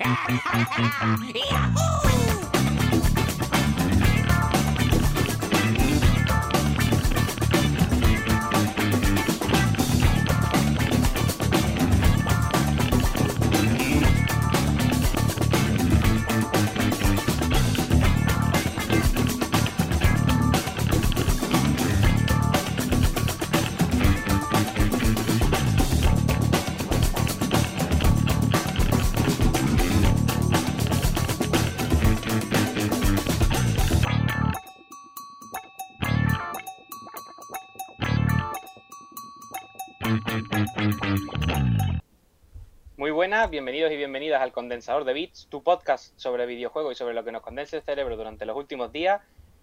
Muy buenas, bienvenidos y bienvenidas al Condensador de Bits, tu podcast sobre videojuegos y sobre lo que nos condensa el cerebro durante los últimos días.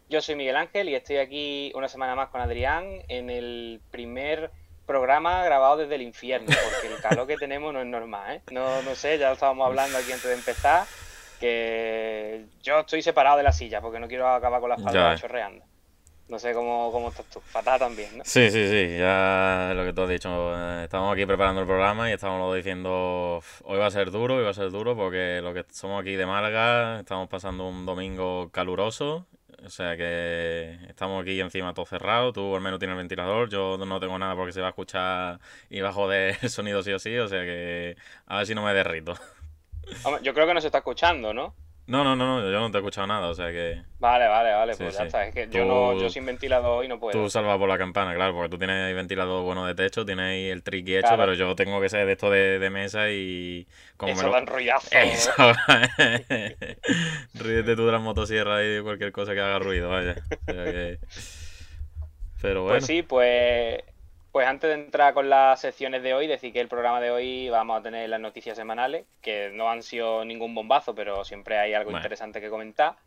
Yo soy Miguel Ángel y estoy aquí una semana más con Adrián en el primer programa grabado desde el infierno, porque el calor que tenemos no es normal, ¿eh? No, no sé, ya lo estábamos hablando aquí antes de empezar, que yo estoy separado de la silla porque no quiero acabar con la espalda Ya. chorreando. No sé cómo, cómo estás tú. Fatal también, ¿no? Sí, sí, sí, ya lo que tú has dicho. Estamos aquí preparando el programa y estamos diciendo, "Uf, hoy va a ser duro, hoy va a ser duro porque lo que somos aquí de Málaga, estamos pasando un domingo caluroso, o sea que estamos aquí encima todo cerrado, tú al menos tienes el ventilador, yo no tengo nada porque se va a escuchar y va a joder el sonido sí o sí, o sea que a ver si no me derrito. Hombre, yo creo que no se está escuchando, ¿no? No, no, no, no, yo no te he escuchado nada, o sea que Vale, vale, vale, Sí, pues ya sí. está. Es que yo no, yo sin ventilador hoy no puedo. Tú salvas por la campana, claro, porque tú tienes ahí ventilador bueno de techo, tienes ahí el tricky hecho, Claro. pero yo tengo que ser de esto de, de mesa y como Eso me lo... ruidazo. Eso. Ríete tú de las motosierras y de cualquier cosa que haga ruido, vaya. O sea que- Pero bueno, Pues sí, pues, pues antes de entrar con las secciones de hoy, decir que el programa de hoy vamos a tener las noticias semanales, que no han sido ningún bombazo, pero siempre hay algo Bueno. interesante que comentar.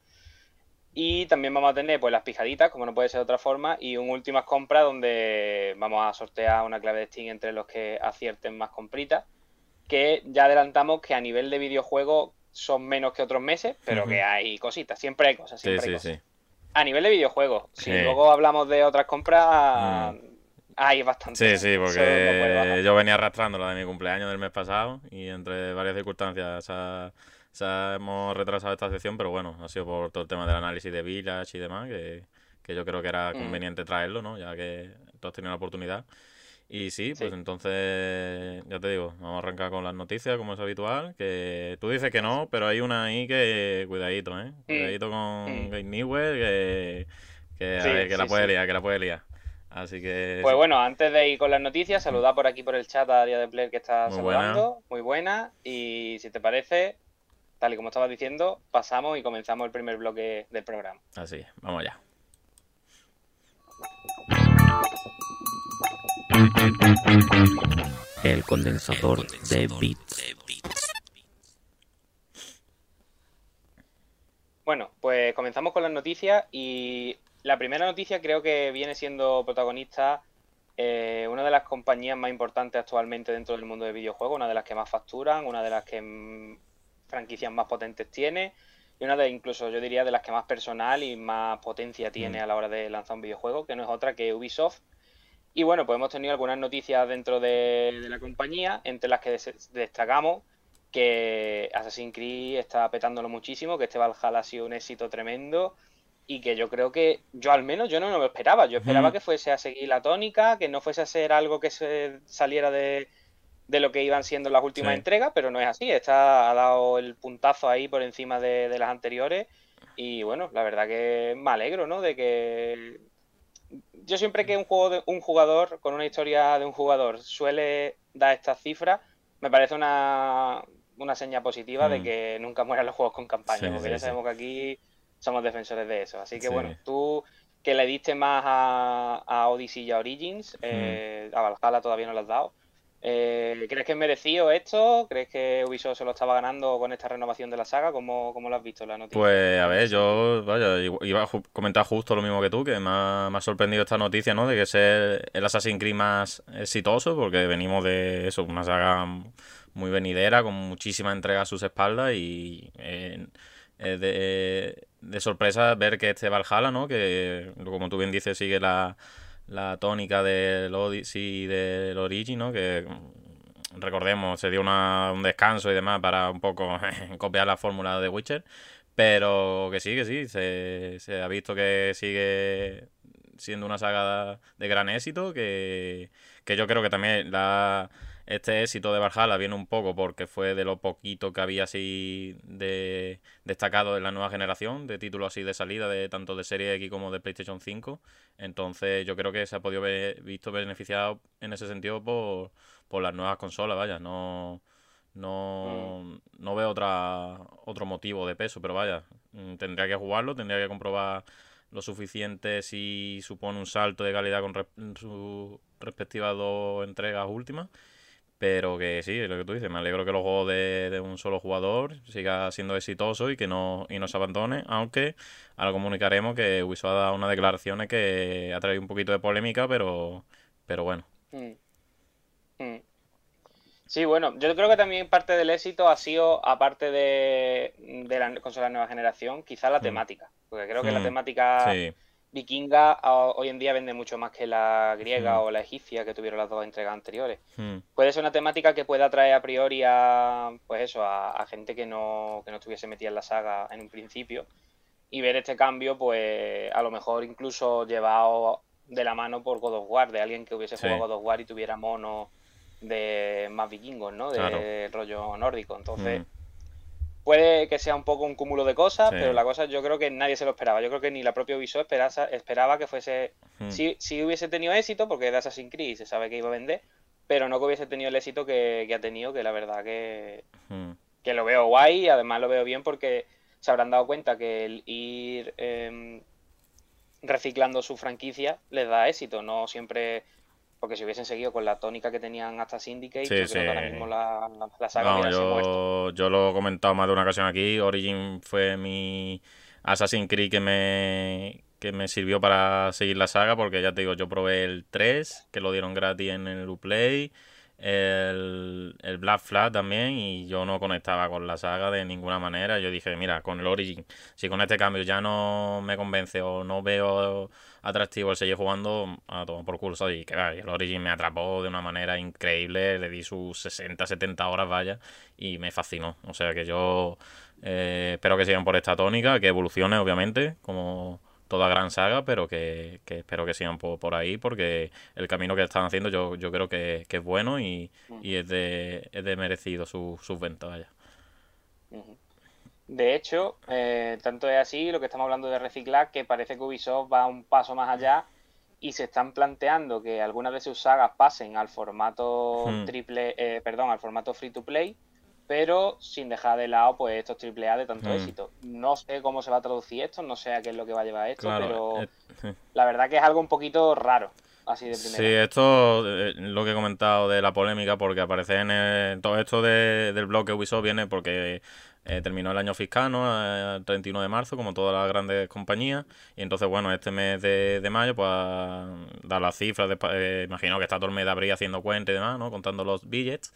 Y también vamos a tener pues las pijaditas, como no puede ser de otra forma, y un últimas compras donde vamos a sortear una clave de Steam entre los que acierten más compritas, que ya adelantamos que a nivel de videojuego son menos que otros meses, pero que hay cositas, siempre hay cosas, sí, siempre hay sí, cosas. sí. A nivel de videojuegos, si Sí. luego hablamos de otras compras, hay bastante. Sí, sí, no porque yo venía arrastrando la de mi cumpleaños del mes pasado y entre varias circunstancias se ha- se ha- hemos retrasado esta sección, pero bueno, ha sido por todo el tema del análisis de Village y demás, que, que yo creo que era Mm. conveniente traerlo, ¿no? Ya que tú has tenido la oportunidad. Y sí, pues Sí. entonces, ya te digo, vamos a arrancar con las noticias, como es habitual, que tú dices que no, pero hay una ahí que, cuidadito, ¿eh? Cuidadito con Mm. Gabe Newell, que, que, a Sí, ver, que la puede liar, que la puede liar. Así que... Pues bueno, antes de ir con las noticias, saludar por aquí por el chat a Día de Player que está Muy buena. saludando. Muy buena. Y si te parece, tal y como estabas diciendo, pasamos y comenzamos el primer bloque del programa. Así, es, vamos allá. El condensador de bits. Bueno, pues comenzamos con las noticias y la primera noticia creo que viene siendo protagonista eh, una de las compañías más importantes actualmente dentro del mundo de videojuegos, una de las que más facturan, una de las que franquicias más potentes tiene y una de incluso yo diría de las que más personal y más potencia tiene Mm. a la hora de lanzar un videojuego, que no es otra que Ubisoft. Y bueno, pues hemos tenido algunas noticias dentro de, de la compañía, entre las que des- destacamos que Assassin's Creed está petándolo muchísimo, que este Valhalla ha sido un éxito tremendo y que yo creo que yo al menos yo no me lo esperaba. Yo esperaba que fuese a seguir la tónica, que no fuese a ser algo que se saliera de, de lo que iban siendo las últimas Sí. entregas, pero no es así. Esta ha dado el puntazo ahí por encima de, de las anteriores y bueno, la verdad que me alegro, ¿no? De que yo siempre que un juego de un jugador con una historia de un jugador suele dar estas cifras, me parece una, una seña positiva de Mm. que nunca mueran los juegos con campaña, Sí, porque sí, ya sabemos que aquí somos defensores de eso. Así que Sí. bueno, tú que le diste más a, a Odyssey y a Origins, eh, a Valhalla todavía no lo has dado. Eh, ¿Crees que es merecido esto? ¿Crees que Ubisoft se lo estaba ganando con esta renovación de la saga? ¿Cómo, cómo lo has visto la noticia? Pues a ver, yo vaya, iba a ju- comentar justo lo mismo que tú, que me ha, me ha sorprendido esta noticia, ¿no? De que sea el Assassin's Creed más exitoso, porque venimos de eso, una saga muy venidera, con muchísimas entregas a sus espaldas y eh, de, de sorpresa ver que este Valhalla, ¿no? Que como tú bien dices, sigue la, la tónica del Odyssey y del Origin, ¿no? Que recordemos, se dio una, un descanso y demás para un poco copiar la fórmula de Witcher. Pero que sí, que sí, se, se ha visto que sigue siendo una saga de gran éxito, que, que yo creo que también la, este éxito de Valhalla viene un poco porque fue de lo poquito que había así de destacado en la nueva generación, de títulos así de salida, de tanto de Serie X como de PlayStation 5. Entonces yo creo que se ha podido ver visto beneficiado en ese sentido por, por las nuevas consolas, vaya, no no, mm. no veo otra, otro motivo de peso, pero vaya, mm, tendría que jugarlo, tendría que comprobar lo suficiente si supone un salto de calidad con sus respectivas dos entregas últimas. Pero que sí, lo que tú dices, me alegro que los juegos de, de un solo jugador siga siendo exitoso y que no, y no se abandone, aunque ahora comunicaremos que Ubisoft ha dado unas declaraciones que ha traído un poquito de polémica, pero, pero bueno. Mm. Sí, bueno, yo creo que también parte del éxito ha sido, aparte de, de la consola de nueva generación, quizá la mm. temática. Porque creo que la mm, temática vikinga hoy en día vende mucho más que la griega mm. o la egipcia que tuvieron las dos entregas anteriores. Puede ser una temática que pueda atraer a priori a, pues eso, a, gente que no, que no estuviese metida en la saga en un principio. Y ver este cambio, pues a lo mejor incluso llevado de la mano por God of War, de alguien que hubiese jugado God of War y tuviera mono de más vikingos, ¿no? De rollo nórdico. Entonces, mm. Puede que sea un poco un cúmulo de cosas, pero la cosa yo creo que nadie se lo esperaba. Yo creo que ni la propia Ubisoft esperaba, esperaba que fuese... Mm. Si, hubiese tenido éxito, porque de Assassin's Creed se sabe que iba a vender, pero no que hubiese tenido el éxito que, ha tenido, que la verdad que, mm. que lo veo guay y además lo veo bien porque se habrán dado cuenta que el ir em, reciclando su franquicia les da éxito, no siempre porque si hubiesen seguido con la tónica que tenían hasta Syndicate, yo creo que ahora mismo la, saga no, yo, yo lo he comentado más de una ocasión aquí. Origin fue mi Assassin's Creed que me, que me sirvió para seguir la saga, porque ya te digo, yo probé el 3, que lo dieron gratis en el Uplay el, el Black Flag también y yo no conectaba con la saga de ninguna manera. Yo dije, mira, con el Origin, si con este cambio ya no me convence o no veo atractivo el seguir jugando, a todo por culo, Y que el Origin me atrapó de una manera increíble, le di sus 60, 70 horas, vaya, y me fascinó. O sea que yo eh, espero que sigan por esta tónica, que evolucione, obviamente, como toda gran saga, pero que, espero que sigan por, ahí porque el camino que están haciendo yo, yo creo que, es bueno y, y es, de, es de merecido sus su ventas. Vaya. De hecho, eh, tanto es así, lo que estamos hablando de reciclar, que parece que Ubisoft va un paso más allá y se están planteando que algunas de sus sagas pasen al formato triple, eh, perdón, al formato free to play pero sin dejar de lado pues estos triple A de tanto mm. éxito. No sé cómo se va a traducir esto, no sé a qué es lo que va a llevar esto, pero eh, la verdad que es algo un poquito raro. Así de primera. Sí, esto eh, lo que he comentado de la polémica, porque aparece en todo esto del blog que Ubisoft viene porque eh, terminó el año fiscal, ¿no? El 31 de marzo, como todas las grandes compañías. Y entonces, bueno, este mes de, mayo, pues da las cifras. De, imagino que está todo el mes de abril haciendo cuenta y demás, ¿no? Contando los billets.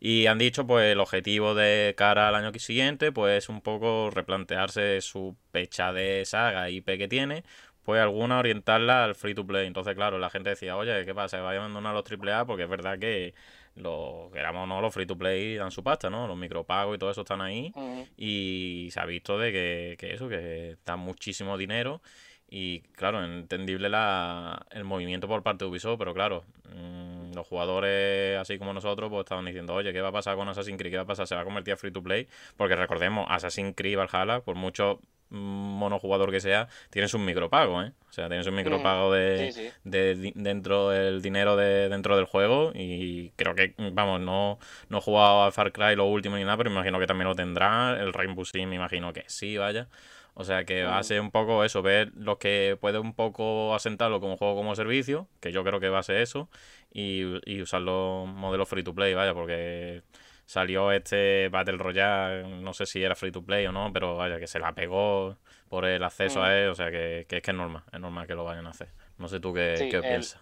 Y han dicho, pues, el objetivo de cara al año siguiente, pues, un poco replantearse su pecha de saga IP que tiene, pues alguna orientarla al free to play. Entonces, claro, la gente decía, oye, ¿qué pasa? ¿Se va a abandonar los AAA? Porque es verdad que los, queramos no, los free to play dan su pasta, ¿no? Los micropagos y todo eso están ahí. Y se ha visto de que, que eso, que dan muchísimo dinero y claro, entendible la, el movimiento por parte de Ubisoft, pero claro, mm, los jugadores así como nosotros pues estaban diciendo, oye, ¿qué va a pasar con Assassin's Creed? ¿Qué va a pasar? ¿Se va a convertir a free to play? Porque recordemos, Assassin's Creed Valhalla, por mucho monojugador que sea, tiene sus micropagos, ¿eh? O sea, tiene un micropago de, de, dentro del dinero de dentro del juego y creo que, vamos, no, no he jugado a Far Cry lo último ni nada, pero imagino que también lo tendrá. El Rainbow Six me imagino que sí, vaya. O sea que va a ser un poco eso, ver lo que puede un poco asentarlo como juego como servicio, que yo creo que va a ser eso, y, y usar los modelos free to play, vaya, porque salió este Battle Royale, no sé si era free to play o no, pero vaya, que se la pegó por el acceso a mm. él, o sea que, que, es que es normal, es normal que lo vayan a hacer. No sé tú qué, qué piensas.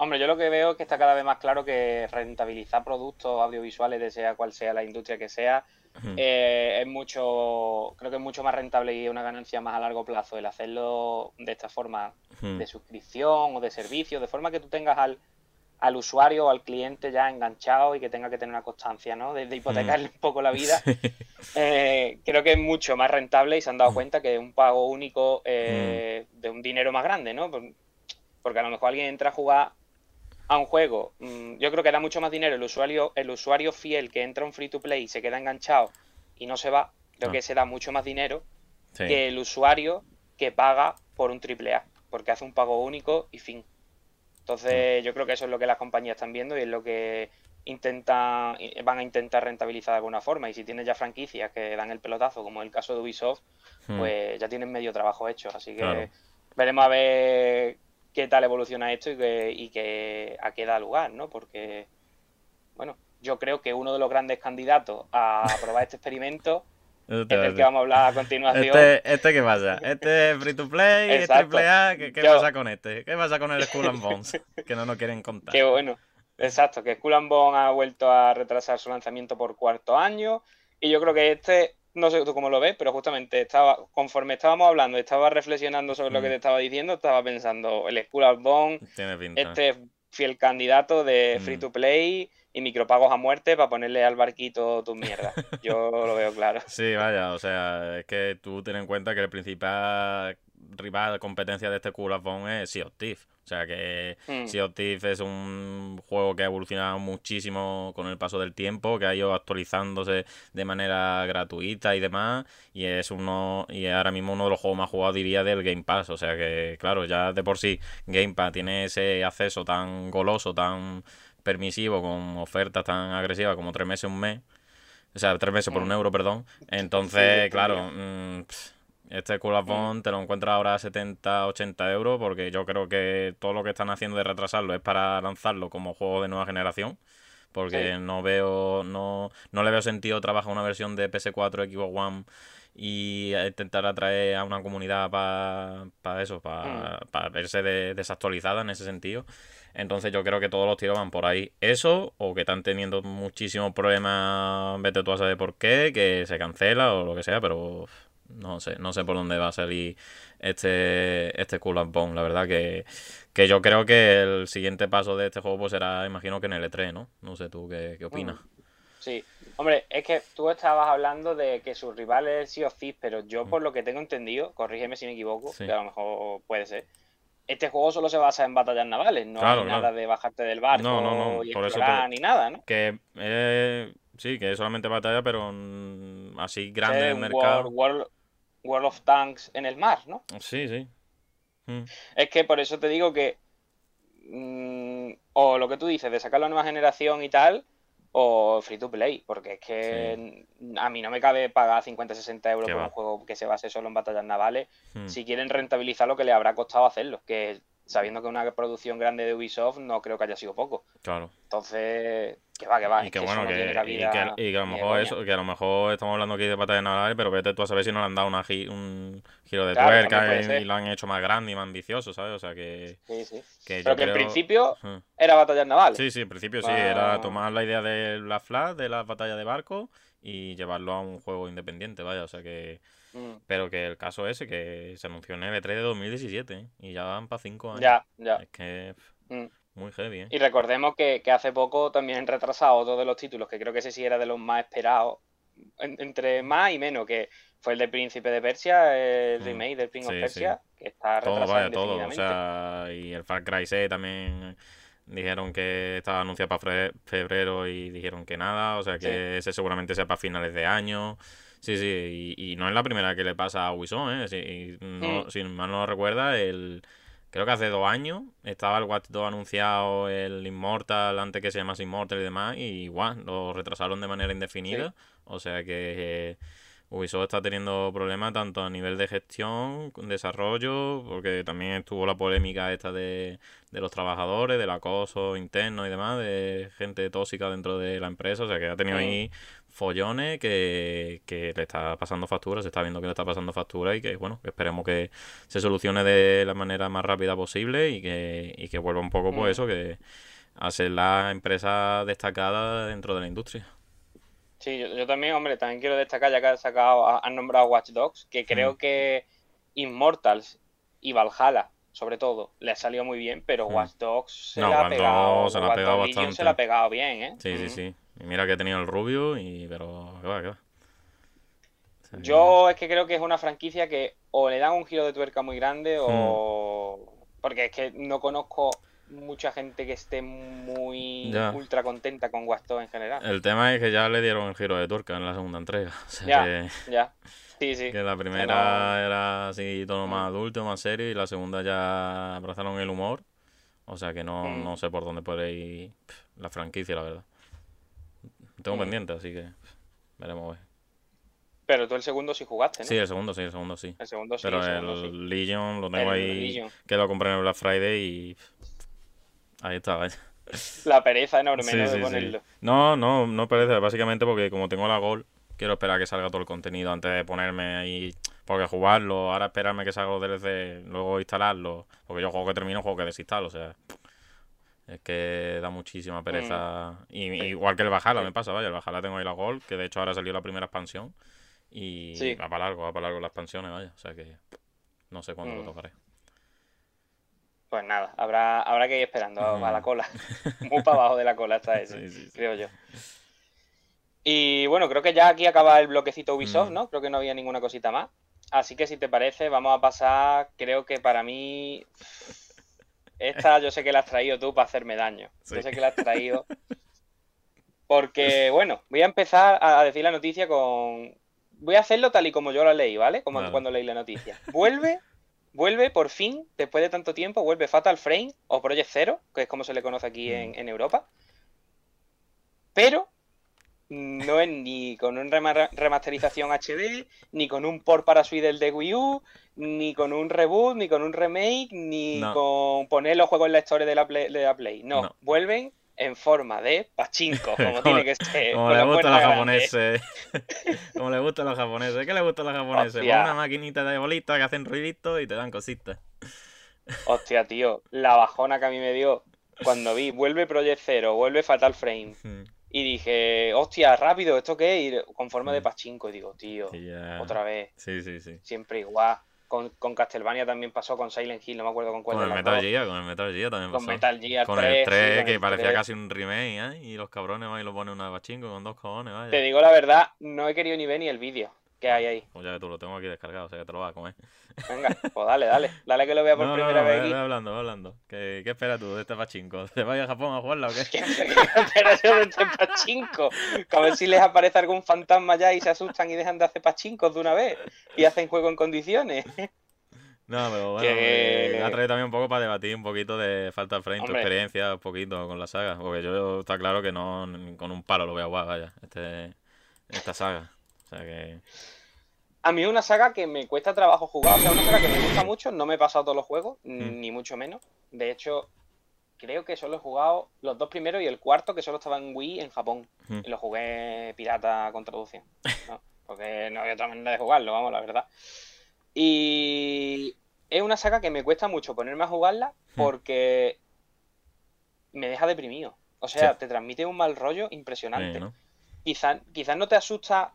Hombre, yo lo que veo es que está cada vez más claro que rentabilizar productos audiovisuales, de sea cual sea la industria que sea, eh, es mucho, creo que es mucho más rentable y una ganancia más a largo plazo el hacerlo de esta forma de suscripción o de servicio, de forma que tú tengas al, al usuario o al cliente ya enganchado y que tenga que tener una constancia, ¿no? De, hipotecarle mm. un poco la vida. Eh, creo que es mucho más rentable y se han dado mm. cuenta que un pago único eh, mm. de un dinero más grande, ¿no? Porque a lo mejor alguien entra a jugar a un juego, yo creo que da mucho más dinero el usuario, el usuario fiel que entra a un free to play y se queda enganchado y no se va, creo ah. que se da mucho más dinero que el usuario que paga por un triple A, porque hace un pago único y fin. Entonces, yo creo que eso es lo que las compañías están viendo y es lo que intentan, van a intentar rentabilizar de alguna forma. Y si tienes ya franquicias que dan el pelotazo, como el caso de Ubisoft, hmm. pues ya tienen medio trabajo hecho. Así que veremos a ver qué tal evoluciona esto y, que, y que, a qué da lugar, ¿no? Porque, bueno, yo creo que uno de los grandes candidatos a probar este experimento este es el que vamos a hablar a continuación. Este, este ¿qué pasa? Este es free to play, es triple A. ¿Qué, pasa con este? ¿Qué pasa con el Skull and Bones? que no nos quieren contar. Qué bueno. Exacto, que Skull and Bones ha vuelto a retrasar su lanzamiento por cuarto año. Y yo creo que este, no sé tú cómo lo ves, pero justamente estaba, conforme estábamos hablando, estaba reflexionando sobre lo que mm. te estaba diciendo, estaba pensando, el Skull and Bones, este fiel candidato de free mm. to play y micropagos a muerte para ponerle al barquito tu mierda. Yo lo veo claro. Sí, vaya, o sea, es que tú ten en cuenta que el principal rival competencia de este Cool es Sea of Thief. O sea que mm. Sea of Thief es un juego que ha evolucionado muchísimo con el paso del tiempo, que ha ido actualizándose de manera gratuita y demás, y es uno y ahora mismo uno de los juegos más jugados diría del Game Pass. O sea que, claro, ya de por sí Game Pass tiene ese acceso tan goloso, tan permisivo con ofertas tan agresivas como tres meses, un mes. O sea, tres meses por un mm. euro, perdón. Entonces, claro, mm, este Cool mm. te lo encuentras ahora a 70, 80 euros porque yo creo que todo lo que están haciendo de retrasarlo es para lanzarlo como juego de nueva generación. Porque no veo, no, no le veo sentido trabajar una versión de PS4, Xbox One y intentar atraer a una comunidad para eso, para verse desactualizada en ese sentido. Entonces yo creo que todos los tiros van por ahí. Eso, o que están teniendo muchísimos problemas, vete tú a saber por qué, que se cancela o lo que sea, pero no sé, no sé por dónde va a salir este, este Cool and Bone. La verdad que, que yo creo que el siguiente paso de este juego pues será, imagino que en el E3, ¿no? No sé tú qué, qué opinas. Sí, hombre, es que tú estabas hablando de que su rival es el Sea of Thieves, pero yo mm. por lo que tengo entendido, corrígeme si me equivoco, que a lo mejor puede ser, este juego solo se basa en batallas navales, no hay nada de bajarte del barco no, no, y explorar ni nada, ¿no? Que eh, sí, que es solamente batalla, pero así grande el mercado. World, of Tanks en el mar, ¿no? Sí, sí. Mm. Es que por eso te digo que mm, o lo que tú dices de sacar la nueva generación y tal, o free to play, porque es que a mí no me cabe pagar 50, 60 euros por un juego que se base solo en batallas navales. Hmm. Si quieren rentabilizar lo que le habrá costado hacerlo, que sabiendo que una producción grande de Ubisoft no creo que haya sido poco. Claro. Entonces, que va, que va. Y que, bueno, que, y, que, a lo mejor eso, que a lo mejor estamos hablando aquí de batallas navales, pero vete tú a saber si no le han dado una un giro de tuerca y, lo han hecho más grande y más ambicioso, ¿sabes? O sea que. Sí, sí. pero que en principio era batallas navales. Sí, sí, en principio sí. Era tomar la idea de la flash, de la batalla de barco y llevarlo a un juego independiente, vaya. O sea que. Mm. Pero que el caso ese, que se anunció en el E3 de 2017 ¿eh? y ya van para 5 años. Ya, ya. Es que. Mm. Muy heavy, ¿eh? Y recordemos que, hace poco también han retrasado otro de los títulos, que creo que ese sí era de los más esperados, entre más y menos, que fue el de Príncipe de Persia, el mm. remake del Prince of Persia, que está retrasado. Todo, vaya, todo. O sea, y el Far Cry 6 también dijeron que estaba anunciado para febrero y dijeron que nada, o sea que ese seguramente sea para finales de año. Sí, sí, y, no es la primera que le pasa a Wison, ¿eh? Si, no, mm. si mal no recuerda, el, creo que hace dos años estaba el Watch 2 anunciado, el Immortal, antes que se llamase Immortal y demás, y igual, lo retrasaron de manera indefinida, o sea que... Eh, Ubisoft está teniendo problemas tanto a nivel de gestión, desarrollo, porque también estuvo la polémica esta de, de los trabajadores, del acoso interno y demás, de gente tóxica dentro de la empresa, o sea que ha tenido ahí follones que, que le está pasando factura, se está viendo que le está pasando factura y que bueno, esperemos que se solucione de la manera más rápida posible y que, y que vuelva un poco por pues eso, que a ser la empresa destacada dentro de la industria. Sí, yo, también, hombre, también quiero destacar, ya que has, sacado, han nombrado Watch Dogs, que creo mm. que Immortals y Valhalla sobre todo, le ha salido muy bien, pero Mm. Watch Dogs se No, la ha pegado. Se la ha pegado bastante. se la ha pegado bien, ¿eh? Sí, sí, sí. Y mira que tenía el Rubio, y pero qué va, qué va. Yo es que creo que es una franquicia que o le dan un giro de tuerca muy grande Hmm. o... Porque es que no conozco mucha gente que esté muy Ya. ultra contenta con Dogs en general. El tema es que ya le dieron el giro de turca en la segunda entrega. O sea Ya. que, Ya. Sí, sí. que la primera no- era así tono Mm. más adulto, más serio, y la segunda ya abrazaron el humor. O sea que no, Mm. no sé por dónde puede ir la franquicia, la verdad. Tengo Mm. pendiente, así que pf, veremos. a ver. Pero tú el segundo sí jugaste, ¿no? Sí, el segundo sí, el segundo sí. El segundo sí, Pero el segundo el sí. Legion lo tengo El ahí, Legion. que lo compré en el Black Friday y ahí está, vaya. La pereza enorme, Sí, de sí. ponerlo. No, no, no parece, básicamente porque como tengo la Gol, quiero esperar a que salga todo el contenido antes de ponerme ahí, porque jugarlo, ahora esperarme que salga los DLC, luego instalarlo, porque yo juego que termino, juego que desinstalo, o sea, es que da muchísima pereza, y, y igual que el Bajala Sí. me pasa, vaya, el Bajala tengo ahí la Gol, que de hecho ahora salió la primera expansión, y Sí. va para largo, va para largo las expansiones, vaya, o sea que no sé cuándo lo Mm. tocaré. Pues nada, habrá, habrá que ir esperando a la cola. Muy para abajo de la cola está sí. creo yo. Y bueno, creo que ya aquí acaba el bloquecito Ubisoft, Mm. ¿no? Creo que no había ninguna cosita más. Así que si te parece, vamos a pasar, creo que para mí... Esta yo sé que la has traído tú para hacerme daño. Yo sé que la has traído. Porque, bueno, voy a empezar a a decir la noticia con... Voy a hacerlo tal y como yo la leí, ¿vale? Como Vale. cuando leí la noticia. Vuelve, vuelve por fin, después de tanto tiempo, vuelve Fatal Frame o Project Zero, que es como se le conoce aquí en, en Europa. Pero no es ni con una rema- remasterización HD, ni con un port para Switch del de Wii U, ni con un reboot, ni con un remake, ni No. con poner los juegos en la historia de la Play. de la Play. No, No. vuelven en forma de pachinko, como Como- tiene que ser. Como le la gusta a puerta los grande. japoneses. Como le gusta a los japoneses. ¿Qué le gusta a los japoneses? Pon una maquinita de bolitas que hacen ruiditos y te dan cositas. Hostia, tío, la bajona que a mí me dio cuando vi vuelve Project Zero, vuelve Fatal Frame. Y dije, hostia, rápido, ¿esto qué? Y con forma de pachinko, y digo, tío, otra vez, Sí, sí, sí. siempre igual. Con, con Castlevania también pasó, con Silent Hill, no me acuerdo con cuál Con el Metal. Gear, con el Metal Gear también Con pasó. Metal Gear Con 3, el sí, 3, con que el parecía 3. casi un remake, ¿eh? Y los cabrones van y lo ponen una bachingo con dos cojones, vaya. Te digo la verdad, no he querido ni ver ni el vídeo que hay ahí. Pues ya que tú lo tengo aquí descargado, o sea que te lo vas a comer. Venga, pues dale, dale, dale que lo vea por No, primera no, vez ve, aquí. hablando, hablando. ¿Qué, ¿Qué esperas tú de este pachinko? ¿Te vas a Japón a jugarla o qué? ¿Qué pero yo de este pachinko? Que a ver si les aparece algún fantasma ya y se asustan y dejan de hacer pachincos de una vez y hacen juego en condiciones. No, pero bueno, Que- me ha traído también un poco para debatir un poquito de Falta Frame, tu Hombre. experiencia un poquito con la saga. Porque yo está claro que no con un palo lo voy a jugar, vaya, este, esta saga. O sea que. A mí es una saga que me cuesta trabajo jugar, o sea, una saga que me gusta mucho, no me he pasado todos los juegos, Mm. ni mucho menos. De hecho, creo que solo he jugado los dos primeros y el cuarto que solo estaba en Wii en Japón. Mm. Y lo jugué pirata con traducción. ¿no? Porque no había otra manera de jugarlo, vamos, la verdad. Y es una saga que me cuesta mucho ponerme a jugarla Mm. porque me deja deprimido. O sea, Sí. te transmite un mal rollo impresionante sí, ¿no? quizás quizás no te asusta,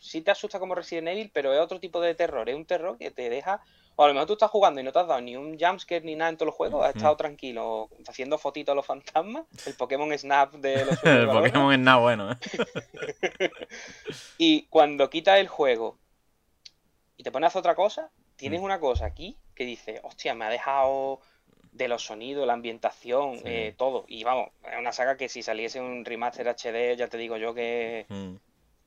sí te asusta como Resident Evil, pero es otro tipo de terror, es un terror que te deja, o a lo mejor tú estás jugando y no te has dado ni un jumpscare ni nada en todos los juegos, has estado tranquilo haciendo fotitos a los fantasmas, el Pokémon Snap de los El Pokémon es nada bueno, ¿eh? y cuando quitas el juego y te pones a hacer otra cosa, tienes Mm. una cosa aquí que dice, hostia, me ha dejado de los sonidos, la ambientación, Sí. eh, todo. Y vamos, es una saga que si saliese un remaster HD, ya te digo yo que Mm.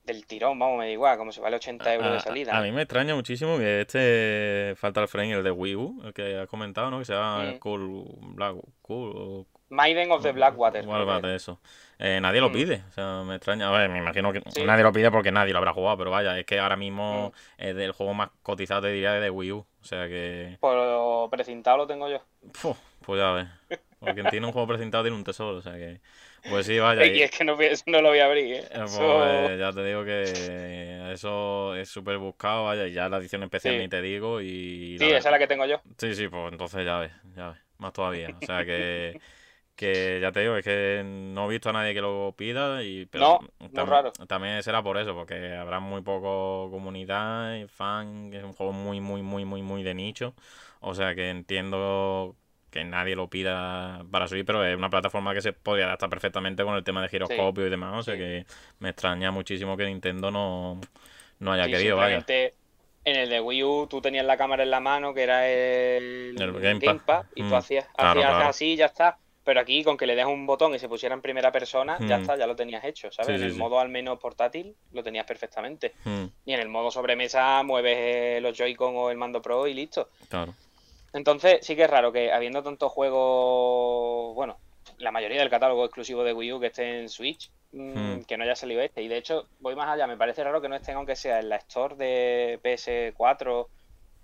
Del tirón, vamos, me da igual, como se vale 80 euros A- de a- salida. A, mí me extraña muchísimo que este Fatal Frame, el de Wii U, el que has comentado, ¿no? Que se llama Mm. Cool Black Cool Maiden of the Blackwater. De eso. Eh, nadie lo Mm. pide. O sea, me extraña. A ver, me imagino que Sí. nadie lo pide porque nadie lo habrá jugado, pero vaya, es que ahora mismo Mm. es del juego más cotizado, te diría, de Wii U. O sea que. Por precintado lo tengo yo. Puf, pues ya ves. Porque quien tiene un juego presentado tiene un tesoro. O sea que. Pues sí, vaya. Y es que no, no lo voy a abrir, ¿eh? Eh, pues, eh, ya te digo que eso es súper buscado, vaya, y ya la edición especial Sí. ni te digo y... Sí, esa es la que tengo yo. Sí, sí, pues entonces ya ves, ya ves, más todavía. O sea que, que ya te digo, es que no he visto a nadie que lo pida y No, pero muy raro. también será por eso, porque habrá muy poco comunidad y fan, que es un juego muy, muy, muy, muy, muy de nicho. O sea que entiendo que nadie lo pida para subir, pero es una plataforma que se podría adaptar perfectamente con el tema de giroscopio y demás. O sea sí. que me extraña muchísimo que Nintendo no, no haya Sí, querido, vaya. En el de Wii U tú tenías la cámara en la mano, que era el, El Gamepad. y tú Mm, hacías, claro, hacías claro. así y ya está. Pero aquí, con que le des un botón y se pusiera en primera persona, ya Mm. está, ya lo tenías hecho, ¿sabes? Sí, en el sí. modo al menos portátil lo tenías perfectamente. Mm, Y en el modo sobremesa mueves eh, los Joy-Con o el mando Pro y listo. claro. Entonces, sí que es raro que habiendo tantos juegos, bueno, la mayoría del catálogo exclusivo de Wii U que esté en Switch, mm, Hmm. que no haya salido este. Y de hecho, voy más allá, me parece raro que no estén, aunque sea en la Store de PS4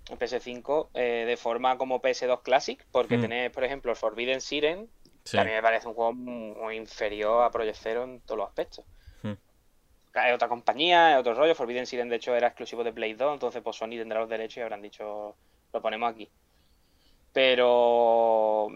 o PS5, eh, de forma como PS2 Classic, porque Hmm. tenés, por ejemplo, Forbidden Siren, Sí. que a mí me parece un juego muy inferior a Project Zero en todos los aspectos. Hmm. Es otra compañía, es otro rollo. Forbidden Siren, de hecho, era exclusivo de Play 2, entonces pues Sony tendrá los derechos y habrán dicho, lo ponemos aquí. Pero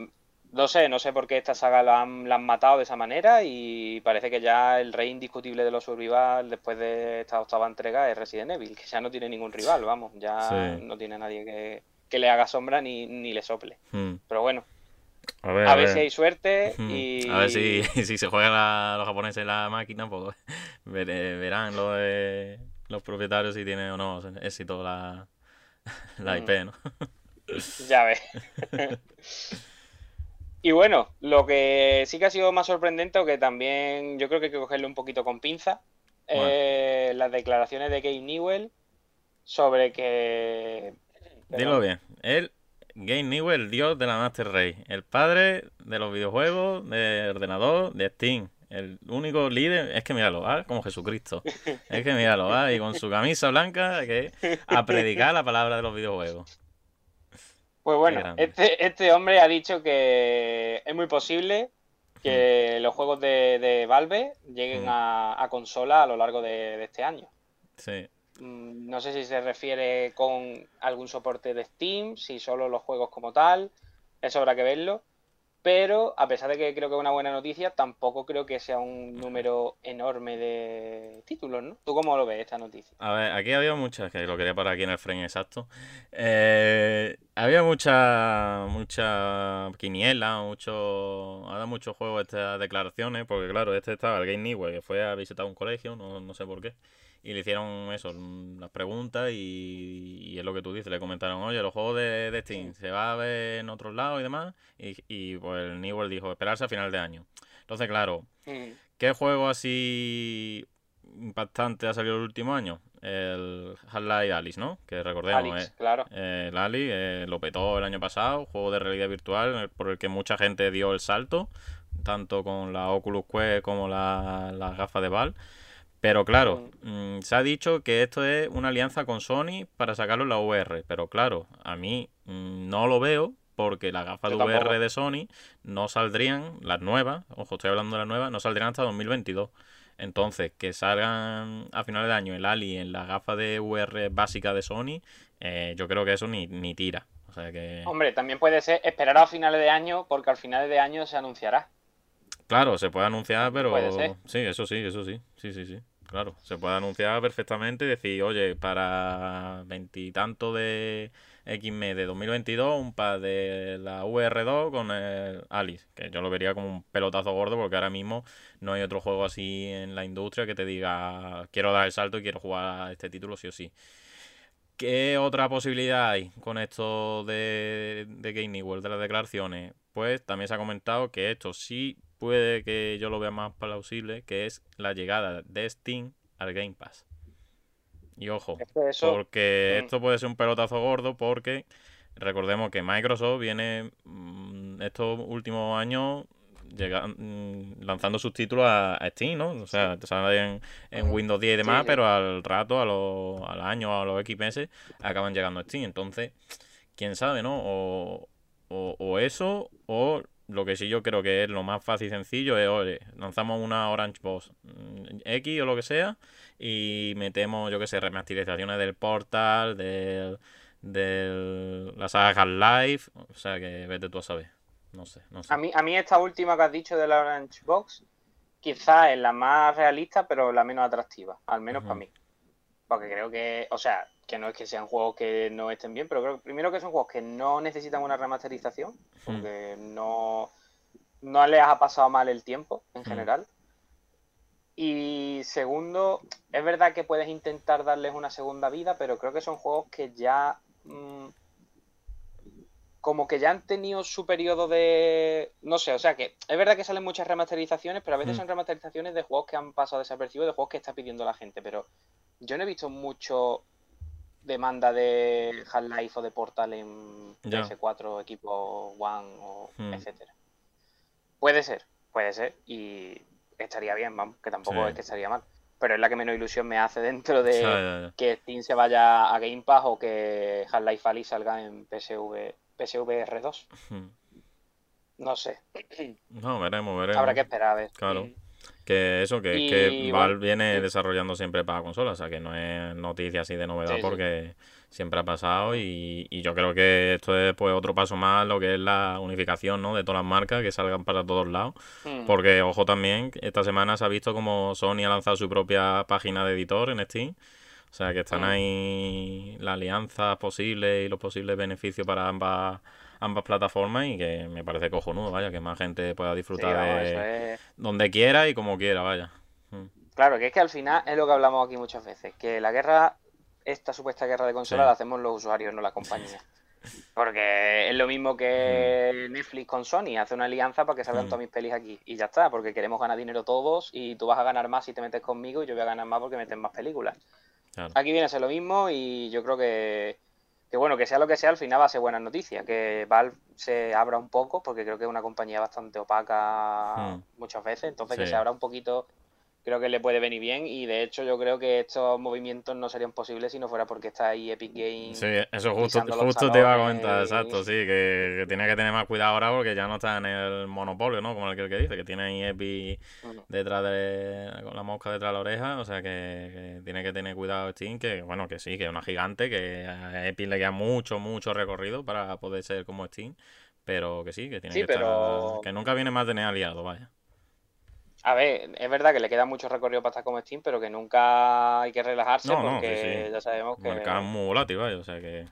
no sé, no sé por qué esta saga la han, la han matado de esa manera y parece que ya el rey indiscutible de los survival después de esta octava entrega es Resident Evil, que ya no tiene ningún rival, vamos, ya Sí. no tiene nadie que, que le haga sombra ni, ni le sople. Mm. Pero bueno, A ver, a ver si hay suerte Mm. y... A ver si, si se juegan la- los japoneses la máquina, pues verán los, de- los propietarios si tiene o no éxito la, la. IP, ¿no? Ya ves. y bueno, lo que sí que ha sido más sorprendente, o que también yo creo que hay que cogerle un poquito con pinza, Bueno. eh, las declaraciones de Gabe Newell sobre que... Dilo bien. El Game Newell, el dios de la Master Race. El padre de los videojuegos, de ordenador, de Steam. El único líder, es que míralo, ¿ah? como Jesucristo. Es que míralo, ¿ah? y con su camisa blanca, que a predicar la palabra de los videojuegos. Pues bueno, este, este hombre ha dicho que es muy posible que los juegos de, de Valve lleguen Mm. a, a consola a lo largo de, de este año. Sí. Mm, No sé si se refiere con algún soporte de Steam, si solo los juegos como tal, eso habrá que verlo. Pero a pesar de que creo que es una buena noticia, tampoco creo que sea un número enorme de títulos, ¿no? ¿Tú cómo lo ves esta noticia? A ver, aquí había muchas, que lo quería parar aquí en el frame exacto. Eh, había mucha, mucha quiniela, mucho, había muchos juegos estas declaraciones, porque claro, este estaba el Game Newell, que fue a visitar un colegio, no, no sé por qué, y le hicieron eso, las preguntas y, y es lo que tú dices, le comentaron, oye, los juegos de, de Steam se va a ver en otros lados y demás, y, y pues el Newell dijo, esperarse a final de año. Entonces, claro, Mm, ¿Qué juego así impactante ha salido el último año? El Half-Life Alice, ¿no? Que recordemos, Alex, eh, claro. eh, el Ali eh, lo petó el año pasado, juego de realidad virtual por el que mucha gente dio el salto, tanto con la Oculus Quest como la- las gafas de Valve. Pero claro, mm, se ha dicho que esto es una alianza con Sony para sacarlo en la VR. Pero claro, a mí mm, no lo veo porque las gafas de VR de Sony no saldrían, las nuevas, ojo, estoy hablando de las nuevas, no saldrían hasta 2022. Entonces, que salgan a finales de año el Ali en las gafas de VR básicas de Sony, eh, yo creo que eso ni, ni tira. O sea que, Hombre, también puede ser esperar a finales de año, porque al finales de año se anunciará. claro, se puede anunciar, pero Puede ser. sí, eso sí, eso sí, sí, sí, sí. Claro, se puede anunciar perfectamente y decir, oye, para veintitantos de X de 2022, un par de la VR2 con el Alice, que yo lo vería como un pelotazo gordo porque ahora mismo no hay otro juego así en la industria que te diga, quiero dar el salto y quiero jugar a este título sí o sí. ¿Qué otra posibilidad hay con esto de, de Game World, de las declaraciones? Pues también se ha comentado que esto sí puede que yo lo vea más plausible, que es la llegada de Steam al Game Pass. Y ojo, Es que eso, porque mm. esto puede ser un pelotazo gordo porque recordemos que Microsoft viene mm, estos últimos años llega- mm, lanzando sus títulos a, a Steam, ¿no? O sea, te salen en. Windows 10 y Sí, demás, sí. pero al rato, a los, al año, a los X meses, acaban llegando a Steam. Entonces, quién sabe, ¿no? O, o, o eso, o lo que sí yo creo que es lo más fácil y sencillo es, oye, lanzamos una Orange Box mm, X o lo que sea y metemos, yo que sé, remasterizaciones del Portal, del, del la saga Half-Life, o sea que vete tú a saber. No sé, no sé. A mí, a mí esta última que has dicho de la Orange Box, quizás es la más realista, pero la menos atractiva, al menos para mí. Porque creo que, o sea, que no es que sean juegos que no estén bien, pero creo primero que son juegos que no necesitan una remasterización, porque no, no les ha pasado mal el tiempo en Mm. general. Y segundo, es verdad que puedes intentar darles una segunda vida, pero creo que son juegos que ya mm, como que ya han tenido su periodo de. No sé, o sea que es verdad que salen muchas remasterizaciones, pero a veces Mm. son remasterizaciones de juegos que han pasado desapercibidos, de juegos que está pidiendo la gente. Pero yo no he visto mucho demanda de Half-Life o de Portal en Ya. PS4, equipo One o Mm. etcétera. Puede ser, puede ser. Y estaría bien, vamos, que tampoco Sí. es que estaría mal. Pero es la que menos ilusión me hace dentro de Ya, ya, ya. que Steam se vaya a Game Pass o que Half-Life Alyx salga en PSV, PSVR 2. Hmm. No sé. No, veremos, veremos. Habrá que esperar a ver. Claro. Mm. Que eso, que, Y, que bueno, Valve viene sí. desarrollando siempre para consolas, o sea que no es noticia así de novedad Sí, sí. porque siempre ha pasado y, y yo creo que esto es pues otro paso más lo que es la unificación ¿no? de todas las marcas que salgan para todos lados. Mm. Porque, ojo también, esta semana se ha visto como Sony ha lanzado su propia página de editor en Steam. O sea que están Mm. ahí las alianzas posibles y los posibles beneficios para ambas ambas plataformas y que me parece cojonudo, vaya, que más gente pueda Sí, disfrutar vamos, de es- donde quiera y como quiera, vaya. Mm. Claro, que es que al final es lo que hablamos aquí muchas veces, que la guerra, esta supuesta guerra de consolas, Sí. la hacemos los usuarios, no la compañía. Porque es lo mismo que Netflix con Sony, hace una alianza para que salgan Mm. todas mis pelis aquí. Y ya está, porque queremos ganar dinero todos y tú vas a ganar más si te metes conmigo y yo voy a ganar más porque metes más películas. Claro. Aquí viene a ser lo mismo y yo creo que, que bueno, que sea lo que sea, al final va a ser buena noticia. Que Valve se abra un poco, porque creo que es una compañía bastante opaca Mm. muchas veces, entonces que se abra un poquito, creo que le puede venir bien. Y de hecho, yo creo que estos movimientos no serían posibles si no fuera porque está ahí Epic Games. Sí, eso justo, justo te iba a comentar, exacto, sí, que, que tiene que tener más cuidado ahora porque ya no está en el monopolio, ¿no? Como el que, el que dice, que tiene ahí Epic detrás de, con la mosca detrás de la oreja, o sea que, que tiene que tener cuidado Steam, que bueno, que sí, que es una gigante, que a Epic le queda mucho, mucho recorrido para poder ser como Steam, pero que sí, que tiene Sí, que estar, pero- que nunca viene más tener aliado, vaya. A ver, es verdad que le queda mucho recorrido para estar como Steam, pero que nunca hay que relajarse No, porque sí. ya sabemos que... mercado es muy volátil, vaya, o sea que...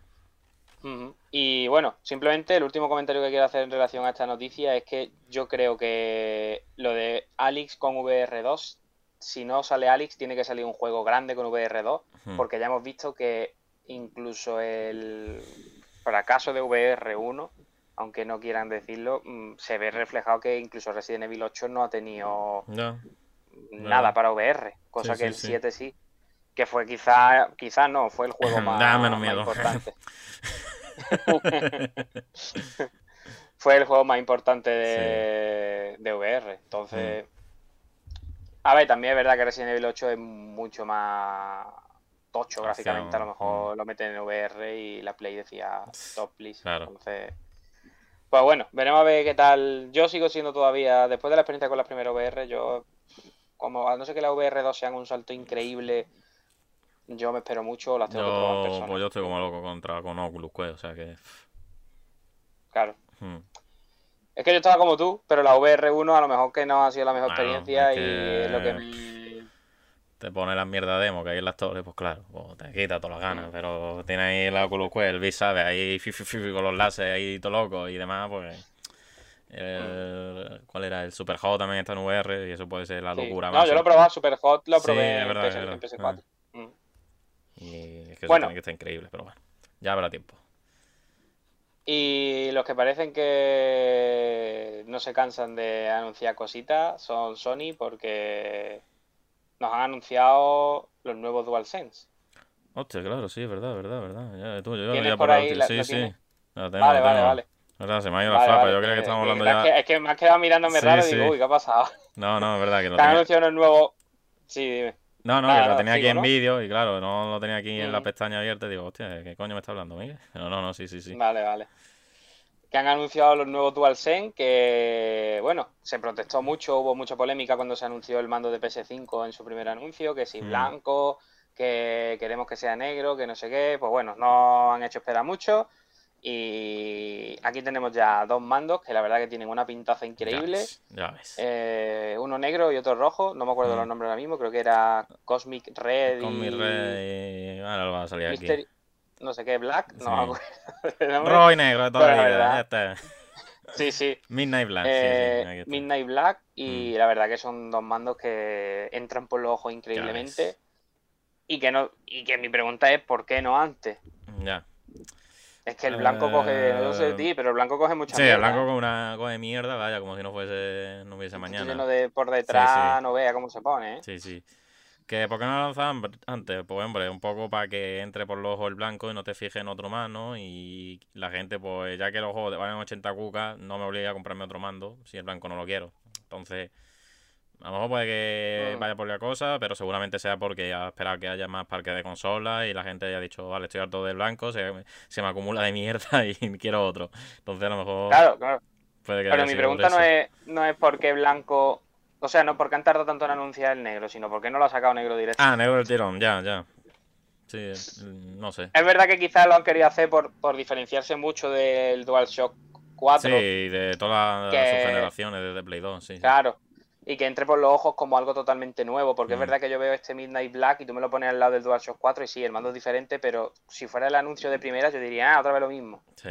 Y bueno, simplemente el último comentario que quiero hacer en relación a esta noticia es que yo creo que lo de Alex con VR2, si no sale Alex, tiene que salir un juego grande con VR2, hmm, porque ya hemos visto que incluso el fracaso de VR1, aunque no quieran decirlo, mm, se ve reflejado que incluso Resident Evil 8 no ha tenido nada para VR, cosa Sí, que sí, el sí. 7 sí. Que fue quizá, quizá no, fue el juego más, importante. fue el juego más importante de, de VR. Entonces, a ver, también es verdad que Resident Evil 8 es mucho más tocho gráficamente. A lo mejor lo meten en VR y la Play decía top, please. Claro. Entonces, pues bueno, veremos a ver qué tal. Yo sigo siendo todavía, después de la experiencia con las primeras VR, yo, como a no ser que la VR2 sean un salto increíble, yo me espero mucho, las tengo que probar en yo, persona. pues yo estoy como loco contra con Oculus Quest, o sea que... Claro. hmm. Es que yo estaba como tú, pero la VR1 a lo mejor que no ha sido la mejor Bueno, experiencia es y es lo que. Te pone la mierda demo que hay en las torres, pues claro, pues te quita todas las ganas. Mm. Pero tiene ahí el Oculus Quest, el Beast, ¿sabes? Ahí con los láseres ahí todo loco y demás, pues. el- ¿Cuál era? El Super Hot también está en VR y eso puede ser la Sí. locura No, yo lo he probado Super Hot, lo Sí, probé es verdad, en, es PS- en verdad. PS4. Mm. Y es que eso Bueno. tiene que estar increíble, pero bueno, ya habrá tiempo. Y los que parecen que no se cansan de anunciar cositas son Sony porque nos han anunciado los nuevos DualSense. Hostia, claro, sí, es verdad, verdad, verdad. Ya, tú, yo lo ¿Tienes había por ahí el- la- Sí, sí. tienes? La tengo, Vale, la vale, tengo. vale. Verdad, se me ha ido la flapa, vale, yo creo que eh, estamos eh, hablando es ya. que- Es que me has quedado mirándome Sí, raro y sí. digo, uy, ¿qué ha pasado? No, no, es verdad que lo Te han anunciado unos nuevos... Sí, dime. No, no, que lo tenía aquí en ¿no? vídeo y claro, no lo tenía aquí en la Mm. pestaña abierta y digo, hostia, ¿qué coño me está hablando, Miguel? No, no, no, sí, sí, sí. Vale, vale. Que han anunciado los nuevos DualSense, que bueno, se protestó mucho, hubo mucha polémica cuando se anunció el mando de PS5 en su primer anuncio, que si Mm. blanco, que queremos que sea negro, que no sé qué, pues bueno, no han hecho esperar mucho. Y aquí tenemos ya dos mandos que la verdad que tienen una pintaza Ya increíble. ves, ya ves. Eh, uno negro y otro rojo, no me acuerdo Mm. los nombres ahora mismo, creo que era Cosmic Red Con mi y rey. Ahora lo va a salir aquí. No sé qué, Black, no me Sí. nombre. Rojo y negro de toda la vida. está. Sí, sí. Midnight Black. sí, Eh, sí. Mm. Midnight Black y la verdad que son dos mandos que entran por los ojos increíblemente y que no y que mi pregunta es ¿por qué no antes? Ya. Es que el blanco coge, no sé de ti, pero el blanco coge mucha Sí, el mierda, blanco con una coge mierda, vaya, como si no fuese, no hubiese mañana. lleno de por detrás, sí. no vea cómo se pone, ¿eh? Sí, sí. Que ¿por qué no lo lanzaban antes? Pues hombre, un poco para que entre por los ojos el blanco y no te fijes en otro más, ¿no? Y la gente, pues ya que los juegos valen 80 cucas, no me obliga a comprarme otro mando si el blanco no lo quiero. Entonces, a lo mejor puede que vaya por la cosa, pero seguramente sea porque ha esperado que haya más parques de consolas y la gente haya dicho, vale, estoy harto del blanco, se, se me acumula de mierda y quiero otro. Entonces a lo mejor Claro, claro. puede que Pero mi pregunta no es, no es por qué blanco, o sea, no porque han tardado tanto en anunciar el negro, sino porque no lo ha sacado negro directo. Ah, negro del tirón, ya, ya. Sí, no sé. Es verdad que quizás lo han querido hacer por, por diferenciarse mucho del DualShock 4, Sí, de todas las que- subgeneraciones desde Play 2, sí. claro, y que entre por los ojos como algo totalmente nuevo, porque es verdad que yo veo este Midnight Black y tú me lo pones al lado del DualShock 4 y sí, el mando es diferente, pero si fuera el anuncio de primera yo diría, ah, otra vez lo mismo. Sí.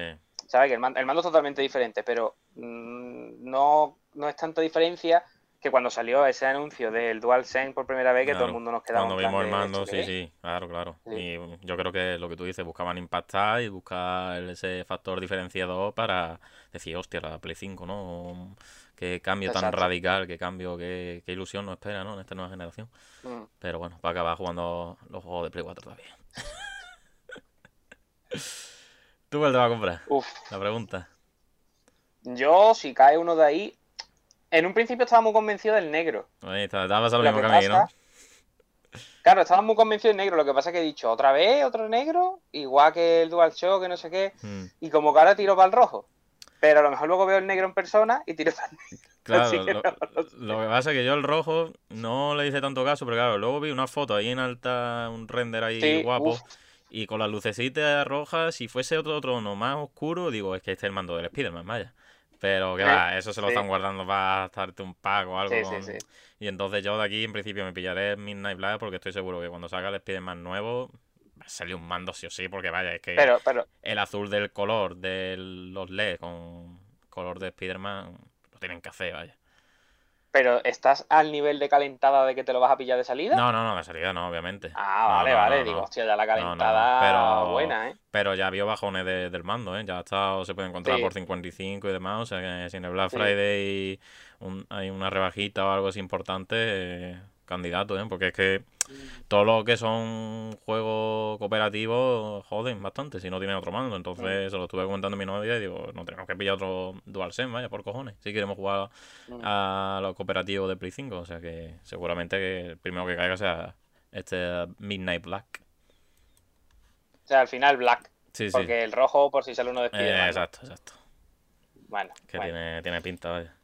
¿Sabes? Que el mando, el mando es totalmente diferente, pero mm, no, no es tanta diferencia que cuando salió ese anuncio del DualSense por primera vez que todo el mundo nos quedaba Cuando vimos el mando, ¿esto sí, es? sí, claro, claro. Sí. Y yo creo que lo que tú dices, buscaban impactar y buscar ese factor diferenciador para decir, hostia, la Play 5, ¿no? Qué cambio tan radical, qué cambio, qué, qué ilusión nos espera, ¿no? En esta nueva generación. Mm. Pero bueno, va a acabar jugando los juegos de Play 4 todavía. ¿Tú cuál te vas a comprar? Uf, La pregunta. yo si cae uno de ahí, en un principio estaba muy convencido del negro. Ahí está, te va a pasar lo, mismo que que a mí, ¿no? Claro, estaba muy convencido del negro, lo que pasa es que he dicho, otra vez, otro negro, igual que el DualShock, que no sé qué, Mm, y como que ahora tiro para el rojo. Pero a lo mejor luego veo el negro en persona y tiro para el negro. Claro, que lo, no lo sé. lo que pasa es que yo el rojo no le hice tanto caso, pero claro, luego vi una foto ahí en alta, un render ahí Sí, guapo, uf. y con las lucecitas rojas, si fuese otro tono más oscuro, digo, es que este es el mando del Spider-Man, vaya. Pero que va, eso se lo sí. están guardando para darte un pack o algo. Sí, sí, con- sí. Y entonces yo de aquí en principio me pillaré Midnight Black porque estoy seguro que cuando salga el Spider-Man nuevo va a salir un mando sí o sí, porque vaya, es que Pero, pero, el azul del color de los LED con color de Spider-Man lo tienen que hacer, vaya. Pero, ¿estás al nivel de calentada de que te lo vas a pillar de salida? No, no, no, de salida no, obviamente. Ah, No, vale, no, vale. no, Digo, hostia, ya la calentada pero- buena, ¿eh? Pero ya vio bajones de- del mando, ¿eh? Ya está, se puede encontrar Sí. por 55 y demás. O sea que si en el Black Sí. Friday un- hay una rebajita o algo así importante, eh, candidato, ¿eh? Porque es que todo lo que son juegos cooperativos joden bastante si no tienen otro mando. Entonces se lo estuve comentando a mi novia y digo, no tenemos que pillar otro DualSense, vaya, por cojones. Si queremos jugar a los cooperativos de Play 5. O sea que seguramente que el primero que caiga sea este Midnight Black. O sea, al final Black. Sí. Porque el rojo por si sale uno de Eh, exacto, exacto. Bueno, Que bueno. tiene, tiene pinta, vaya.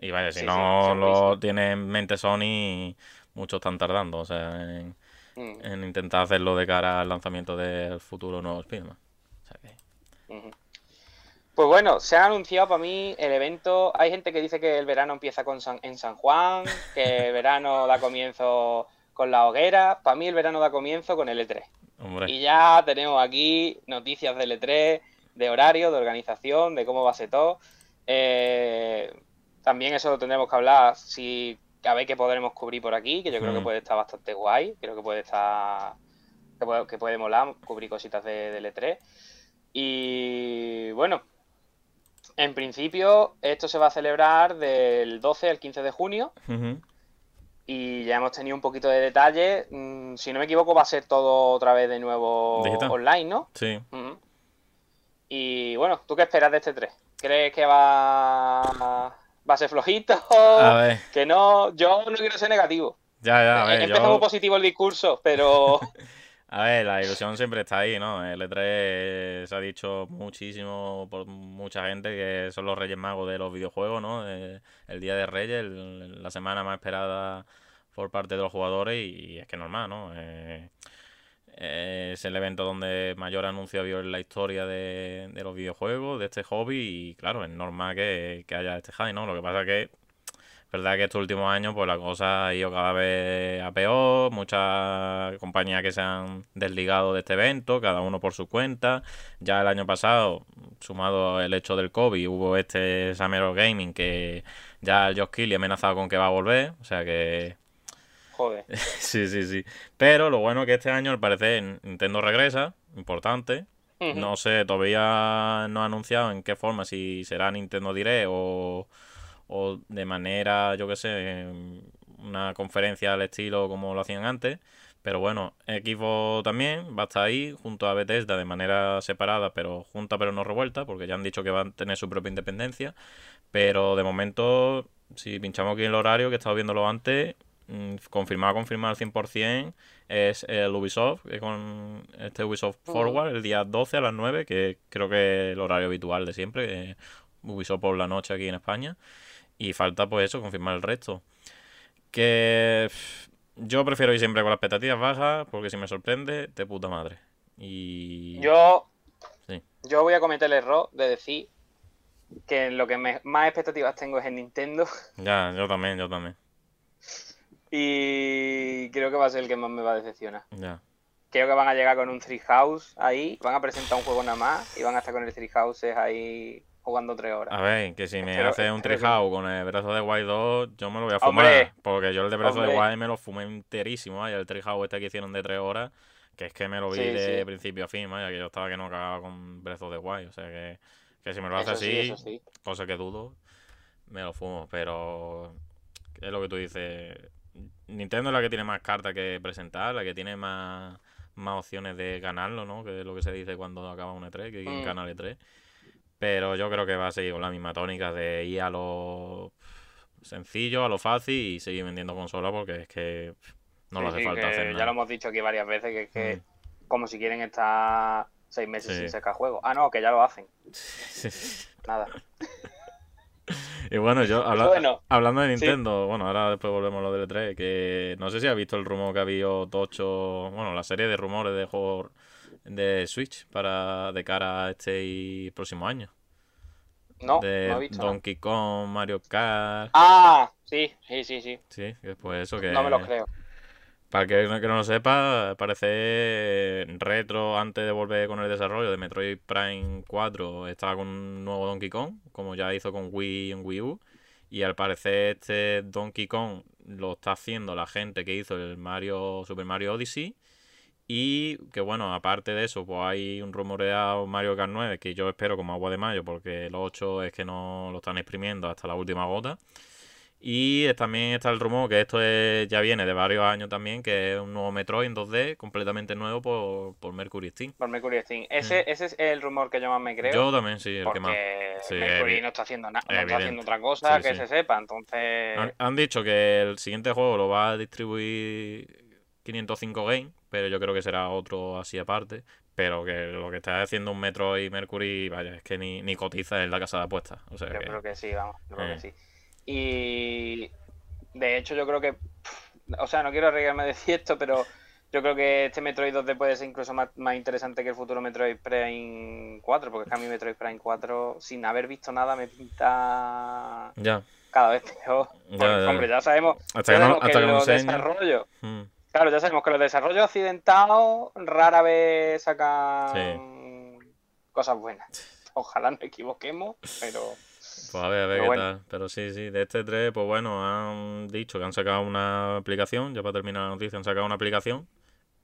Y vaya, si Sí, no lo tiene en mente Sony, muchos están tardando, o sea, en, Mm, en intentar hacerlo de cara al lanzamiento del futuro nuevo Spider-Man. O sea que. Pues bueno, se ha anunciado para mí el evento. Hay gente que dice que el verano empieza con San- en San Juan, que el verano da comienzo con la hoguera. Para mí el verano da comienzo con el E3. hombre, Y ya tenemos aquí noticias del E3, de horario, de organización, de cómo va a ser todo. Eh, también eso lo tendremos que hablar si a ver qué podremos cubrir por aquí, que yo creo que Mm. puede estar bastante guay. Creo que puede estar. que puede, que puede molar cubrir cositas de, del E3. Y bueno, en principio esto se va a celebrar del 12 al 15 de junio. Y ya hemos tenido un poquito de detalle. Mm, si no me equivoco, va a ser todo otra vez de nuevo Digital. online, ¿no? sí. Y bueno, ¿tú qué esperas de este 3? ¿Crees que va, va a ser flojito? A ver, Que no, yo no quiero ser negativo. ya, ya, a ver, empezado yo- muy positivo el discurso, pero A ver, la ilusión siempre está ahí, ¿no? El E3 se ha dicho muchísimo por mucha gente que son los Reyes Magos de los videojuegos, ¿no? El Día de Reyes, el- la semana más esperada por parte de los jugadores y, es que normal, ¿no? Eh, Es el evento donde mayor anuncio ha habido en la historia de, de los videojuegos, de este hobby, y claro, es normal que, que haya este high, ¿no? Lo que pasa es que es verdad que estos últimos años pues la cosa ha ido cada vez a peor, muchas compañías que se han desligado de este evento, cada uno por su cuenta. Ya el año pasado, sumado el hecho del COVID, hubo este Summer of Gaming que ya el Josh ha amenazado con que va a volver, o sea que Joder. Sí, sí, sí. Pero lo bueno es que este año, al parecer, Nintendo regresa, importante. No sé, todavía no ha anunciado en qué forma, si será Nintendo Direct o, o de manera, yo qué sé, una conferencia al estilo como lo hacían antes. Pero bueno, Xbox también va a estar ahí junto a Bethesda de manera separada, pero junta pero no revuelta, porque ya han dicho que van a tener su propia independencia. Pero de momento, si pinchamos aquí el horario, que he estado viéndolo antes, confirmado, confirmado al 100%, es el Ubisoft, con este Ubisoft Ujú. Forward, el día 12 a las 9, que creo que es el horario habitual de siempre, Ubisoft por la noche aquí en España. Y falta pues eso, confirmar el resto. Que yo prefiero ir siempre con las expectativas bajas, porque si me sorprende, de puta madre. Y... Yo, Sí. yo voy a cometer el error de decir que lo que me- más expectativas tengo es en Nintendo Ya, yo también, yo también. Y creo que va a ser el que más me va a decepcionar. Ya. Creo que van a llegar con un Treehouse ahí, van a presentar un juego nada más y van a estar con el Treehouse ahí jugando tres horas. A ver, que si me hace un Treehouse con el brazo de Wild 2, yo me lo voy a fumar. Hombre, porque yo el de brazo de hombre. Wild me lo fumé enterísimo. Vaya, el Treehouse este que hicieron de 3 horas, que es que me lo vi Sí, de sí. principio a fin, vaya, que yo estaba que no cagaba con brazo de Wild. O sea que, que si me lo hace Eso así, sí. cosa que dudo, me lo fumo. Pero es lo que tú dices. Nintendo es la que tiene más cartas que presentar, la que tiene más, más opciones de ganarlo, ¿no? Que es lo que se dice cuando acaba un E3, que Mm. gana el E3. Pero yo creo que va a seguir con la misma tónica de ir a lo sencillo, a lo fácil y seguir vendiendo consolas porque es que no le Sí, hace sí, falta hacer Ya lo hemos dicho aquí varias veces, que es que Mm. como si quieren estar seis meses Sí. sin sacar juegos. Ah, no, que ya lo hacen. Nada. Y bueno, yo habla- Bueno, hablando de sí. Nintendo, bueno, ahora después volvemos a lo del E3, que no sé si has visto el rumor que ha habido tocho, bueno, la serie de rumores de juegos de Switch para de cara a este y próximo año. no, de no he visto. Donkey Kong, Mario Kart, Ah, sí, sí, sí, sí. sí, pues eso que No me lo creo. Para que, que no lo sepa, parece retro antes de volver con el desarrollo de Metroid Prime 4 estaba con un nuevo Donkey Kong, como ya hizo con Wii en Wii U. Y al parecer este Donkey Kong lo está haciendo la gente que hizo el Mario Super Mario Odyssey. Y que bueno, aparte de eso, pues hay un rumoreado Mario Kart 9 que yo espero como agua de mayo porque el 8 es que no lo están exprimiendo hasta la última gota. Y también está el rumor que esto es- ya viene de varios años también, que es un nuevo Metroid en 2D completamente nuevo por, por Mercury Steam. Por Mercury Steam. Ese, ese es el rumor que yo más me creo. Mm. Yo también, sí, el que porque más. Sí, Mercury evi- no está haciendo nada, no está haciendo otra cosa Sí, que sí. se sepa. Entonces, Han, han dicho que el siguiente juego lo va a distribuir 505 Game, pero yo creo que será otro así aparte. Pero que lo que está haciendo un Metroid Mercury, vaya, es que ni, ni cotiza en la casa de apuestas. O sea yo que, creo que sí, vamos, yo creo eh. que sí. Y de hecho, yo creo que, o sea, no quiero arriesgarme a decir esto, pero yo creo que este Metroid 2D puede ser incluso más, más interesante que el futuro Metroid Prime 4, porque es que a mí Metroid Prime 4, sin haber visto nada, me pinta ya. cada vez peor. Ya, Porque, ya. Hombre, ya sabemos, Hasta ya que no, que hasta que no los desarrollos, Mm. claro, ya sabemos que los desarrollos accidentados rara vez sacan cosas buenas. Ojalá nos equivoquemos, pero Pues a ver, a ver Pero qué bueno. tal. Pero sí, sí, de este 3, pues bueno, han dicho que han sacado una aplicación, ya para terminar la noticia, han sacado una aplicación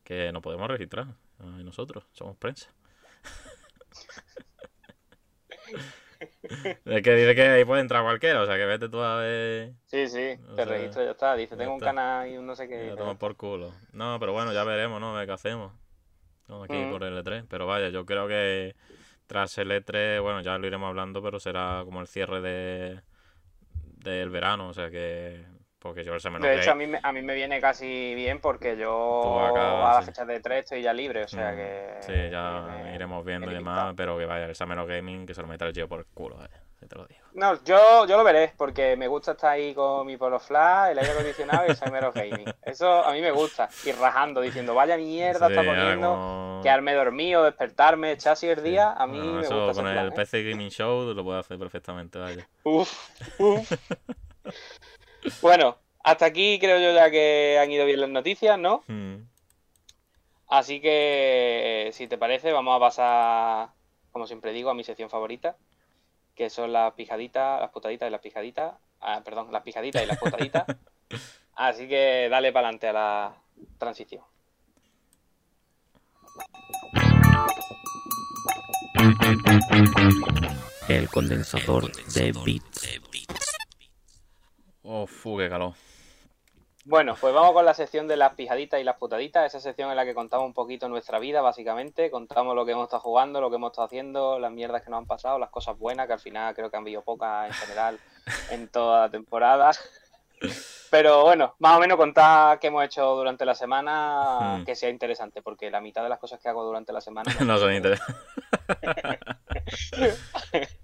que no podemos registrar. Y nosotros, somos prensa. es que dice que ahí puede entrar cualquiera, o sea que vete tú a ver. sí, sí, O te sea, registro, ya está. Dice, ya tengo un canal y un no sé qué. Ya toma por culo. No, pero bueno, ya veremos, ¿no? A ver qué hacemos. Estamos aquí Ujú. por el E3. Pero vaya, yo creo que tras el E3, bueno, ya lo iremos hablando, pero será como el cierre de del verano, o sea que. Porque yo el Summer De of hecho, a mí, me, a mí me viene casi bien porque yo Tú acabas, a la sí. fecha de 3 estoy ya libre, o sea Mm, que... Sí, ya me- iremos viendo y me demás, pero que vaya, el Summer Gaming que se lo meta el tío por el culo, vaya, te lo digo. No, yo, yo lo veré, porque me gusta estar ahí con mi polo flash, el aire acondicionado y el Summer Gaming. Eso a mí me gusta. Y rajando, diciendo, vaya mierda, Sí, está poniendo, como- quedarme dormido, despertarme, echar así el día, a mí me eso gusta. con ese el plan, ¿eh? PC Gaming Show lo puedo hacer perfectamente, vaya. Uf, uf. bueno, hasta aquí creo yo ya que han ido bien las noticias, ¿no? Mm. Así que, si te parece, vamos a pasar, como siempre digo, a mi sección favorita, que son las pijaditas, las putaditas y las pijaditas. Ah, perdón, las pijaditas y las putaditas. Así que dale para adelante a la transición. El condensador de bits. Oh, fu, qué calor. Bueno, pues vamos con la sección de las pijaditas y las putaditas, esa sección en la que contamos un poquito nuestra vida, básicamente, contamos lo que hemos estado jugando, lo que hemos estado haciendo, las mierdas que nos han pasado, las cosas buenas, que al final creo que han habido pocas en general en toda la temporada. Pero bueno, más o menos contar qué hemos hecho durante la semana, Hmm. que sea interesante, porque la mitad de las cosas que hago durante la semana... no no son interesantes.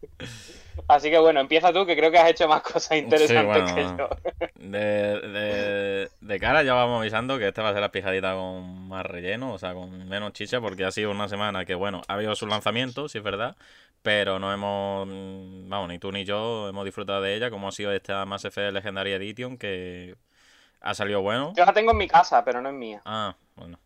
Así que bueno, empieza tú, que creo que has hecho más cosas interesantes bueno. que yo. De, de, de cara ya vamos avisando que este va a ser la pijadita con más relleno, o sea, con menos chicha, porque ha sido una semana que, bueno, ha habido sus lanzamientos, sí es verdad, pero no hemos, mm, vamos, ni tú ni yo hemos disfrutado de ella, como ha sido esta Mass Effect Legendary Edition, que ha salido bueno. Yo la tengo en mi casa, pero no es mía. Ah, bueno,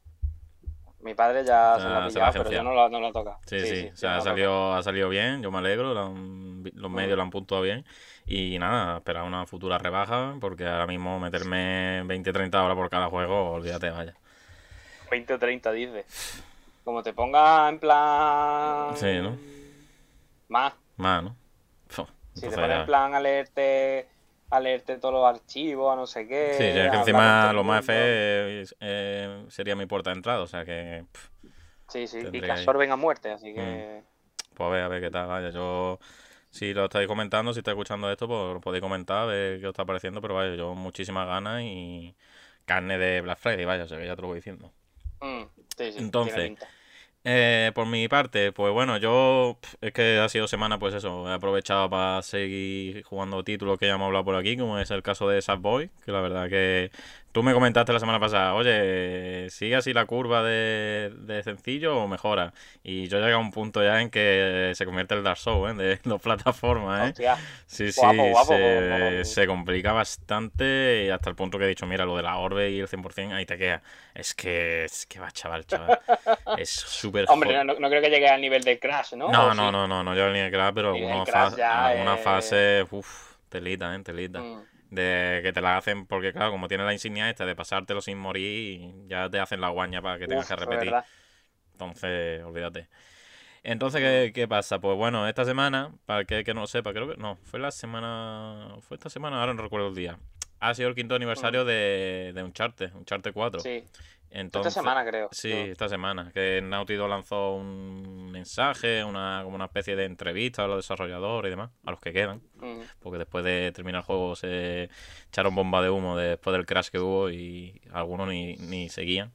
Mi padre ya se Ya la ha se la ha pillado, pero agenciado. no la, no la toca. sí, sí, o sea, ha salido, ha salido bien, yo me alegro, lo han- los medios lo han puntuado bien, y nada, esperar una futura rebaja, porque ahora mismo meterme 20-30 horas por cada juego, olvídate, vaya. 20 o 30 dice. Como te ponga en plan. Sí, ¿no? Más. Más, ¿no? Si te pones ya- en plan a leerte, a leerte todos los archivos, a no sé qué. Sí, es que encima lo más fe eh, sería mi puerta de entrada, o sea que, pff, Sí, sí, y que Mm. absorben a muerte, así que. pues a ver, a ver qué tal, vaya, yo, si lo estáis comentando, si estáis escuchando esto, pues lo podéis comentar, a ver qué os está pareciendo, pero vaya, yo muchísimas ganas y carne de Black Friday, vaya, o sea que ya te lo voy diciendo. mm, sí, sí, Entonces. Eh, por mi parte, pues bueno, yo es que ha sido semana, pues eso, he aprovechado para seguir jugando títulos que ya hemos hablado por aquí, como es el caso de Sackboy, que la verdad que tú me comentaste la semana pasada, oye, ¿sigue así la curva de, de sencillo o mejora? Y yo llegué a un punto ya en que se convierte el Dark Souls, ¿eh? De dos plataformas, ¿eh? Hostia, Sí, sí, Guapo, se, se complica bastante y hasta el punto que he dicho, mira, lo de la orbe y el 100%, ahí te queda. Es que, es que va, chaval, chaval. Es súper hombre, no, no creo que llegue al nivel de Crash, ¿no? No, ¿O no, sí? no, no, no llevo ni el crash, pero algunas crash fa- es- fases, uff, telita, eh, telita. Mm, De que te la hacen, porque claro, como tiene la insignia esta de pasártelo sin morir, ya te hacen la guaña para que tengas que repetir. Entonces, olvídate. Entonces, ¿qué, qué pasa? Pues bueno, esta semana, para el que, que no lo sepa, creo que no, fue la semana, fue esta semana, ahora no recuerdo el día. Ha sido el quinto aniversario de, de Uncharted, Uncharted 4. Mm. Sí, Entonces, esta semana creo. Sí, esta semana, que Naughty Dog lanzó un mensaje, una, como una especie de entrevista a los desarrolladores y demás, a los que quedan, Mm, porque después de terminar el juego se echaron bomba de humo después del crash que hubo y algunos ni, ni seguían.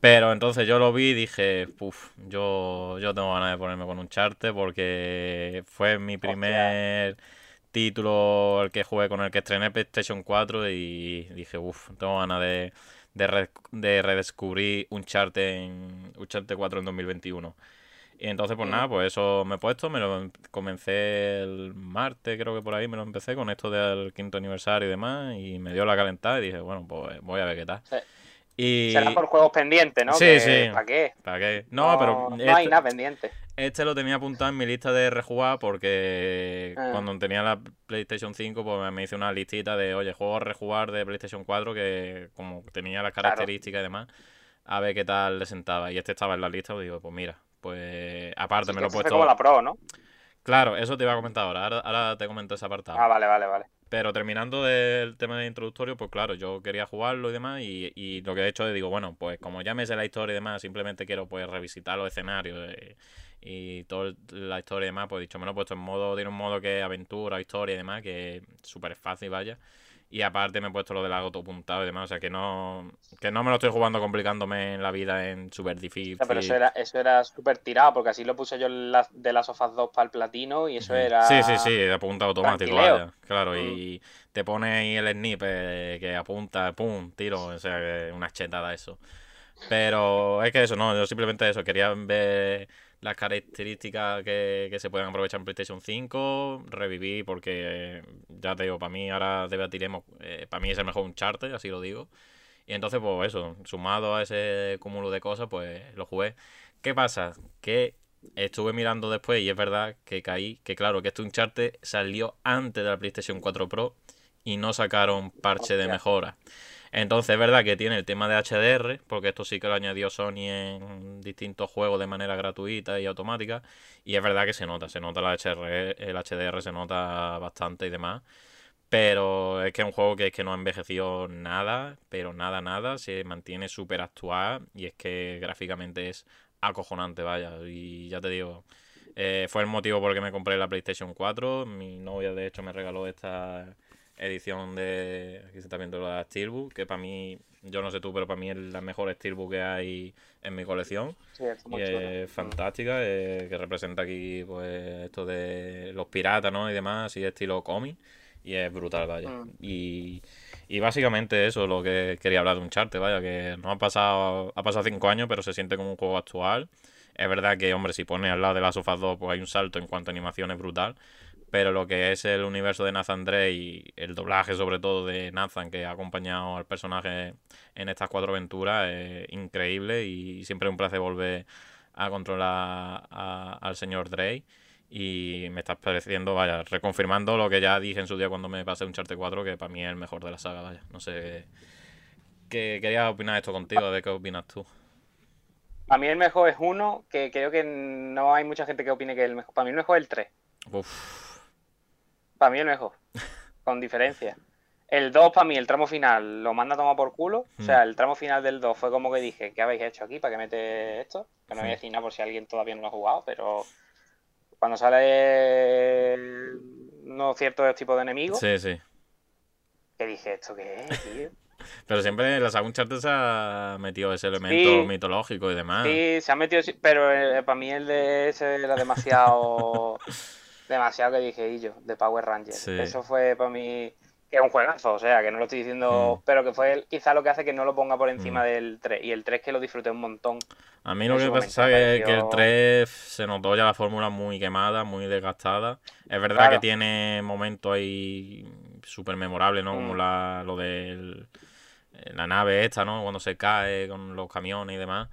Pero entonces yo lo vi y dije, uff, yo, yo tengo ganas de ponerme con un charte porque fue mi primer título el que jugué con el que estrené PlayStation 4 y dije, uff, tengo ganas de, de, re- de redescubrir Uncharted en Uncharted 4 en 2021. Y entonces, pues Mm. nada, pues eso me he puesto, me lo em- comencé el martes, creo que por ahí me lo empecé con esto del quinto aniversario y demás, y me dio la calentada y dije, bueno, pues voy a ver qué tal. Sí. Y... Será por juegos pendientes, ¿no? Sí, Que- sí. ¿Para qué? ¿Para qué? No, pero No hay nada pendiente. Este lo tenía apuntado en mi lista de rejugar porque Ah. cuando tenía la PlayStation 5 pues me hice una listita de, oye, juegos a rejugar de PlayStation 4 que como tenía las Claro. características y demás, a ver qué tal le sentaba. Y este estaba en la lista, pues digo, pues mira, pues aparte me lo he esto es puesto... como la Pro, ¿no? Claro, eso te iba a comentar ahora, ahora, ahora te comento ese apartado. Ah, vale, vale, vale. Pero terminando del tema de introductorio, pues claro, yo quería jugarlo y demás, y, y lo que he hecho es, digo, bueno, pues como ya me sé la historia y demás, simplemente quiero pues revisitar los escenarios eh, y toda la historia y demás, pues he dicho, me lo he puesto en modo, tiene un modo que es aventura, historia y demás, que es súper fácil, vaya. Y aparte me he puesto lo del autopuntado y demás. O sea que no, que no me lo estoy jugando complicándome en la vida en súper difícil. pero eso era, eso era súper tirado, porque así lo puse yo de las sofás 2 para el platino y eso era. Sí, sí, sí, apunta automático, vaya. Claro, y mm. te pone ahí el snip que apunta, pum, tiro. O sea que una chetada eso. Pero es que eso, no, yo simplemente eso, quería ver las características que, se pueden aprovechar en PlayStation 5, revivir, porque ya te digo, para mí ahora debatiremos, eh, para mí es el mejor Uncharted, así lo digo. Y entonces, pues eso, sumado a ese cúmulo de cosas, pues lo jugué. ¿Qué pasa? Que estuve mirando después y es verdad que caí, que claro, que este Uncharted salió antes de la PlayStation 4 Pro y no sacaron parche de mejora. Entonces es verdad que tiene el tema de HDR, porque esto sí que lo añadió Sony en distintos juegos de manera gratuita y automática. Y es verdad que se nota, se nota el HDR, el HDR se nota bastante y demás. Pero es que es un juego que es que no ha envejecido nada, pero nada, nada. Se mantiene súper actual y es que gráficamente es acojonante, vaya. Y ya te digo, eh, fue el motivo por el que me compré la PlayStation 4. Mi novia, de hecho, me regaló esta edición de. Aquí se está viendo la Steelbook, que para mí, yo no sé tú, pero para mí es la mejor Steelbook que hay en mi colección. Sí, es y es fantástica, eh, que representa aquí pues esto de los piratas, ¿no? Y demás, y estilo cómic. Y es brutal, vaya. Mm. Y, y básicamente eso es lo que quería hablar de un charte, vaya, que no ha pasado, ha pasado cinco años, pero se siente como un juego actual. Es verdad que, hombre, si pone al lado de la Sofas 2, pues hay un salto en cuanto a animación es brutal pero lo que es el universo de Nathan Drake y el doblaje sobre todo de Nathan que ha acompañado al personaje en estas cuatro aventuras es increíble y siempre es un placer volver a controlar al señor Drake y me estás pareciendo, vaya, reconfirmando lo que ya dije en su día cuando me pasé un Charte 4 que para mí es el mejor de la saga, vaya, no sé qué quería opinar esto contigo, de qué opinas tú. Para mí el mejor es uno, que creo que no hay mucha gente que opine que el mejor. Para mí el mejor es el 3. Uf. Para mí el mejor, con diferencia. El 2, para mí, el tramo final, lo manda a tomar por culo. O sea, hmm. el tramo final del 2 fue como que dije, ¿qué habéis hecho aquí? ¿Para qué mete esto? Que no voy a decir nada por si alguien todavía no lo ha jugado, pero cuando sale no cierto tipo de enemigos. Sí, sí. Que dije, ¿esto qué es, tío? Pero siempre en la saga Uncharted se ha metido ese elemento mitológico y demás. Sí, se ha metido, pero eh, para mí el de ese era demasiado demasiado que dije y yo, de Power Rangers. Eso fue para mí que es un juegazo, o sea, que no lo estoy diciendo, mm. pero que fue quizá lo que hace que no lo ponga por encima mm. del 3. Y el 3 que lo disfruté un montón. A mí lo que pasa es que el 3 se notó ya la fórmula muy quemada, muy desgastada. Es verdad que tiene momentos ahí súper memorables, ¿no? Como mm. la, lo de la nave esta, ¿no? Cuando se cae con los camiones y demás.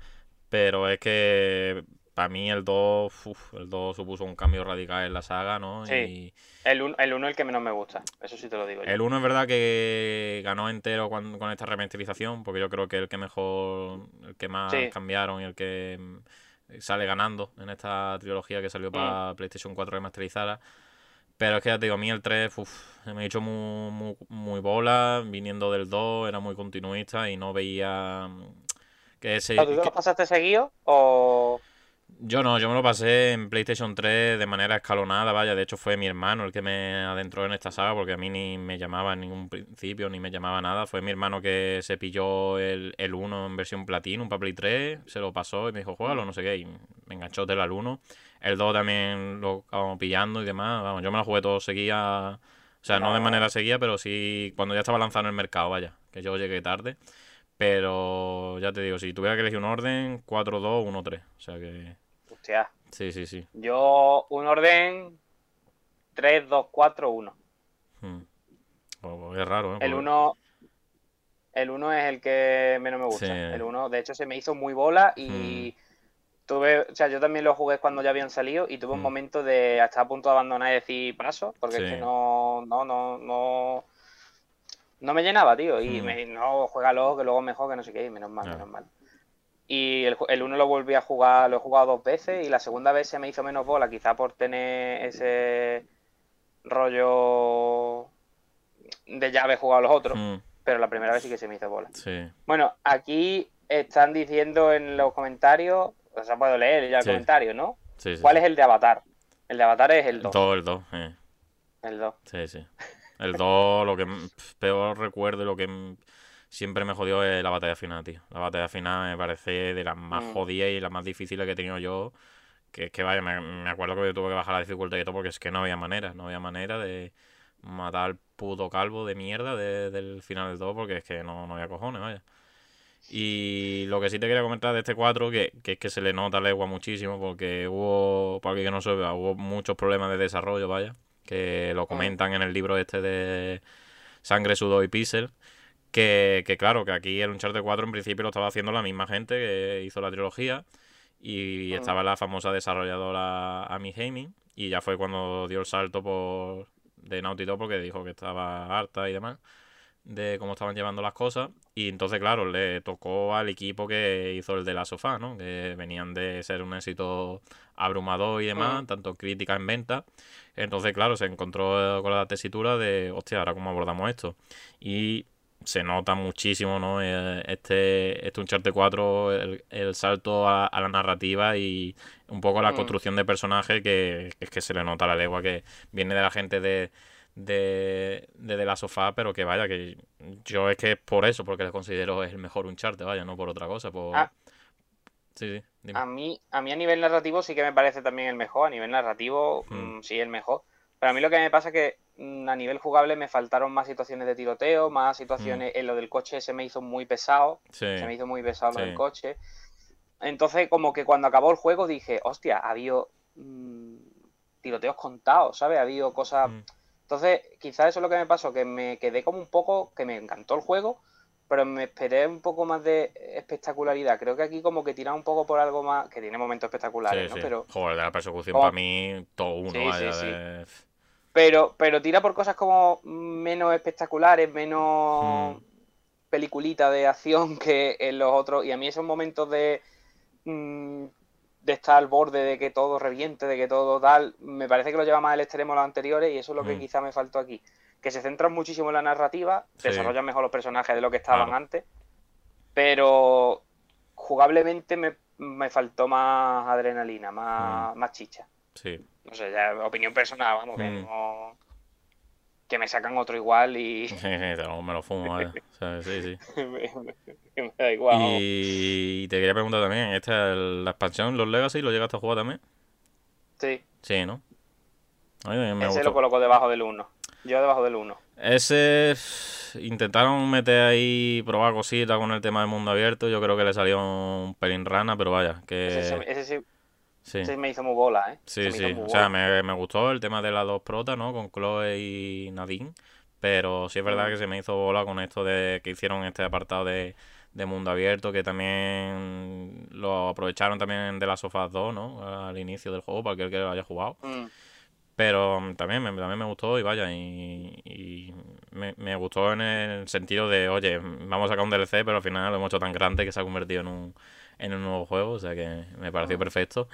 Pero es que para mí el 2, el 2 supuso un cambio radical en la saga, ¿no? Sí. El 1 el, uno el que menos me gusta, eso sí te lo digo. Yo. El 1 es verdad que ganó entero con, esta remasterización, porque yo creo que el que mejor, el que más cambiaron y el que mm, sale ganando en esta trilogía que salió para mm. PlayStation 4 remasterizada. Pero es que ya te digo, a mí el 3 se me ha hecho muy, muy, bola, viniendo del 2, era muy continuista y no veía mm, que ese... ¿Tú lo pasaste seguido o...? Yo no, yo me lo pasé en PlayStation 3 de manera escalonada, vaya, de hecho fue mi hermano el que me adentró en esta saga porque a mí ni me llamaba en ningún principio, ni me llamaba nada, fue mi hermano que se pilló el, el 1 en versión Platinum para Play 3, se lo pasó y me dijo, juégalo, no sé qué, y me enganchó del al 1. El 2 también lo acabamos pillando y demás, vamos, yo me lo jugué todo seguía, o sea, no de manera seguida, pero sí cuando ya estaba lanzado en el mercado, vaya, que yo llegué tarde. Pero ya te digo, si tuviera que elegir un orden, 4-2, 1-3. O sea que Hostia. Sí, sí, sí. Yo un orden 3, 2, 4, 1. es raro, ¿eh? El 1 el 1 es el que menos me gusta. El 1, de hecho, se me hizo muy bola y hmm. tuve, o sea, yo también lo jugué cuando ya habían salido y tuve un hmm. momento de estar a punto de abandonar y decir paso, porque es que no, no, no, no, no me llenaba, tío. Y hmm. me, no, juégalo, que luego mejor, que no sé qué, y menos mal, menos mal. Y el, el uno lo volví a jugar, lo he jugado dos veces y la segunda vez se me hizo menos bola, quizá por tener ese rollo de ya haber jugado los otros, hmm. pero la primera vez sí que se me hizo bola. Bueno, aquí están diciendo en los comentarios, o sea, puedo leer ya el comentario, ¿no? ¿Cuál es el de Avatar? El de Avatar es el 2. Todo el 2, El 2. Sí, sí. El 2, lo que peor recuerdo y lo que siempre me jodió es la batalla final, tío. La batalla final me parece de las más Mm. jodidas y las más difíciles que he tenido yo. Que es que, vaya, me, me acuerdo que tuve que bajar la dificultad y todo porque es que no había manera, no había manera de matar al puto calvo de mierda de- del final del todo porque es que no, no había cojones, vaya. Y lo que sí te quería comentar de este 4, que, que es que se le nota legua muchísimo, porque hubo, para que no sepa, hubo muchos problemas de desarrollo, vaya, que lo comentan en el libro este de Sangre, Sudor y Pixel, que, que claro, que aquí el Uncharted 4 en principio lo estaba haciendo la misma gente que hizo la trilogía, y Mm. estaba la famosa desarrolladora Amy Haming, y ya fue cuando dio el salto por de Naughty Dog porque dijo que estaba harta y demás de cómo estaban llevando las cosas. Y entonces, claro, le tocó al equipo que hizo el de la sofá, ¿no? Que venían de ser un éxito abrumador y demás, tanto crítica en venta. Entonces, claro, se encontró con la tesitura de, hostia, ahora cómo abordamos esto. Y se nota muchísimo, ¿no? Eh, Este, este Uncharted 4, el, el salto a, a la narrativa y un poco la Mm. construcción de personaje que, es que se le nota la legua que viene de la gente de, de, de of Us, pero que vaya, que yo es que es por eso, porque le considero el mejor Uncharted, vaya, no por otra cosa, por... Ah. Sí, sí, dime. A mí, a mí a nivel narrativo sí que me parece también el mejor. A nivel narrativo, Hmm. mm, sí, el mejor. Pero a mí lo que me pasa es que mm, a nivel jugable me faltaron más situaciones de tiroteo, más situaciones. En lo del coche se me hizo muy pesado. Sí, Se me hizo muy pesado lo Sí. del coche. Entonces, como que cuando acabó el juego dije, hostia, ha habido mm, tiroteos contados, ¿sabes? Ha habido cosas. Mm. Entonces, quizás eso es lo que me pasó, que me quedé como un poco, que me encantó el juego, pero me esperé un poco más de espectacularidad. Creo que aquí como que tira un poco por algo más, que tiene momentos espectaculares, sí, ¿no? sí. Pero, Joder, de la persecución Como- para mí, todo uno, Sí, vaya, de- pero, pero tira por cosas como menos espectaculares, menos Mm. peliculita de acción que en los otros. Y a mí esos momentos de, mm, de estar al borde de que todo reviente, de que todo tal, me parece que lo lleva más al extremo los anteriores y eso es lo que Mm. quizá me faltó aquí. Que se centran muchísimo en la narrativa, Sí. desarrollan mejor los personajes de lo que estaban Claro. antes, pero jugablemente me, me faltó más adrenalina, más, más chicha. sí. No sé, ya opinión personal, vamos, que Mm. no- Que me sacan otro igual y me lo fumo. O sea, sí, sí. que me da igual. Y te quería preguntar también, ¿esta la expansión, los Legacy, lo llegaste a jugar también? Sí, Sí, ¿no? Me ese gustó. lo coloco debajo del 1. Yo debajo del 1. Ese intentaron meter ahí, probar cositas con el tema del mundo abierto. Yo creo que le salió un pelín rana, pero vaya, Ese, que ese sí, sí. ese me hizo muy bola, ¿eh? Sí, sí. O sea, me, me gustó el tema de las dos protas, ¿no? Con Chloe y Nadine. Pero sí es verdad Mm. que se me hizo bola con esto de que hicieron este apartado de, de mundo abierto, que también lo aprovecharon también de las sofás 2, ¿no? Al inicio del juego, para aquel que lo haya jugado. Mm, Pero mm, también me, también me gustó y vaya, y, y me, me gustó en el sentido de, oye, vamos a sacar un DLC, pero al final lo hemos hecho tan grande que se ha convertido en un, en un nuevo juego, o sea que me pareció perfecto.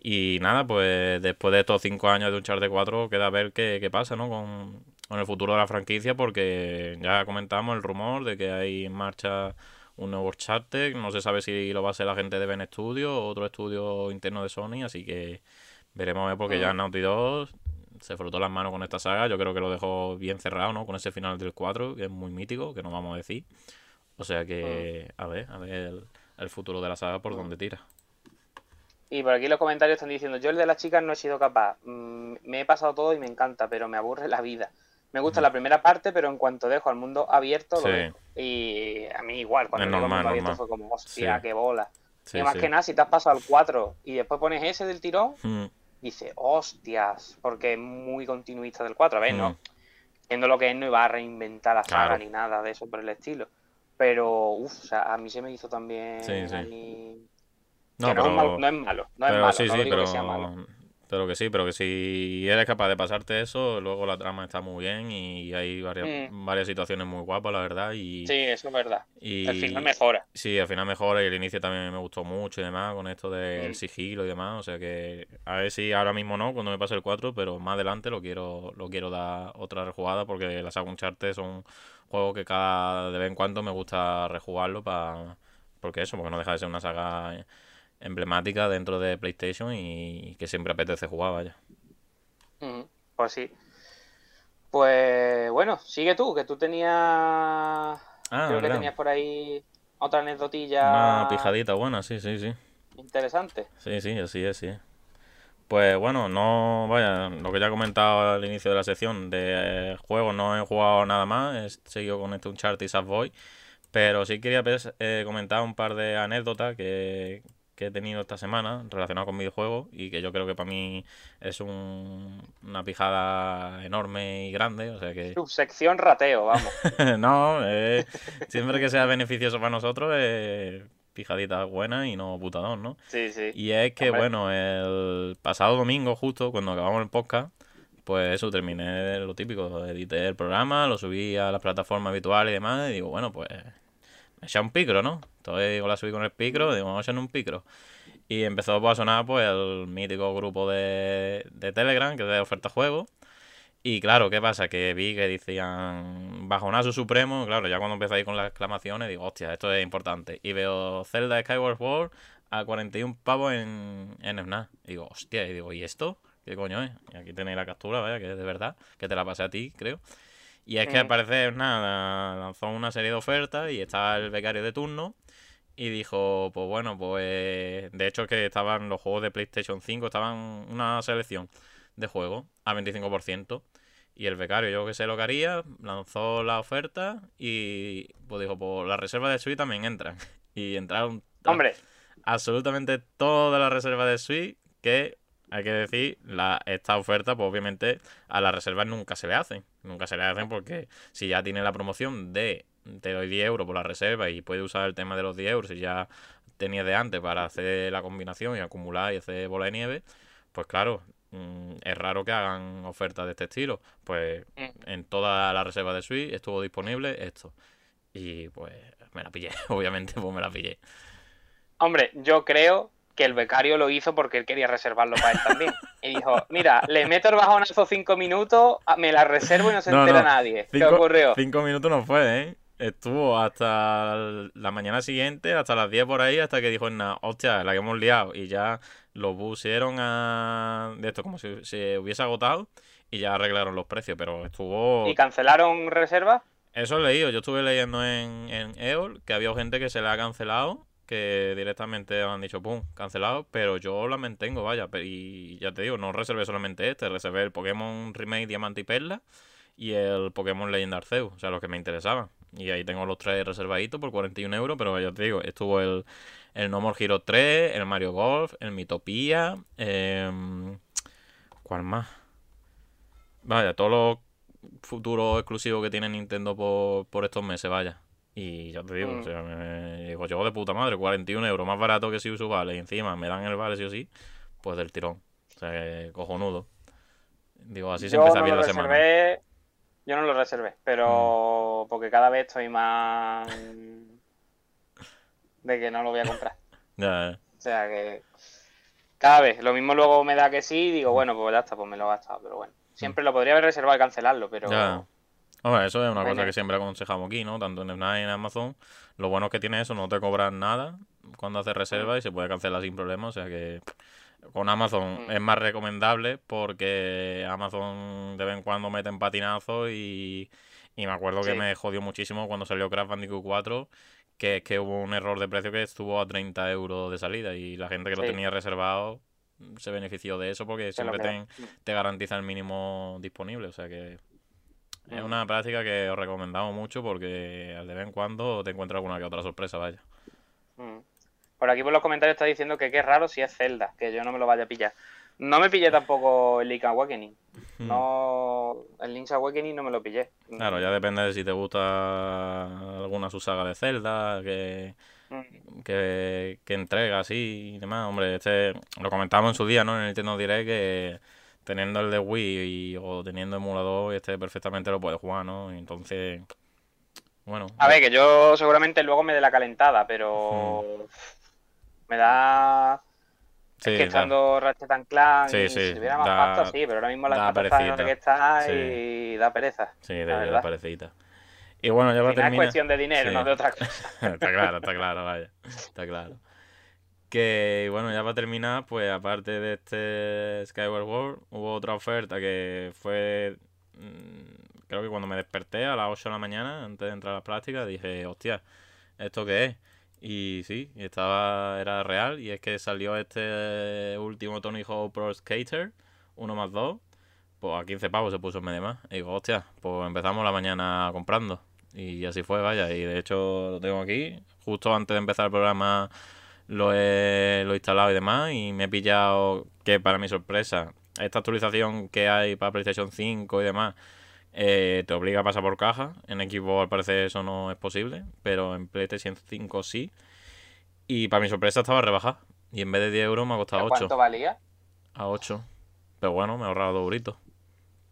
Y nada, pues después de estos cinco años de Uncharted 4 queda ver qué, qué pasa, ¿no? Con, con el futuro de la franquicia, porque ya comentamos el rumor de que hay en marcha un nuevo Uncharted, no se sabe si lo va a hacer la gente de Ben Studio o otro estudio interno de Sony, así que veremos a ver, porque ya. Naughty Dog se frotó las manos con esta saga, yo creo que lo dejó bien cerrado, ¿no? Con ese final del 4, que es muy mítico, que no vamos a decir. O sea que, a ver, a ver el, el futuro de la saga por Mm. dónde tira. Y por aquí los comentarios están diciendo, yo el de las chicas no he sido capaz. Mm, me he pasado todo y me encanta, pero me aburre la vida. Me gusta la primera parte, pero en cuanto dejo al mundo abierto, lo dejo. Y a mí igual, cuando normal, mundo abierto fue como, hostia, Sí. qué bola. Sí, y más que nada, si te has pasado al 4 y después pones ese del tirón, Mm, dice, hostias, porque es muy continuista del 4. A ver, mm. no, siendo lo que es, no iba a reinventar la saga Claro. ni nada de eso por el estilo. Pero, uff, o sea, a mí se me hizo también Sí, sí. ahí- No, es malo, no es malo, no es malo, sí, no sí, digo pero, que sea malo. Pero que sí, pero que si eres capaz de pasarte eso, luego la trama está muy bien y hay varias, Mm. varias situaciones muy guapas, la verdad. Y, Sí, eso es verdad. y El final mejora. Sí, al final mejora y el inicio también me gustó mucho y demás, con esto del Mm. sigilo y demás. O sea que, a ver si ahora mismo no, cuando me pase el 4, pero más adelante lo quiero lo quiero dar otra rejugada porque las saga Uncharted son juegos que cada de vez en cuando me gusta rejugarlo para porque eso, porque no deja de ser una saga emblemática dentro de PlayStation y que siempre apetece jugar, vaya. Ujú, Pues sí. Pues bueno, sigue tú, que tú tenías. Ah, creo que tenías por ahí otra anécdotilla Una pijadita buena, sí, sí, sí. interesante. Sí, sí, así es, sí. es. Pues bueno, no, vaya, lo que ya he comentado al inicio de la sección de eh, juegos no he jugado nada más, he seguido con este Uncharted y Sackboy, pero sí quería pues, eh, comentar un par de anécdotas que, que he tenido esta semana relacionadas con videojuegos y que yo creo que para mí es un- una pijada enorme y grande, o sea que... Subsección rateo, vamos. no, eh, siempre que sea beneficioso para nosotros, eh, pijadita buena y no putadón, ¿no? Sí, sí. Y es que, bueno, el pasado domingo, justo cuando acabamos el podcast, pues eso, terminé lo típico, edité el programa, lo subí a las plataformas habituales y demás, y digo, bueno, pues me eché un picro, ¿no? Entonces digo, la subí con el picro, digo, vamos a echar un picro. Y empezó pues, a sonar pues el mítico grupo de, de Telegram, que es de oferta juego. Y claro, ¿qué pasa? Que vi que decían bajonazo supremo, claro, ya cuando empecé ahí con las exclamaciones, digo, hostia, esto es importante. Y veo Zelda Skyward Sword a 41 pavos en, en. Y digo, hostia, y digo, ¿y esto? ¿Qué coño es? Y aquí tenéis la captura, vaya, que es de verdad, que te la pasé a ti, creo. Y es que al parecer, nada, lanzó una serie de ofertas y estaba el becario de turno y dijo, pues bueno, pues de hecho que estaban los juegos de PlayStation 5, estaban una selección de juegos a 25%. Y el becario, yo que sé lo que haría, lanzó la oferta y pues dijo, pues las reservas de Switch también entran. Y entraron Hombre, absolutamente todas las reservas de Switch que hay que decir, la, esta oferta, pues obviamente a las reservas nunca se le hacen. Nunca se le hacen porque si ya tiene la promoción de te doy 10 euros por la reserva y puedes usar el tema de los 10 euros si ya tenías de antes para hacer la combinación y acumular y hacer bola de nieve, pues claro, mm, es raro que hagan ofertas de este estilo. Pues Mm. en todas las reservas de Switch estuvo disponible esto. Y pues me la pillé, obviamente pues me la pillé. hombre, yo creo que el becario lo hizo porque él quería reservarlo para él también. Y dijo, mira, le meto el bajonazo cinco minutos, a- me la reservo y no se No, entera no. nadie. ¿Qué ocurrió? Cinco minutos no fue, ¿eh? Estuvo hasta la mañana siguiente, hasta las 10 por ahí, hasta que dijo, nada, hostia, la que hemos liado. Y ya lo pusieron a... de esto como si se hubiese agotado y ya arreglaron los precios, pero estuvo... ¿Y cancelaron reserva? Eso he leído, yo estuve leyendo en, en EOL que había gente que se le ha cancelado, que directamente han dicho, pum, cancelado, pero yo la mantengo, vaya, y ya te digo, no reservé solamente este, reservé el Pokémon Remake Diamante y Perla y el Pokémon Legend Arceus, o sea, los que me interesaban. Y ahí tengo los tres reservaditos por 41 euros, pero ya te digo, estuvo el, el No More Hero 3, el Mario Golf, el Mitopia, em, ¿cuál más? Vaya, todos los futuros exclusivos que tiene Nintendo por, por estos meses, vaya. Y ya te digo, Mm. o sea, me digo yo de puta madre, 41 euros, más barato que si uso vale, y encima me dan el vale sí o sí, pues del tirón. O sea, cojonudo. Digo, así se yo empieza no bien la semana. Yo no lo reservé, pero Mm. porque cada vez estoy más de que no lo voy a comprar. Ya, ya. O sea que cada vez, lo mismo luego me da que sí, digo, bueno, pues ya está, pues me lo he gastado, pero bueno. Siempre lo podría haber reservado y cancelarlo, pero Mm. Ya. Hombre, eso es una cosa que siempre aconsejamos aquí, ¿no? Tanto en Fnac y en Amazon. Lo bueno es que tiene eso, no te cobran nada cuando haces reserva y se puede cancelar sin problema. O sea que con Amazon Mm. es más recomendable porque Amazon de vez en cuando mete patinazos y, y me acuerdo que me jodió muchísimo cuando salió Crash Bandicoot 4 que es que hubo un error de precio que estuvo a 30 euros de salida y la gente que lo tenía reservado se benefició de eso porque siempre te, queda. te garantiza el mínimo disponible. O sea que es Mm. una práctica que os recomendamos mucho porque de vez en cuando te encuentras alguna que otra sorpresa, vaya. Mm. Por aquí por los comentarios está diciendo que qué raro si es Zelda, que yo no me lo vaya a pillar. No me pillé tampoco el Link Awakening. No, el Link's Awakening no me lo pillé. Hmm. Claro, ya depende de si te gusta alguna subsaga de Zelda, que, Mm. que, que entrega así y demás. Hombre, este lo comentamos en su día, ¿no? En el Nintendo Direct que teniendo el de Wii y- o teniendo emulador, este perfectamente lo puedes jugar, ¿no? Y entonces, bueno. A ver, que yo seguramente luego me dé la calentada, pero me da... sí, es que da- estando Ratchet and Clank Sí, sí, si tuviera más da- pasta, sí, pero ahora mismo la da pasta está perecita. que está y da pereza. sí, de verdad. parecita. Y bueno, ya va a final es terminar. cuestión de dinero, no de otra cosa. está claro, está claro, vaya. Está claro. Que bueno, ya para terminar, pues aparte de este Skyward World, hubo otra oferta que fue mm, creo que cuando me desperté a las 8 de la mañana, antes de entrar a las prácticas, dije, hostia, ¿esto qué es? Y sí, estaba, era real. Y es que salió este último Tony Hawk Pro Skater, 1 más 2. Pues a 15 pavos se puso en medio más. Y digo, hostia, pues empezamos la mañana comprando. Y así fue, vaya. Y de hecho lo tengo aquí. Justo antes de empezar el programa lo he, lo he instalado y demás. Y me he pillado que para mi sorpresa, esta actualización que hay para PlayStation 5 y demás, eh, te obliga a pasar por caja. En equipo al parecer eso no es posible, pero en PlayStation 5 sí. Y para mi sorpresa estaba rebajada. Y en vez de 10 euros me ha costado 8. ¿Cuánto valía? A 8. Pero bueno, me he ahorrado dos euritos.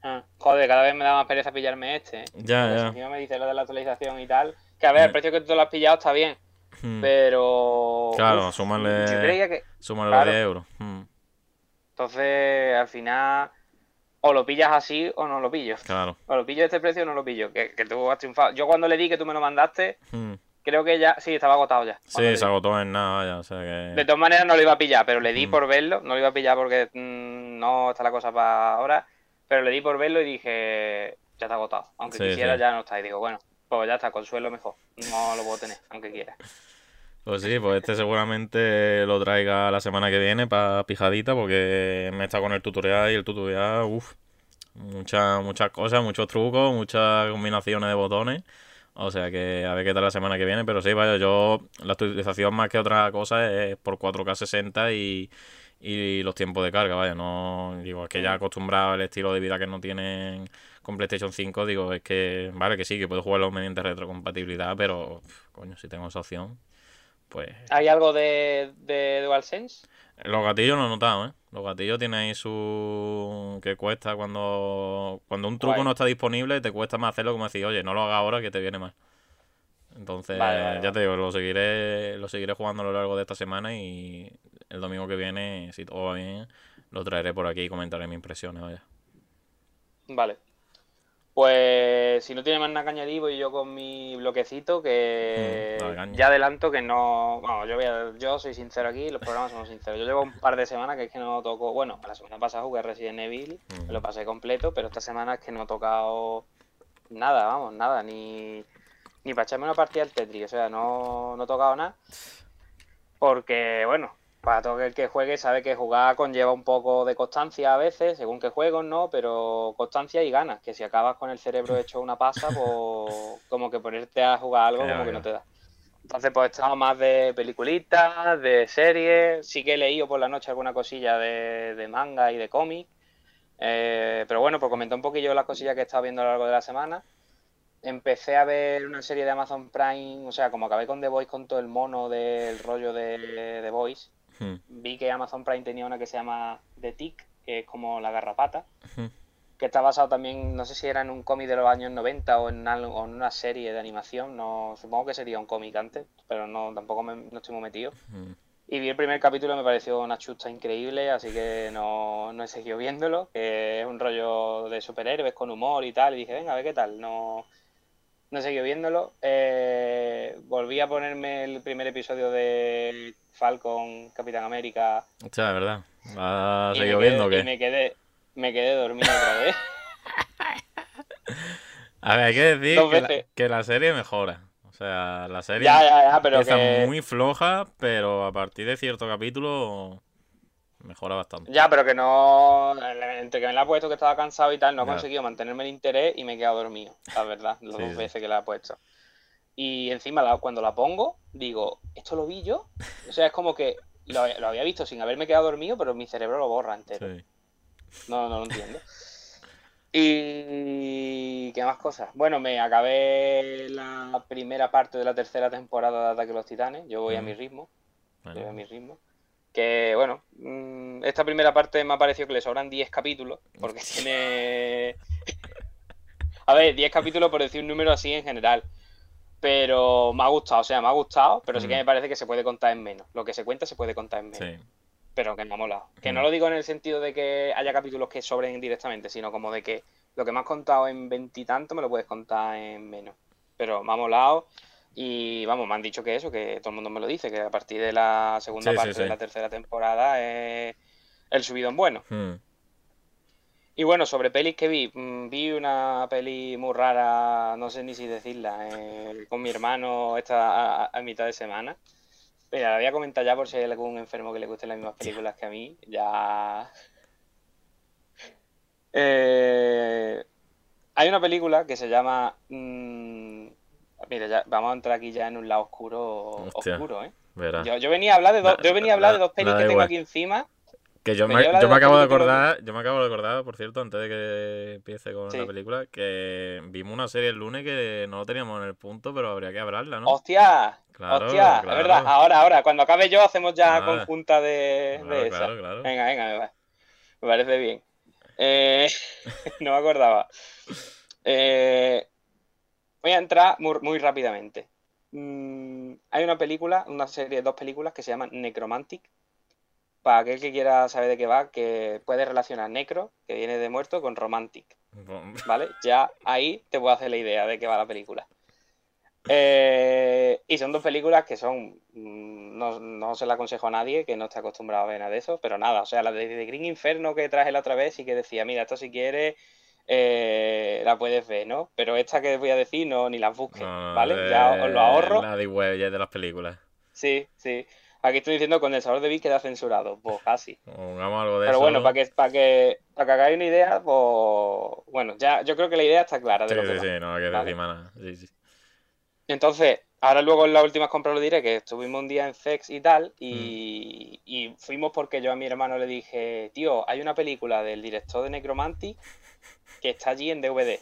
Ah, joder, cada vez me da más pereza pillarme este. ¿eh? Ya, ya. encima me dice lo de la actualización y tal. Que a ver, el precio que tú lo has pillado está bien. Hmm. Pero. Claro, súmale- Yo creía que. Súmale claro. los 10 euros. Hmm, Entonces, al final. O lo pillas así o no lo pillo. Claro. O lo pillo a este precio o no lo pillo. Que, que tú has triunfado. Yo cuando le di que tú me lo mandaste, Hmm. creo que ya. Sí, estaba agotado ya. Sí, se agotó en nada, vaya. O sea De que. todas maneras no lo iba a pillar, pero le di Mm. por verlo. No lo iba a pillar porque mm, no está la cosa para ahora. Pero le di por verlo y dije, ya está agotado. Aunque Sí, quisiera, sí. ya no está. Y digo, bueno, pues ya está, consuelo mejor. No lo puedo tener, aunque quiera. Pues sí, pues este seguramente lo traiga la semana que viene para pijadita porque me está con el tutorial y el tutorial, uff, muchas, muchas cosas, muchos trucos, muchas combinaciones de botones. O sea que a ver qué tal la semana que viene, pero sí, vaya, yo la actualización más que otra cosa es por 4K 60 y, y los tiempos de carga, vaya, no digo, es que ya acostumbrado al estilo de vida que no tienen con PlayStation 5, digo, es que, vale, que sí, que puedo jugarlo mediante retrocompatibilidad, pero, coño, si tengo esa opción, pues... ¿Hay algo de, de DualSense? Los gatillos no he notado, ¿eh? Los gatillos tienen ahí su... que cuesta cuando... Cuando un truco Guay. no está disponible, te cuesta más hacerlo como decir, oye, no lo hagas ahora que te viene mal. Entonces, Vale, vale, ya te digo, lo seguiré, lo seguiré jugando a lo largo de esta semana y el domingo que viene, si todo va bien, lo traeré por aquí y comentaré mis impresiones, vaya. Vale. Pues si no tiene más nada que añadir, voy yo con mi bloquecito, que Mm, ya adelanto que no... Vamos, yo, voy a- yo soy sincero aquí, los programas somos sinceros. Yo llevo un par de semanas que es que no toco... Bueno, la semana pasada jugué Resident Evil, Mm. me lo pasé completo, pero esta semana es que no he tocado nada, vamos, nada, ni, ni para echarme una partida al Tetris, o sea, no, no he tocado nada. Porque, bueno, para todo el que juegue sabe que jugar conlleva un poco de constancia a veces, según qué juegos, ¿no? Pero constancia y ganas, que si acabas con el cerebro hecho una pasa, pues como que ponerte a jugar algo como que no te da. Entonces, pues he estado más de peliculitas, de series, sí que he leído por la noche alguna cosilla de, de manga y de cómic. Eh, pero bueno, pues comenté un poquillo las cosillas que he estado viendo a lo largo de la semana. Empecé a ver una serie de Amazon Prime, o sea, como acabé con The Voice con todo el mono del rollo de The Voice, Hmm. vi que Amazon Prime tenía una que se llama The Tick, que es como la garrapata, Hmm. que está basado también, no sé si era en un cómic de los años 90 o en, algo- o en una serie de animación, no supongo que sería un cómic antes, pero no tampoco me- no estoy muy metido. Hmm. Y vi el primer capítulo y me pareció una chusta increíble, así que no, no he seguido viéndolo, que es un rollo de superhéroes con humor y tal, y dije, venga, a ver qué tal, no, no seguido viéndolo. Eh, volví a ponerme el primer episodio de Falcon, Capitán América, Hostia, de verdad. ¿Has y me seguido quedé, viendo o y qué? me quedé, me quedé dormido otra vez. A ver, hay que decir que la, veces. que la serie mejora. O sea, la serie ya, ya, ya, pero empieza que... muy floja, pero a partir de cierto capítulo mejora bastante. Ya, pero que no. Entre que me la he puesto que estaba cansado y tal, no he conseguido mantenerme el interés y me he quedado dormido, la verdad, las Sí, dos sí. veces que la he puesto. Y encima, la- cuando la pongo, digo, ¿esto lo vi yo? O sea, es como que lo, lo había visto sin haberme quedado dormido, pero mi cerebro lo borra entero. Sí. No, no lo entiendo. Y. ¿Qué más cosas? Bueno, me acabé la primera parte de la tercera temporada de Ataque a los Titanes. Yo voy a Mm. mi ritmo. Yo voy a mi ritmo. Que bueno, mm, esta primera parte me ha parecido que le sobran 10 capítulos, porque tiene... A ver, 10 capítulos por decir un número así en general. Pero me ha gustado, o sea, me ha gustado, pero sí que Mm. me parece que se puede contar en menos. Lo que se cuenta se puede contar en menos. sí. Pero que me ha molado. Que no Mm. lo digo en el sentido de que haya capítulos que sobren directamente, sino como de que lo que me has contado en veintitantos me lo puedes contar en menos. Pero me ha molado. Y vamos, me han dicho que eso, que todo el mundo me lo dice, que a partir de la segunda Sí, sí, parte de la tercera temporada es el subidón bueno. Hmm. Y bueno, sobre pelis que vi, mm, vi una peli muy rara, no sé ni si decirla, eh, con mi hermano esta a, a mitad de semana. Mira, la voy a comentar ya por si hay algún enfermo que le gusten las mismas películas que a mí. Ya. Eh, hay una película que se llama. mm, mira, ya, vamos a entrar aquí ya en un lado oscuro, Hostia. oscuro, ¿eh? Yo, yo venía a hablar de dos, yo venía a hablar de dos pelis que tengo igual. aquí encima. Que yo me, yo me acabo de acordar, yo me acabo de acordar, por cierto, antes de que empiece con Sí. la película, que vimos una serie el lunes que no lo teníamos en el punto, pero habría que hablarla, ¿no? ¡Hostia! Claro, ¡Hostia! claro. Es verdad, ahora, ahora, cuando acabe yo hacemos ya conjunta de, Claro, de esa. claro, claro. Venga, venga, me, va- me parece bien. Eh, no me acordaba. Eh, voy a entrar muy, muy rápidamente. Mm, hay una película, una serie, dos películas que se llaman Necromantic. Para aquel que quiera saber de qué va, que puede relacionar necro, que viene de muerto, con romantic. ¿Vale? Ya ahí te puedo hacer la idea de qué va la película. Eh, y son dos películas que son. mm, No, no se la aconsejo a nadie que no esté acostumbrado a ver nada de eso, pero nada, o sea, la de, de Green Inferno que traje la otra vez y que decía, mira, esto si quieres eh, la puedes ver, ¿no? Pero esta que voy a decir, no, ni las busques, No, no, ¿vale? de- Ya os lo ahorro. La de web ya de las películas. Sí, sí. Aquí estoy diciendo con el sabor de Vic queda censurado, pues casi. Pongamos algo de Pero eso. bueno, para que, para que, para que hagáis una idea, pues bueno, ya yo creo que la idea está clara de Sí, lo que sí, va. sí, no hay que decir nada. Sí, sí. Entonces, ahora luego en las últimas compras lo diré, que estuvimos un día en Sex y tal, Mm. y, y fuimos porque yo a mi hermano le dije, tío, hay una película del director de Necromantic que está allí en DVD.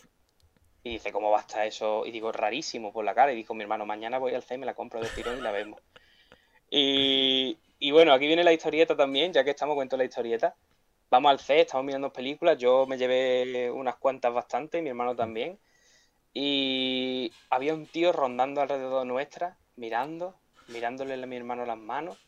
Y dice, ¿cómo va eso? Y digo, rarísimo por la cara. Y dijo mi hermano, mañana voy al C, me la compro de tirón y la vemos. Y, y bueno, aquí viene la historieta también, ya que estamos cuento la historieta. Vamos al C, estamos mirando películas, yo me llevé unas cuantas bastante, mi hermano también. Y había un tío rondando alrededor nuestra, mirando, mirándole a mi hermano las manos,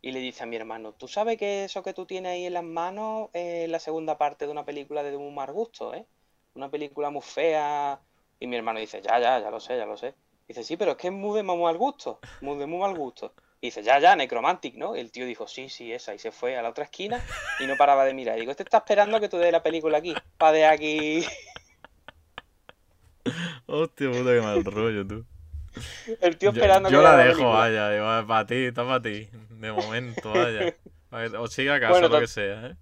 y le dice a mi hermano, ¿tú sabes que eso que tú tienes ahí en las manos es la segunda parte de una película de muy mal gusto, ¿eh? Una película muy fea. Y mi hermano dice, ya, ya, ya lo sé, ya lo sé. Dice, sí, pero es que es muy de muy mal gusto, muy de muy mal gusto. Y dice, ya, ya, Necromantic, ¿no? Y el tío dijo, sí, sí, esa. Y se fue a la otra esquina y no paraba de mirar. Y digo, este está esperando que tú des la película aquí, para de aquí. Hostia puta, qué mal rollo, tú. El tío Yo, esperando yo que la vea dejo, película. vaya. Digo, para ti, está para ti. De momento, vaya. Pa' O siga a casa, Bueno, lo que sea, ¿eh?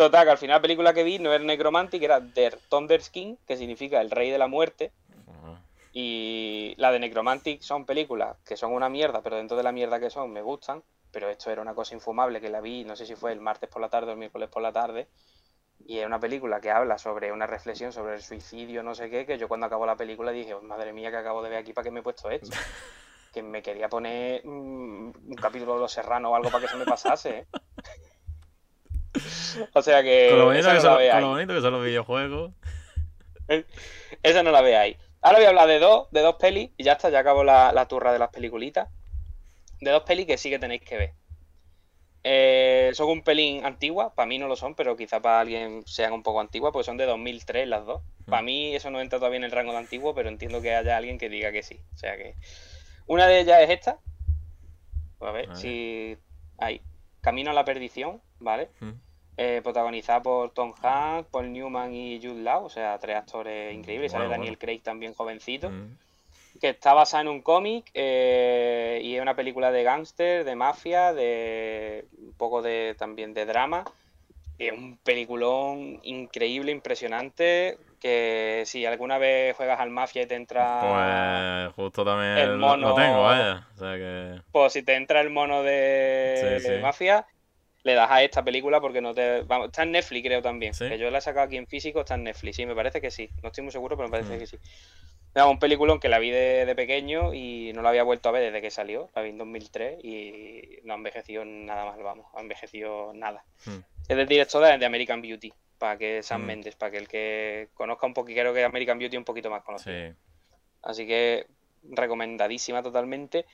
Total, que al final la película que vi no era Necromantic, era Der Thunder King, que significa el rey de la muerte. Y la de Necromantic son películas que son una mierda, pero dentro de la mierda que son me gustan. Pero esto era una cosa infumable que la vi, no sé si fue el martes por la tarde o el miércoles por la tarde. Y es una película que habla sobre una reflexión sobre el suicidio, no sé qué, que yo cuando acabó la película dije, "Oh, madre mía, que acabo de ver aquí para que me he puesto esto. Que me quería poner mm, un capítulo de Los Serranos o algo para que se me pasase. ¿eh? o sea que Con lo, bonito que no son, la con veáis. lo bonito que son los videojuegos. Esa no la veáis. Ahora voy a hablar de dos, de dos pelis y ya está, ya acabo la, la turra de las peliculitas. De dos pelis que sí que tenéis que ver. Eh, son un pelín antiguas, para mí no lo son, pero quizá para alguien sean un poco antiguas, porque son de 2003 las dos. Para mí eso no entra todavía en el rango de antiguo, pero entiendo que haya alguien que diga que sí. O sea que. Una de ellas es esta. A ver A ver. si. Ahí. Camino a la perdición, ¿vale? Mm. eh, protagonizada por Tom Hanks, Paul Newman y Jude Law, o sea, tres actores increíbles. Sale Daniel bueno. Craig también jovencito, Mm. que está basada en un cómic eh, y es una película de gángster, de mafia, de un poco de también de drama. Es un peliculón increíble, impresionante, que si alguna vez juegas al mafia y te entra... Pues justo también el mono- lo tengo, vaya. O sea que. Pues si te entra el mono de, Sí, sí. de mafia, le das a esta película porque no te. Vamos, está en Netflix, creo también. ¿Sí? Que yo la he sacado aquí en físico, está en Netflix. Sí, me parece que sí. No estoy muy seguro, pero me parece Mm. que sí. Era un peliculón que la vi de, de pequeño y no la había vuelto a ver desde que salió. La vi en 2003 y no ha envejecido nada más, vamos. Ha envejecido nada. Mm. Es del director de de American Beauty. Para que Sam Mm. Mendes, para que el que conozca un poquito, creo que American Beauty un poquito más conocido. Sí. Así que recomendadísima totalmente.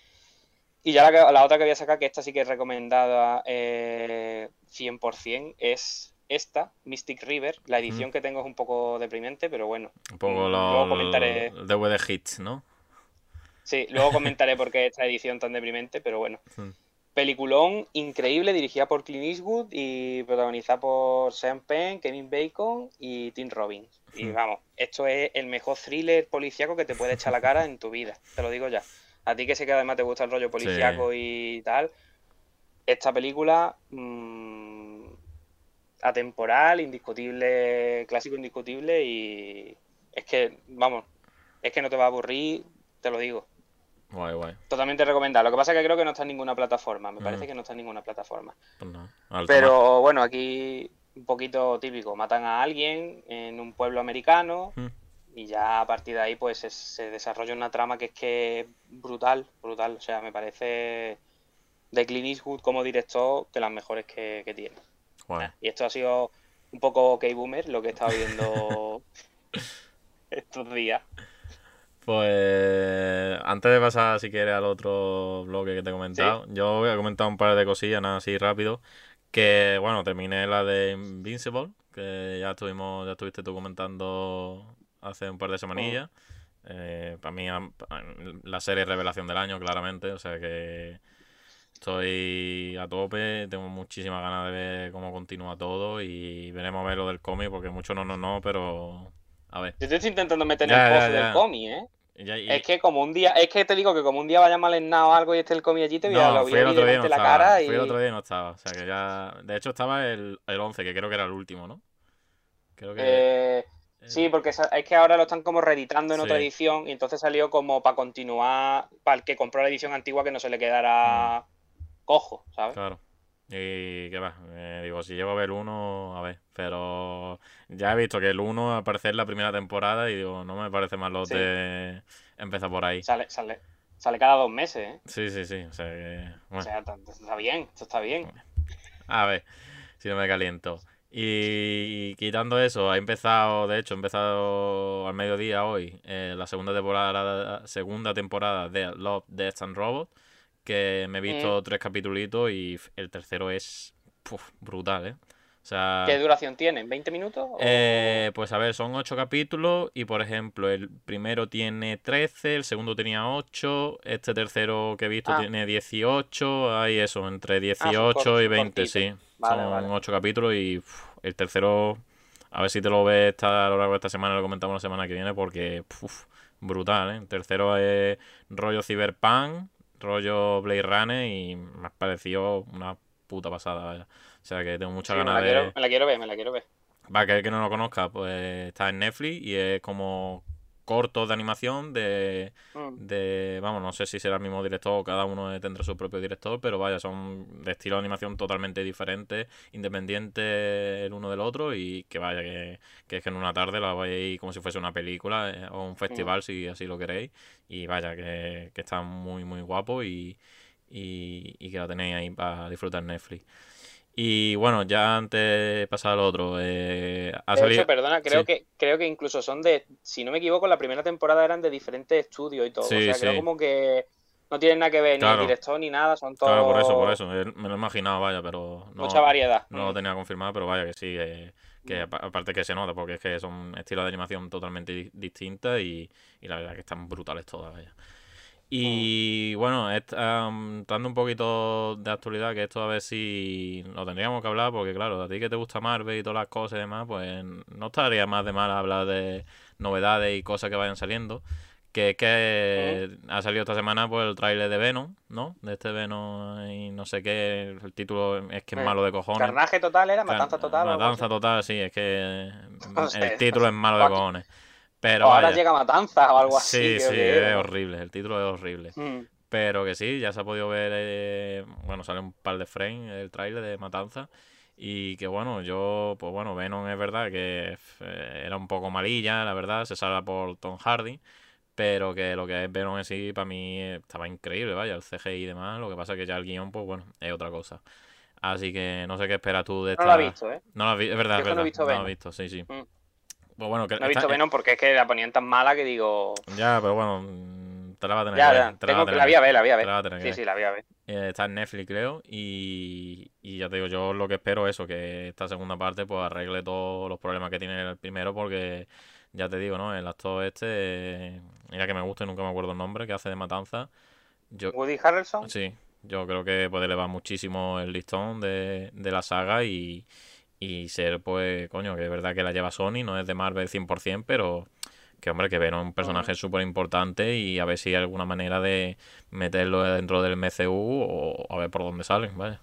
Y ya la, otra que voy a sacar, que esta sí que es recomendada eh, 100%, es esta, Mystic River. La edición que tengo es un poco deprimente, pero bueno. Un poco Mm, los luego comentaré. el DVD hits, ¿no? Sí, luego comentaré por qué esta edición tan deprimente, pero bueno. Mm. Peliculón increíble, dirigida por Clint Eastwood y protagonizada por Sean Penn, Kevin Bacon y Tim Robbins. Y Hmm. vamos, esto es el mejor thriller policíaco que te puede echar la cara en tu vida, te lo digo ya. A ti que sé que además te gusta el rollo policíaco y tal, esta película mm, atemporal, indiscutible, clásico indiscutible y es que, vamos, es que no te va a aburrir, te lo digo. Guay, guay. Totalmente recomendable. Lo que pasa es que creo que no está en ninguna plataforma. Me Mm. parece que no está en ninguna plataforma. Pues tomar. Pero bueno, aquí un poquito típico. Matan a alguien en un pueblo americano Mm. Y ya a partir de ahí pues se, se desarrolla una trama que es que brutal, brutal. O sea, me parece de Clint Eastwood como director de las mejores que, que tiene. Guay. Y esto ha sido un poco K-Boomer lo que he estado viendo estos días. Pues antes de pasar, si quieres, al otro bloque que te he comentado, yo voy a comentar un par de cosillas, nada así rápido. Que bueno, terminé la de Invincible, que ya estuvimos, ya estuviste tú comentando hace un par de semanillas. Eh, para mí, la serie revelación del año, claramente. O sea que estoy a tope, tengo muchísimas ganas de ver cómo continúa todo y veremos a ver lo del cómic, porque mucho no, no, no, pero a ver. Yo estoy intentando meter en Ya, el pozo del cómic, ¿eh? Ya- y- Es que como un día, es que te digo que como un día vaya mal o algo y esté el cómic allí, te voy a, No, fui el otro día no la estaba. cara y... Fui el otro día y no estaba. O sea que ya. De hecho, estaba el, el 11, que creo que era el último, ¿no? Creo que. Eh, sí, porque es que ahora lo están como reeditando en otra edición y entonces salió como para continuar, para el que compró la edición antigua que no se le quedara cojo, ¿sabes? Claro. Y qué va. eh, digo, si llego a ver uno, a ver. Pero ya he visto que el 1 aparece en la primera temporada y digo, no me parece mal lo Sí. de empezar por ahí. Sale, sale, sale cada dos meses, ¿eh? Sí, sí, sí. O sea que. O Bueno. sea, está, está bien, esto está bien. A ver, si no me caliento. Y, quitando eso, ha empezado, de hecho, ha empezado al mediodía hoy eh, la segunda temporada, segunda temporada de Love, Death and Robots, que me he visto tres capítulos y el tercero es puf, brutal, ¿eh? O sea, ¿Qué duración tienen? ¿20 minutos? o- eh, pues a ver, son ocho capítulos y por ejemplo el primero tiene 13, el segundo tenía 8, este tercero que he visto Ah. tiene 18, hay eso, entre 18 cortos, y son 20, cortitos. sí. Vale, son vale. ocho capítulos y uf, el tercero, a ver si te lo ves esta, a lo largo de esta semana, lo comentamos la semana que viene porque uf, brutal, ¿eh? El tercero es rollo Cyberpunk, rollo Blade Runner y me ha parecido una puta pasada, vaya. O sea que tengo Sí, muchas me, ganas de... quiero, me la quiero ver, me la quiero ver. Va, que el que no lo conozca, pues está en Netflix y es como cortos de animación de, Mm. de, vamos, no sé si será el mismo director o cada uno tendrá su propio director, pero vaya, son de estilo de animación totalmente diferentes, independientes el uno del otro y que vaya, que, que es que en una tarde la veis como si fuese una película eh, o un festival si así lo queréis y vaya, que, que está muy, muy guapo y, y, y que la tenéis ahí para disfrutar Netflix. Y bueno, ya antes de pasar al otro, eh, ha De salido... hecho, perdona, creo sí. que creo que incluso son de, si no me equivoco, la primera temporada eran de diferentes estudios y todo. Sí, o sea, creo como que no tienen nada que ver ni el director ni nada, son todos Claro, por eso, por eso. eh, Me lo he imaginado, vaya, pero no, mucha variedad. no lo Mm. tenía confirmado, pero vaya que sí, eh, que apa- aparte que se nota, porque es que son estilos de animación totalmente di- distintas y, y la verdad que están brutales todas, vaya. Y bueno, am, dando un poquito de actualidad, que esto a ver si lo tendríamos que hablar, porque claro, a ti que te gusta Marvel y todas las cosas y demás, pues no estaría más de mal hablar de novedades y cosas que vayan saliendo. Que es que ha salido esta semana pues el tráiler de Venom, ¿no? De este Venom y no sé qué, el título es que es Eh, malo de cojones. Carnaje total era, matanza total. Matanza total, sí, es que el título es malo de cojones. Pero ahora vaya, llega matanza o algo así. sí, sí, que es horrible, el título es horrible. Mm. Pero que sí, ya se ha podido ver, eh, bueno, sale un par de frames el tráiler de Matanza. Y que bueno, yo, pues bueno, Venom es verdad que eh, era un poco malilla, la verdad, se salva por Tom Hardy. Pero que lo que es Venom en sí, para mí eh, estaba increíble, vaya, el CGI y demás. Lo que pasa es que ya el guion, pues bueno, es otra cosa. Así que no sé qué esperas tú de esta. No lo he visto, ¿eh? No lo has visto, es verdad, es no verdad. he visto No lo he visto, sí, sí. Mm. Pues bueno, que No he visto Venom porque es que la ponían tan mala que digo. Ya, pero bueno, mm, te la va a tener Ya, que ver. te la tengo la voy a ver, la voy a te la va a ver. Sí, sí, la voy a ver. Eh, está en Netflix, creo. Y, y ya te digo, yo lo que espero es eso, que esta segunda parte pues arregle todos los problemas que tiene el primero, porque ya te digo, ¿no? El actor este, mira que me gusta y nunca me acuerdo el nombre, que hace de matanza. Yo, Woody Harrelson. sí, yo creo que puede elevar muchísimo el listón de, de la saga y, y ser, pues, coño, que es verdad que la lleva Sony, no es de Marvel 100%, pero que, hombre, que Venom es un personaje súper importante y a ver si hay alguna manera de meterlo dentro del MCU o a ver por dónde salen, vaya.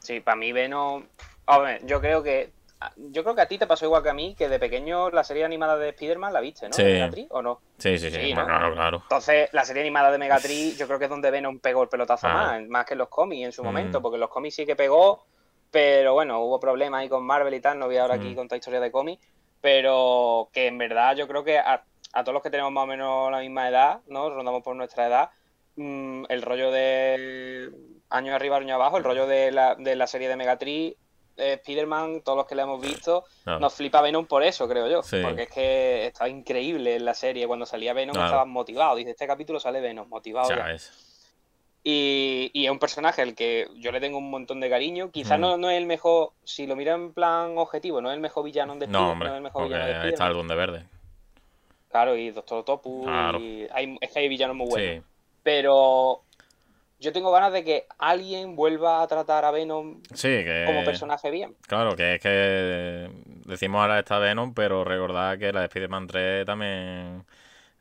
Sí, para mí Venom... Hombre, yo creo que yo creo que a ti te pasó igual que a mí, que de pequeño la serie animada de Spider-Man la viste, ¿no? Sí. ¿De Megatri o no? Sí, sí, sí, claro, claro. Entonces, la serie animada de Megatri, yo creo que es donde Venom pegó el pelotazo Ah. más, más que en los cómics en su Mm. momento, porque en los cómics sí que pegó, pero bueno, hubo problemas ahí con Marvel y tal, no voy ahora aquí Mm. contar historia de cómics, pero que en verdad yo creo que a, a todos los que tenemos más o menos la misma edad, ¿no? Rondamos por nuestra edad, mm, el rollo de años arriba, años abajo, el rollo de la, de la serie de Megatri, eh, Spider-Man, todos los que la hemos visto, nos flipa Venom por eso, creo yo. Sí. Porque es que estaba increíble en la serie. Cuando salía Venom Claro. estaban motivados. Dice, este capítulo sale Venom, motivado Ya ya. ves. Y, y es un personaje al que yo le tengo un montón de cariño. Quizás Mm. no, no es el mejor, si lo miro en plan objetivo, no es el mejor villano de No, hombre, no es el mejor villano de ahí está el. Duende Verde. Claro, y Doctor Octopus. Claro. y hay, es que hay villanos muy buenos. Sí, Pero yo tengo ganas de que alguien vuelva a tratar a Venom sí, que... como personaje bien. Claro, que es que decimos ahora esta Venom, pero recordad que la de Spider-Man 3 también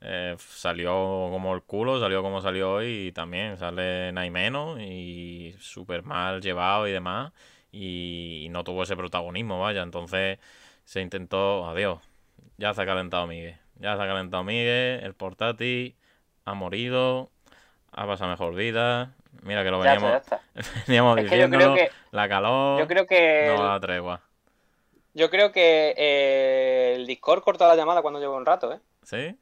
eh, salió como el culo, salió como salió y también sale nada y menos y súper mal llevado y demás y no tuvo ese protagonismo, vaya, entonces se intentó, adiós, ya se ha calentado Miguel, ya se ha calentado Miguel, el portátil ha morido, ha pasado mejor vida, mira que lo Ya veníamos, está. veníamos Es que diciéndolo, que, la calor yo creo que no da tregua. Yo creo que eh, el Discord corta la llamada cuando llevo un rato, ¿eh? ¿Sí?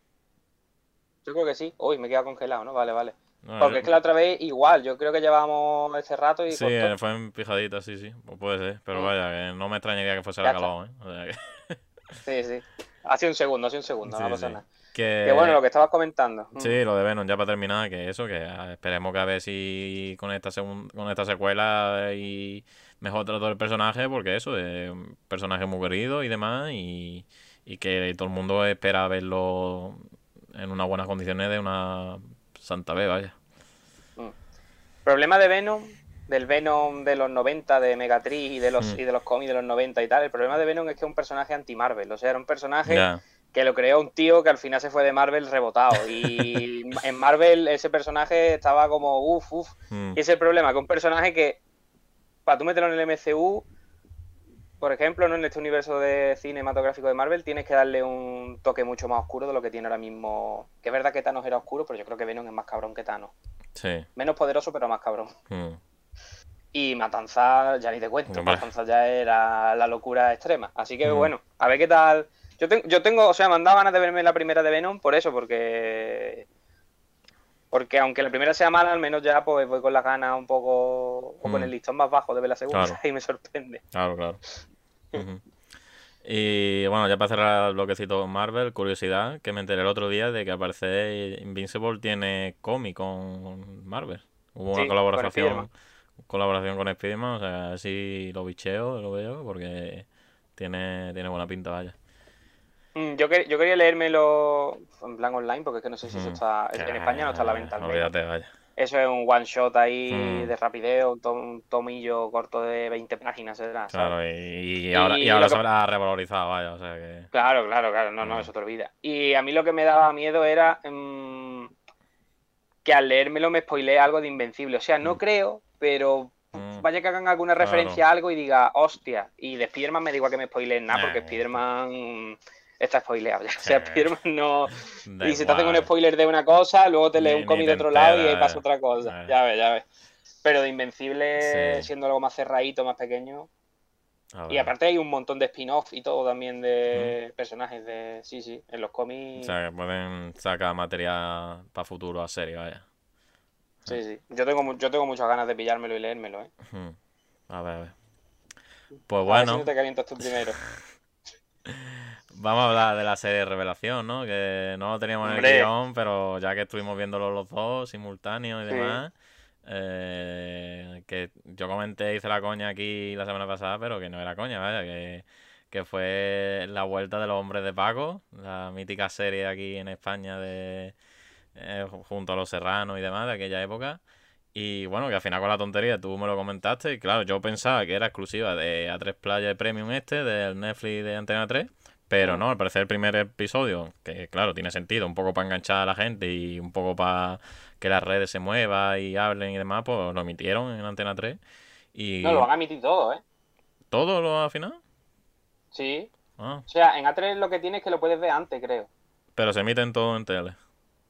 Yo creo que sí. Uy, me queda congelado, ¿no? Vale, vale. No, Porque yo- es que la otra vez igual, yo creo que llevábamos ese rato y Sí, cortó. eh, fue en pijadita, sí, sí. Pues puede ser. Pero Mm. vaya, que no me extrañaría que fuese está. calor, ¿eh? O sea que... Sí, sí. Hace un segundo, hace un segundo, Sí, no pasa sí. nada. que- Que bueno, lo que estabas comentando. Mm. Sí, lo de Venom, ya para terminar, que eso, que ah, esperemos que a ver si con esta segun- con esta secuela y mejor trato del personaje, porque eso, es un personaje muy querido y demás, y, y que todo el mundo espera verlo en unas buenas condiciones de una Santa B, vaya. Problema de Venom, del Venom de los 90, de Megatrix y de los, Mm. y de los cómics de los 90 y tal. El problema de Venom es que es un personaje anti-Marvel. O sea, era un personaje que lo creó un tío que al final se fue de Marvel rebotado. Y en Marvel ese personaje estaba como uff, uff. mm, Y ese es el problema, que un personaje que, para tú meterlo en el MCU, por ejemplo, ¿no? en este universo de cinematográfico de Marvel, tienes que darle un toque mucho más oscuro de lo que tiene ahora mismo. Que es verdad que Thanos era oscuro, pero yo creo que Venom es más cabrón que Thanos. sí. Menos poderoso, pero más cabrón. mm. Y Matanza, ya ni te cuento, Hombre. Matanza ya era la locura extrema. Así que Mm. bueno, a ver qué tal. Yo, ten- yo tengo, o sea, me han dado ganas de verme la primera de Venom por eso, porque. Porque aunque la primera sea mala, al menos ya pues voy con las ganas un poco. O con Mm. el listón más bajo de ver la segunda Claro. y me sorprende. Claro, claro. Y bueno, ya para cerrar el bloquecito Marvel, curiosidad, que me enteré el otro día de que aparece Invincible tiene cómic con Marvel. Hubo una Sí, con colaboración, colaboración con Spiderman, o sea, así lo bicheo, lo veo, porque tiene, tiene buena pinta, vaya. Mm, Yo, que- yo quería leérmelo en plan online, porque es que no sé si eso Mm. está. En España no está a la venta. Olvídate, vaya. Eso es un one shot ahí Mm. de rapideo, un, tom- un tomillo corto de 20 páginas, ¿sabes? Claro, y, y ahora, y se que- habrá revalorizado, vaya, o sea que... Claro, claro, claro, no, no, eso te olvida. Y a mí lo que me daba miedo era mm, que al leérmelo me spoilee algo de Invencible. O sea, no creo, pero vaya que hagan alguna Claro. referencia a algo y diga, hostia. Y de Spiderman me da igual que me spoileen nada, porque. Spiderman está spoileado ya. O sea. Spiderman no. Da y si te hacen un spoiler de una cosa, luego te lees un cómic de otro lado y ahí pasa otra cosa. Ya ves, ya ves. Pero de Invencible, Sí. siendo algo más cerradito, más pequeño. A Y aparte hay un montón de spin-off y todo también de personajes de. Sí, sí, en los O cómics. sea, que pueden sacar material para futuro a serie, vaya. Sí, sí. Yo tengo, yo tengo muchas ganas de pillármelo y leérmelo, ¿eh? A ver, a ver. Pues A ver si bueno, no te calientas tú primero. vamos a hablar de la serie de Revelación, ¿no? Que no lo teníamos en el guion, pero ya que estuvimos viéndolo los dos simultáneos y Sí. demás, eh, que yo comenté, hice la coña aquí la semana pasada, pero que no era coña, vaya, que, que fue la vuelta de los hombres de Paco, la mítica serie aquí en España de eh, junto a los Serranos y demás de aquella época. Y bueno, que al final con la tontería tú me lo comentaste. Y claro, yo pensaba que era exclusiva de A3 Playa Premium este, del Netflix de Antena 3. Pero no, al parecer el primer episodio, que claro, tiene sentido, un poco para enganchar a la gente y un poco para que las redes se muevan y hablen y demás, pues lo emitieron en Antena 3. Y... No, lo van a emitir todo, ¿eh? ¿Todo lo al final? Sí. Ah, O sea, en A3 lo que tienes es que lo puedes ver antes, creo. pero se emiten todo en tele.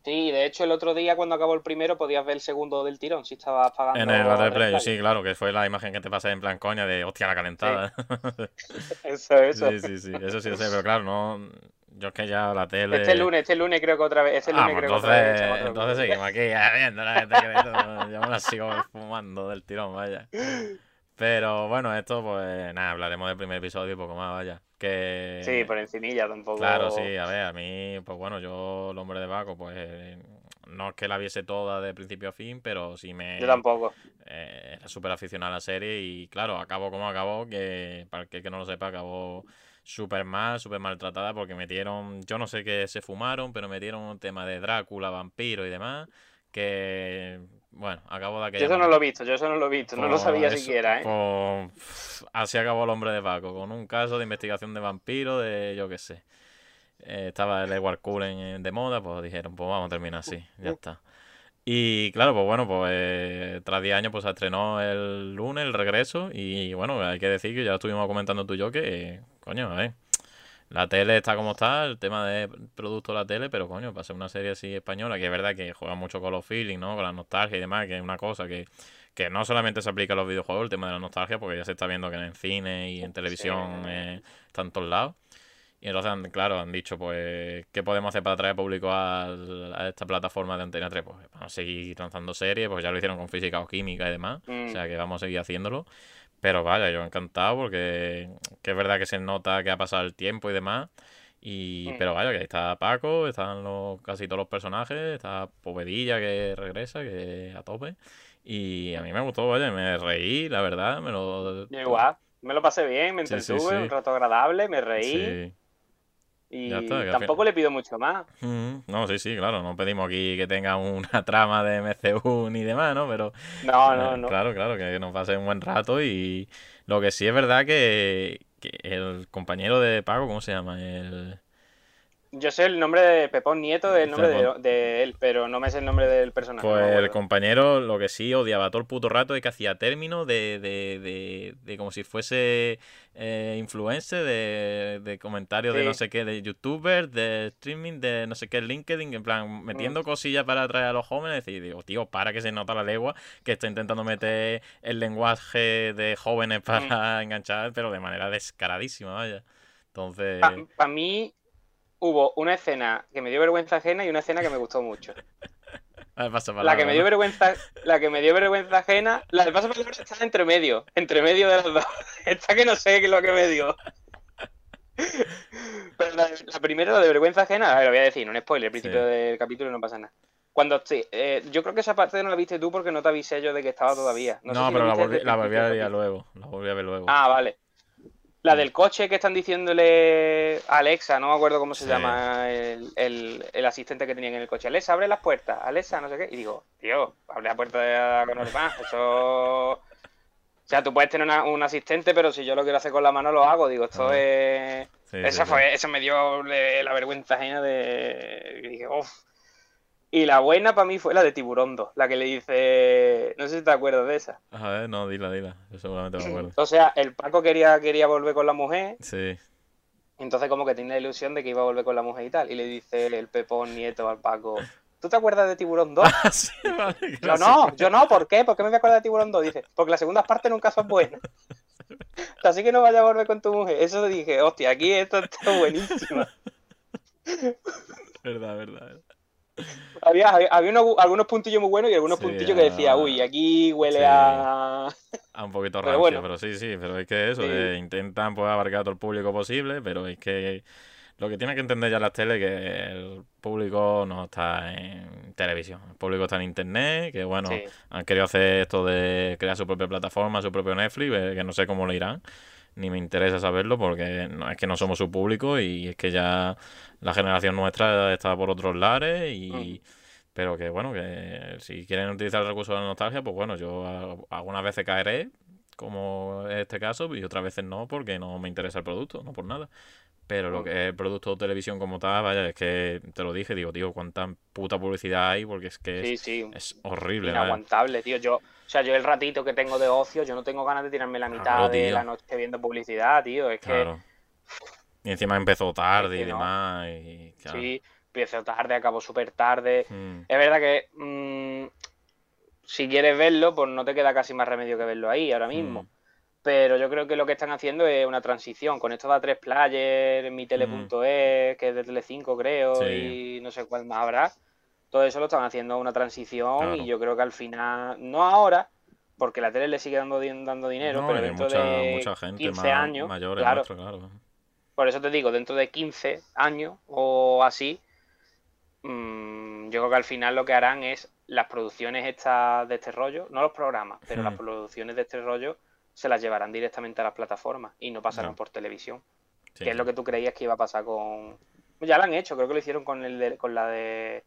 Sí, de hecho el otro día cuando acabó el primero podías ver el segundo del tirón si estabas pagando. En el a A3 tres Play, sí, claro, que fue la imagen que te pasé en plan coña de hostia la calentada. Eso, eso. Sí, sí, sí, eso sí lo sé, pero claro, no. Yo es que ya la tele. Este lunes, este lunes creo que otra vez. Este Ah, lunes pues creo que otra vez. entonces, entonces seguimos aquí ya viendo la gente que. Yo me la sigo fumando del tirón, vaya. Pero bueno, esto pues nada, hablaremos del primer episodio y poco más, vaya. Que Sí, por encimilla tampoco. Claro, sí, a ver, a mí, pues bueno, yo, el hombre de Baco, pues eh, no es que la viese toda de principio a fin, pero sí me. Yo tampoco. eh, era súper aficionado a la serie y claro, acabó como acabó, que para el que, que no lo sepa, acabó súper mal, súper maltratada porque metieron, yo no sé qué se fumaron, pero metieron un tema de Drácula, vampiro y demás, que, bueno, acabó de Yo aquella eso no lo he visto, yo eso no lo he visto, no lo Pues sabía eso- siquiera, ¿eh? pues, así acabó el hombre de Paco, con un caso de investigación de vampiro, de yo qué sé. Eh, estaba el Edward Cullen eh, de moda, pues dijeron, pues vamos a terminar así, ya está. Y claro, pues bueno, pues eh, tras 10 años pues se estrenó el lunes, el regreso, y bueno, hay que decir que ya lo estuvimos comentando tú y yo que, eh, coño, a ver, la tele está como está, el tema de producto de la tele, pero coño, para ser una serie así española, que es verdad que juega mucho con los feelings, ¿no? Con la nostalgia y demás, que es una cosa que, que no solamente se aplica a los videojuegos, el tema de la nostalgia, porque ya se está viendo que en cine y en televisión Sí. eh, está en todos lados. Y entonces, han- claro, han dicho, pues, ¿qué podemos hacer para atraer público al- a, esta plataforma de Antena 3? Pues vamos a seguir lanzando series, pues ya lo hicieron con física o química y demás. O Mm. sea que vamos a seguir haciéndolo. Pero vaya, yo encantado porque que es verdad que se nota que ha pasado el tiempo y demás. Y, pero vaya, que ahí está Paco, están los, casi todos los personajes, está Povedilla que regresa, que a tope. Y a mí me gustó, vaya, me reí, la verdad, me lo... Yo igual, me lo pasé bien, me sí, entretuve, sí. un rato agradable, me reí Sí. Y Ya está, tampoco le pido mucho más. Mm, No, sí, sí, claro, no pedimos aquí que tenga una trama de MCU ni demás, ¿no? Pero No, eh, no, no. claro, claro, que nos pase un buen rato y lo que sí es verdad que, que el compañero de Paco, ¿cómo se llama? El... Yo sé el nombre de Pepón Nieto, el nombre de, él, pero no me sé el nombre del personaje. no Pues el compañero lo que sí odiaba todo el puto rato es que hacía término de, de, de, de como si fuese eh, influencer, de, de comentarios de no sé qué, de youtuber, de streaming, de no sé qué, LinkedIn, en plan, metiendo cosillas para atraer a los jóvenes. Y digo, tío, para que se nota la legua que está intentando meter el lenguaje de jóvenes para enganchar, pero de manera descaradísima, vaya. Entonces, Para mí hubo una escena que me dio vergüenza ajena y una escena que me gustó mucho. La que me dio vergüenza, la que me dio vergüenza ajena, la de paso palabra está entre medio, entre medio de las dos. Está que no sé qué es lo que me dio. Pero la, la primera, la de vergüenza ajena, a ver, lo voy a decir, un spoiler, al principio Sí. del capítulo no pasa nada. Cuando sí, eh, yo creo que esa parte no la viste tú porque no te avisé yo de que estaba todavía. No, No, sé si lo pero la viste volví, la a ver del luego. La volví a ver luego. Ah, vale. La del coche que están diciéndole a Alexa, no me acuerdo cómo se Sí. llama el, el- el asistente que tenían en el coche. Alexa, abre las puertas. Alexa, no sé qué. Y digo, tío, abre la puerta de con normal. Eso. O sea, tú puedes tener una- un asistente, pero si yo lo quiero hacer con la mano, lo hago. Digo, esto Ah. es. Sí, sí, fue, eso me dio la vergüenza ajena de. y dije, uff. Y la buena para mí fue la de Tiburón 2, la que le dice. No sé si te acuerdas de esa. A ver, no, dila, dila. Yo seguramente me acuerdo. O sea, el Paco quería, quería volver con la mujer. Sí. Entonces como que tiene la ilusión de que iba a volver con la mujer y tal. Y le dice el Pepón Nieto al Paco, ¿tú te acuerdas de Tiburón 2? Ah, sí, vale. Yo no, yo no, ¿por qué? ¿Por qué me voy a acordar de Tiburón 2? Dice, porque las segundas partes nunca son buenas. Así que no vayas a volver con tu mujer. Eso dije, hostia, aquí esto está buenísimo. Verdad, verdad. verdad. Había, había, había unos- algunos puntillos muy buenos y algunos Sí, puntillos que decía, ah, uy, aquí huele sí. a... Ah, un poquito Pero rancio, bueno. pero sí, sí, pero es que eso, Sí. eh, intentan pues abarcar a todo el público posible, pero es que lo que tiene que entender ya las tele es que el público no está en televisión, el público está en internet, que bueno, han querido hacer esto de crear su propia plataforma, su propio Netflix, eh, que no sé cómo lo irán, ni me interesa saberlo porque no, es que no somos su público y es que ya la generación nuestra está por otros lares y... Mm. Pero que bueno, que si quieren utilizar el recurso de la nostalgia, pues bueno, yo algunas veces caeré, como en este caso, y otras veces no, porque no me interesa el producto, no por nada. Pero lo que es el producto de televisión como tal, vaya, es que te lo dije, digo, tío, cuánta puta publicidad hay, porque es que Sí, es, sí, es horrible, inaguantable, tío. Yo, o sea, yo el ratito que tengo de ocio, yo no tengo ganas de tirarme la mitad Claro, de la noche viendo publicidad, tío. Es que Claro. Y encima empezó tarde que y no. demás, y claro. sí, empiezo tarde, acabo súper tarde. Mm, Es verdad que mm, si quieres verlo, pues no te queda casi más remedio que verlo ahí ahora mismo. mm, Pero yo creo que lo que están haciendo es una transición. Con esto de A3 Player, mi tele.es, que es de Telecinco creo, Sí. y no sé cuál más habrá. Todo eso lo están haciendo una transición Claro. y yo creo que al final, no ahora, porque la tele le sigue dando, dando dinero, No, pero dentro mucha, de mucha gente 15 más años, mayores claro, claro. por eso te digo, dentro de 15 años o así, mm, yo creo que al final lo que harán es las producciones estas de este rollo, no los programas, pero las Hmm. producciones de este rollo se las llevarán directamente a las plataformas y no pasarán por televisión, Sí, que es lo que tú creías que iba a pasar con... Ya lo han hecho, creo que lo hicieron con, el de- con la de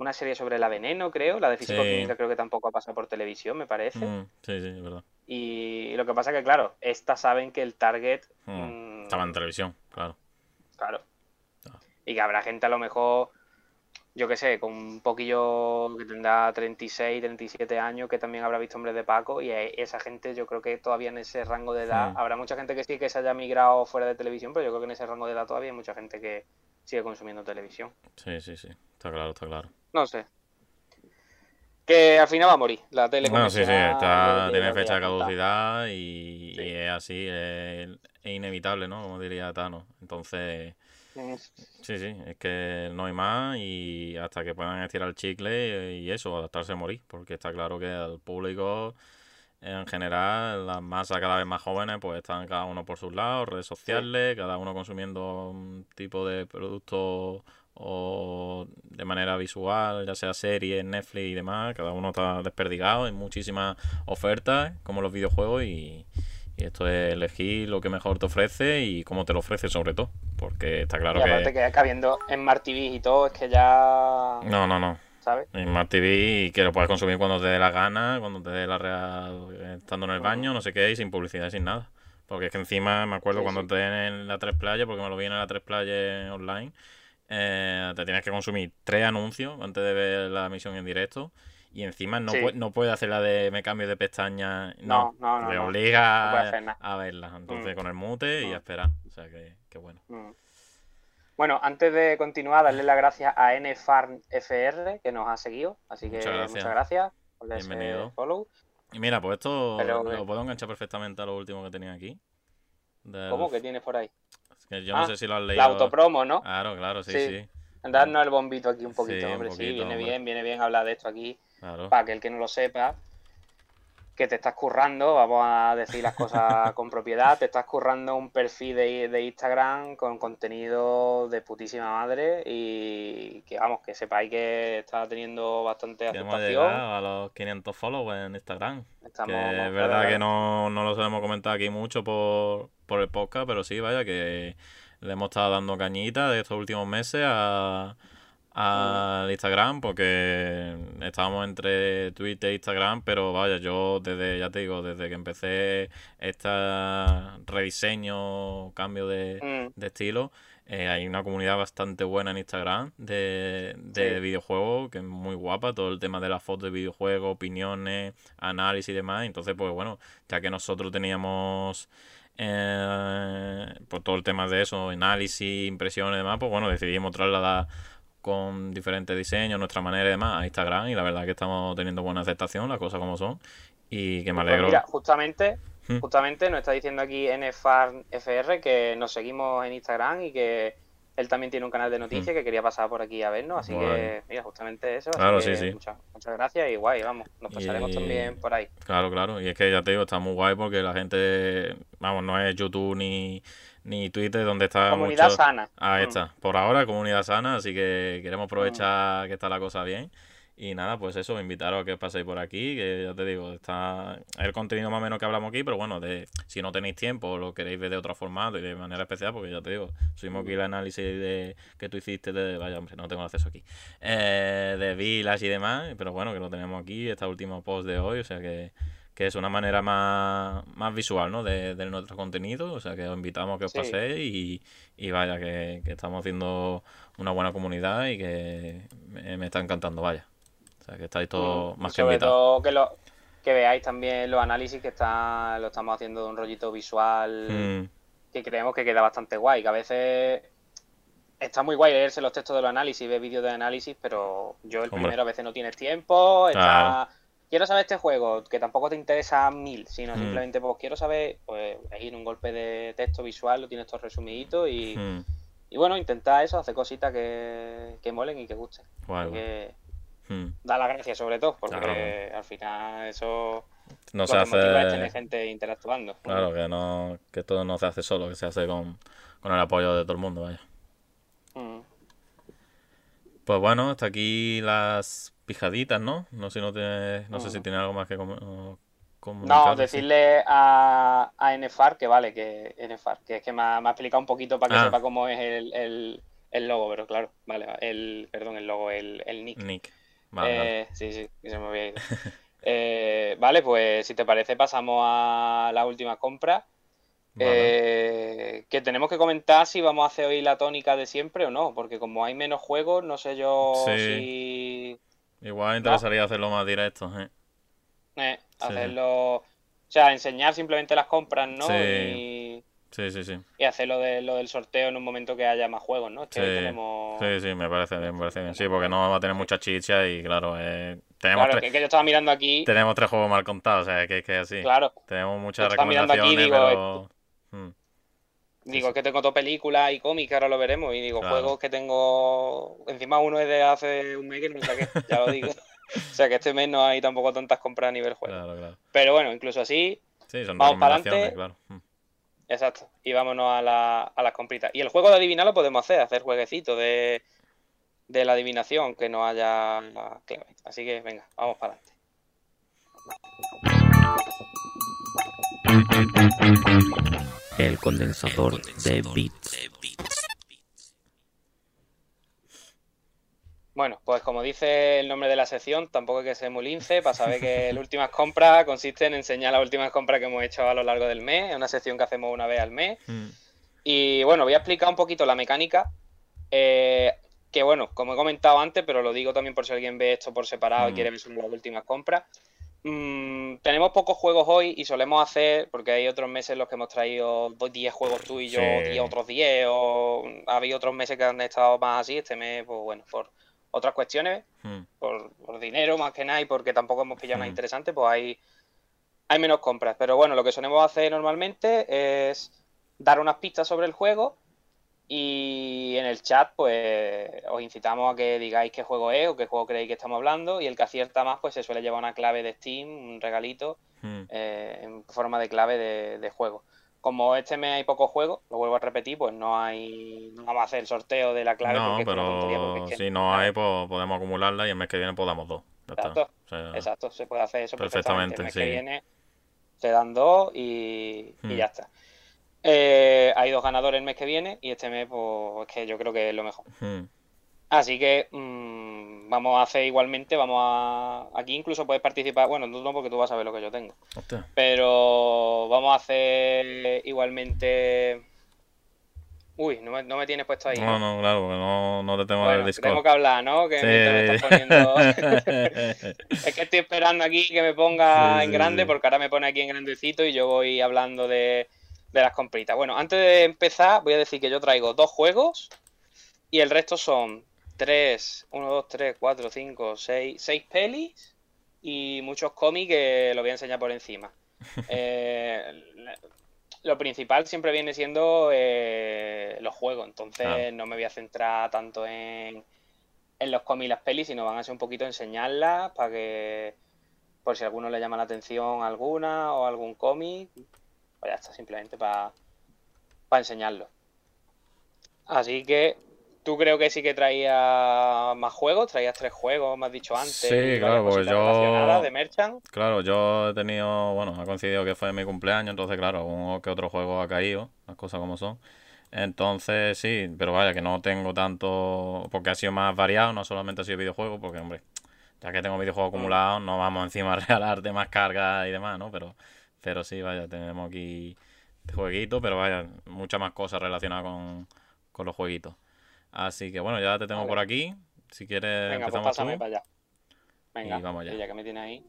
una serie sobre la veneno, creo, la de físico-química Sí. creo que tampoco ha pasado por televisión, me parece. Mm, sí, sí, es verdad. Y lo que pasa que, claro, estas saben que el target... Mm, mm, Estaba en televisión, claro. Claro. Ah. Y que habrá gente a lo mejor, yo qué sé, con un poquillo que tendrá 36, 37 años, que también habrá visto Hombres de Paco, y esa gente yo creo que todavía en ese rango de edad, habrá mucha gente que sí que se haya migrado fuera de televisión, pero yo creo que en ese rango de edad todavía hay mucha gente que sigue consumiendo televisión. Sí, sí, sí. Está claro, está claro. No sé. Que al final va a morir. La tele Bueno, sí, sí, está, tiene fecha de caducidad y, Sí. y es así, es, es inevitable, ¿no? Como diría Thanos. Entonces, sí, sí, es que no hay más y hasta que puedan estirar el chicle y eso, adaptarse a morir, porque está claro que al público en general, las masas cada vez más jóvenes, pues están cada uno por sus lados, redes sociales, cada uno consumiendo un tipo de producto o de manera visual, ya sea series, Netflix y demás, cada uno está desperdigado, hay muchísimas ofertas, como los videojuegos, y, y esto es elegir lo que mejor te ofrece y cómo te lo ofrece sobre todo, porque está claro y aparte que... que, en Smart TV y todo, es que ya... No, no, no. ¿Sabes? En Smart TV y que lo puedes consumir cuando te dé la gana, cuando te dé la real, estando en el baño, no sé qué, y sin publicidad y sin nada. Porque es que encima me acuerdo Sí, cuando sí. te en la 3 Playa, porque me lo vi en la 3 Playa online, eh, te tienes que consumir tres anuncios antes de ver la emisión en directo. Y encima no, Sí. no puedes hacer la de me cambio de pestaña. No, No, no, te no. obliga No a, hacer nada. a verla. Entonces Mm. con el mute y Mm. a esperar. O sea que, que bueno. Mm. Bueno, antes de continuar, darle las gracias a NFarmFR que nos ha seguido. Así que Muchas gracias. muchas gracias por ese Bienvenido. follow. Y mira, pues esto Pero, lo eh, puedo enganchar perfectamente a lo último que tenía aquí. Del- ¿Cómo que tienes por ahí? Que yo no Ah, sé si lo has La leído. autopromo, ¿no? Claro, claro, sí, Sí. sí. Darnos el bombito aquí un poquito, Sí, un hombre. sí, poquito, viene hombre. bien, viene bien hablar de esto aquí. Claro. Para que el que no lo sepa, que te estás currando, vamos a decir las cosas con propiedad, te estás currando un perfil de, de Instagram con contenido de putísima madre y que vamos, que sepáis que está teniendo bastante hemos aceptación. llegado a los 500 followers en Instagram. Estamos, que es verdad que no, no lo sabemos comentar aquí mucho por, por el podcast, pero sí, vaya, que le hemos estado dando cañita de estos últimos meses a al Instagram porque estábamos entre Twitter e Instagram, pero vaya, yo desde, ya te digo, desde que empecé este rediseño, cambio de, Mm, de estilo. Eh, hay una comunidad bastante buena en Instagram de, de Sí. videojuegos, que es muy guapa, todo el tema de las fotos de videojuegos, opiniones, análisis y demás. Entonces, pues bueno, ya que nosotros teníamos eh, pues todo el tema de eso, análisis, impresiones y demás, pues bueno, decidimos trasladar con diferentes diseños, nuestra manera y demás a Instagram y la verdad que estamos teniendo buena aceptación, las cosas como son y que me pues alegro. mira, justamente, Mm. justamente nos está diciendo aquí NFarmFR que nos seguimos en Instagram y que él también tiene un canal de noticias que quería pasar por aquí a vernos, así que mira, justamente eso. así Claro, que sí, sí. Muchas, muchas gracias y guay, vamos, nos pasaremos Y- también por ahí. Claro, claro. Y es que ya te digo, está muy guay porque la gente, vamos, no es YouTube ni, ni Twitter donde está Comunidad mucho... sana. Ahí Mm. está. Por ahora, comunidad sana, así que queremos aprovechar que está la cosa bien. Y nada, pues eso, invitaros a que paséis por aquí, que ya te digo, está el contenido más o menos que hablamos aquí, pero bueno, de si no tenéis tiempo o lo queréis ver de otro formato y de manera especial, porque ya te digo, subimos aquí el análisis de, que tú hiciste de, vaya hombre, no tengo acceso aquí, eh, de vilas y demás, pero bueno, que lo tenemos aquí, esta última post de hoy, o sea que, que es una manera más, más visual, ¿no? De, de nuestro contenido, o sea que os invitamos a que os Sí. paséis y, y vaya, que, que estamos haciendo una buena comunidad y que me, me está encantando, vaya. O sea que estáis todos Mm, más que sobre invitados. todo que lo que veáis también los análisis que está, lo estamos haciendo de un rollito visual Mm, que creemos que queda bastante guay, que a veces está muy guay leerse los textos de los análisis, ver vídeos de análisis, pero yo el Hombre. primero a veces no tienes tiempo, está... quiero saber este juego, que tampoco te interesa mil, sino Mm. simplemente pues quiero saber, pues ahí en un golpe de texto visual lo tienes todo resumidito y, mm, y bueno, intentar eso, hacer cositas que, que molen y que gusten. guay. Porque Mm. da la gracia sobre todo, porque Claro. al final eso No se motiva es tener hace. gente interactuando. Claro, que no que todo no se hace solo, que se hace con, con el apoyo de todo el mundo, vaya. Mm. Pues bueno, hasta aquí las pijaditas, ¿no? No sé, si no, te- no sé si Mm. tiene algo más que com- comunicar. No, sí. decirle a, a NFAR que vale, que NFAR, que es que me ha, me ha explicado un poquito para que Ah. sepa cómo es el, el, el logo, pero claro, vale, el, perdón, el logo, el, el nick. Nick. Vale, vale. Eh, Sí, sí, que se me había ido. Eh, vale, pues si te parece pasamos a la última compra. Vale. Eh, que tenemos que comentar si vamos a hacer hoy la tónica de siempre o no, porque como hay menos juegos, no sé yo Sí. si Igual interesaría hacerlo más directo, ¿eh? eh, sí. hacerlo, o sea, enseñar simplemente las compras, ¿no? Sí. Y, Sí, sí, sí. y hacer lo, de, lo del sorteo en un momento que haya más juegos, ¿no? Es que Sí, tenemos... Sí, sí, me parece bien, me parece bien. Sí, porque no vamos a tener mucha chicha y claro, eh, tenemos, Claro, tres, que, es que yo estaba mirando aquí, tenemos tres juegos mal contados, o sea, que, que así. claro, Tenemos muchas Yo aquí digo, pero... Mm, digo sí. que tengo dos películas y cómics, ahora lo veremos, y digo, Claro. juegos que tengo, encima uno es de hace un mes que no saqué, ya lo digo. o sea que este mes no hay tampoco tantas compras a nivel juego. Claro, claro. Pero bueno, incluso así, Sí, son Vamos para adelante. claro. Mm. Exacto. Y vámonos a, la, a las compritas. Y el juego de adivinar lo podemos hacer, hacer jueguecito de, de la adivinación, que no haya la clave. Así que venga, vamos para adelante. El condensador de bits. Bueno, pues como dice el nombre de la sección, tampoco hay que ser muy lince para saber que las últimas compras consiste en enseñar las últimas compras que hemos hecho a lo largo del mes. Es una sección que hacemos una vez al mes. Mm. Y bueno, voy a explicar un poquito la mecánica. eh, que bueno, como he comentado antes, pero lo digo también por si alguien ve esto por separado y Mm. quiere ver solo las últimas compras. Mm, tenemos pocos juegos hoy y solemos hacer, porque hay otros meses en los que hemos traído dos- 10 juegos tú y yo, Sí. 10 otros 10, o ha habido otros meses que han estado más así. Este mes, pues bueno, por otras cuestiones, Mm. por, por dinero más que nada y porque tampoco hemos pillado nada Mm. interesante, pues hay, hay menos compras. Pero bueno, lo que solemos hacer normalmente es dar unas pistas sobre el juego y en el chat pues os incitamos a que digáis qué juego es o qué juego creéis que estamos hablando y el que acierta más pues se suele llevar una clave de Steam, un regalito Mm. eh, en forma de clave de, de juego. Como este mes hay pocos juegos, lo vuelvo a repetir, pues no hay no vamos a hacer el sorteo de la clave No, porque es una pero porque es que- si no hay, pues podemos acumularla y el mes que viene podamos dos. Ya está. Exacto, O sea, Exacto, se puede hacer eso Perfectamente, perfectamente. El mes sí. que viene se dan dos y, y Hmm. ya está. Eh, hay dos ganadores el mes que viene y este mes, pues es que yo creo que es lo mejor. mm. Así que mm, vamos a hacer igualmente, vamos a... Aquí incluso puedes participar, bueno, tú no porque tú vas a ver lo que yo tengo, Hostia. pero vamos a hacer igualmente... Uy, no me, no me tienes puesto ahí. No, no, claro, porque no, no te tengo en Bueno, el Discord. tengo que hablar, ¿no? Que mientras me estás poniendo... Es que estoy esperando aquí que me ponga Sí, en sí, grande, sí. porque ahora me pone aquí en grandecito y yo voy hablando de, de las compritas. Bueno, antes de empezar, voy a decir que yo traigo dos juegos y el resto son tres, uno, dos, tres, cuatro, cinco, seis, seis pelis y muchos cómics que lo voy a enseñar por encima. Eh, lo principal siempre viene siendo eh, los juegos, entonces no me voy a centrar tanto en, en los cómics y las pelis, sino van a ser un poquito enseñarlas para que, por si a alguno le llama la atención alguna o algún cómic, pues ya está, simplemente para enseñarlo. Así que, tú creo que sí que traías más juegos, traías tres juegos, me has dicho antes. Sí, claro, pues yo- de Merchant. Claro, yo he tenido, bueno, ha coincidido que fue mi cumpleaños, entonces claro, uno que otro juego ha caído, las cosas como son. Entonces sí, pero vaya, que no tengo tanto, porque ha sido más variado, no solamente ha sido videojuego, porque hombre, ya que tengo videojuegos acumulados, no vamos encima a regalarte más cargas y demás, ¿no? Pero, pero sí, vaya, tenemos aquí jueguitos, pero vaya, muchas más cosas relacionadas con, con los jueguitos. Así que bueno, ya te tengo Vale. por aquí, si quieres Venga, pues empezamos pásame tú. para allá. Venga, Y vamos que ya que me tiene ahí.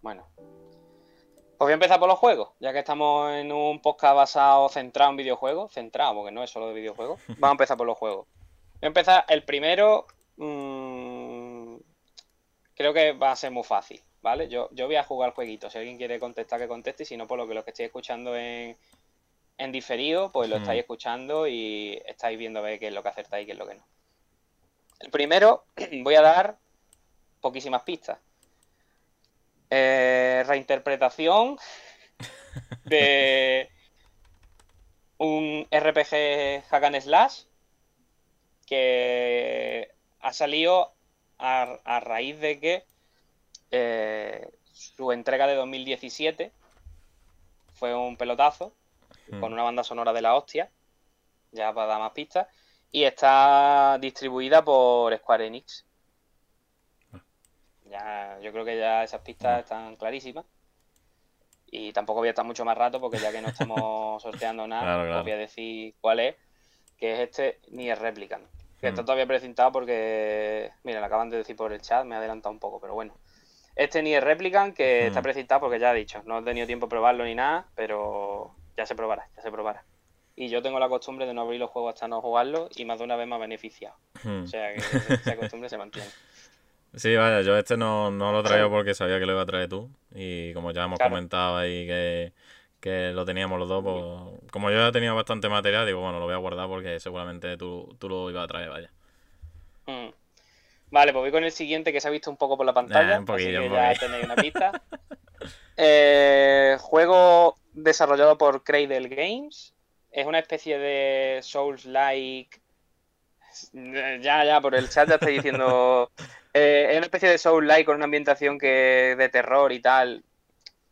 Bueno. Pues voy a empezar por los juegos, ya que estamos en un podcast basado, centrado en videojuegos. Centrado, porque no es solo de videojuegos. Vamos a empezar por los juegos. Voy a empezar, el primero. mm, creo que va a ser muy fácil, ¿vale? Yo, yo voy a jugar jueguito. Si alguien quiere contestar, que conteste. Y si no, por lo que los que estéis escuchando en, en diferido, pues lo estáis escuchando y estáis viendo a ver qué es lo que acertáis y qué es lo que no. El primero, voy a dar poquísimas pistas. Eh, reinterpretación de un RPG Hack and Slash que ha salido a, a raíz de que eh, su entrega de 2017 fue un pelotazo con Mm. una banda sonora de la hostia, ya para dar más pistas, y está distribuida por Square Enix. Ya, yo creo que ya esas pistas están clarísimas. Y tampoco voy a estar mucho más rato porque ya que no estamos sorteando nada, Claro, os claro. voy a decir cuál es, que es este Nier Replicant. Que está Mm. todavía precintado porque, mira, lo acaban de decir por el chat, me he adelantado un poco, pero bueno. Este Nier Replicant que está precintado porque ya he dicho, no he tenido tiempo de probarlo ni nada, pero ya se probará, ya se probará. Y yo tengo la costumbre de no abrir los juegos hasta no jugarlos y más de una vez me ha beneficiado. O sea que esa costumbre se mantiene. Sí, vaya, yo este no, no lo traigo porque sabía que lo iba a traer tú. Y como ya hemos Claro. comentado ahí que, que lo teníamos los dos, pues como yo ya tenía bastante material, digo, bueno, lo voy a guardar porque seguramente tú, tú lo ibas a traer, vaya. Mm. Vale, pues voy con el siguiente que se ha visto un poco por la pantalla. Eh, un poquillo, así que un ya tenéis una pista. Eh, juego desarrollado por Cradle Games. Es una especie de Souls-like. Ya, ya, por el chat ya estoy diciendo. Eh, es una especie de Souls-like con una ambientación que de terror y tal.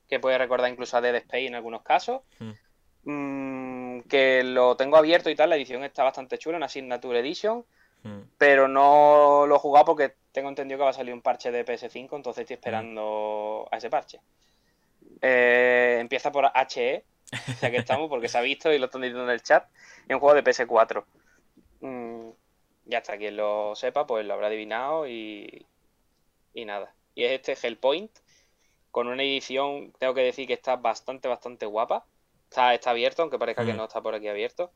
Que puede recordar incluso a Dead Space en algunos casos. Mm, que lo tengo abierto y tal. La edición está bastante chula, una Signature Edition Hmm. pero no lo he jugado porque tengo entendido que va a salir un parche de PS5, entonces estoy esperando a ese parche. Eh, empieza por HE, ya que estamos, porque se ha visto y lo están diciendo en el chat. Es un juego de PS4. Mm, ya está, quien lo sepa, pues lo habrá adivinado y, y nada. Y es este Hellpoint, con una edición, tengo que decir que está bastante, bastante guapa. Está, está abierto, aunque parezca que Mm. no está por aquí abierto.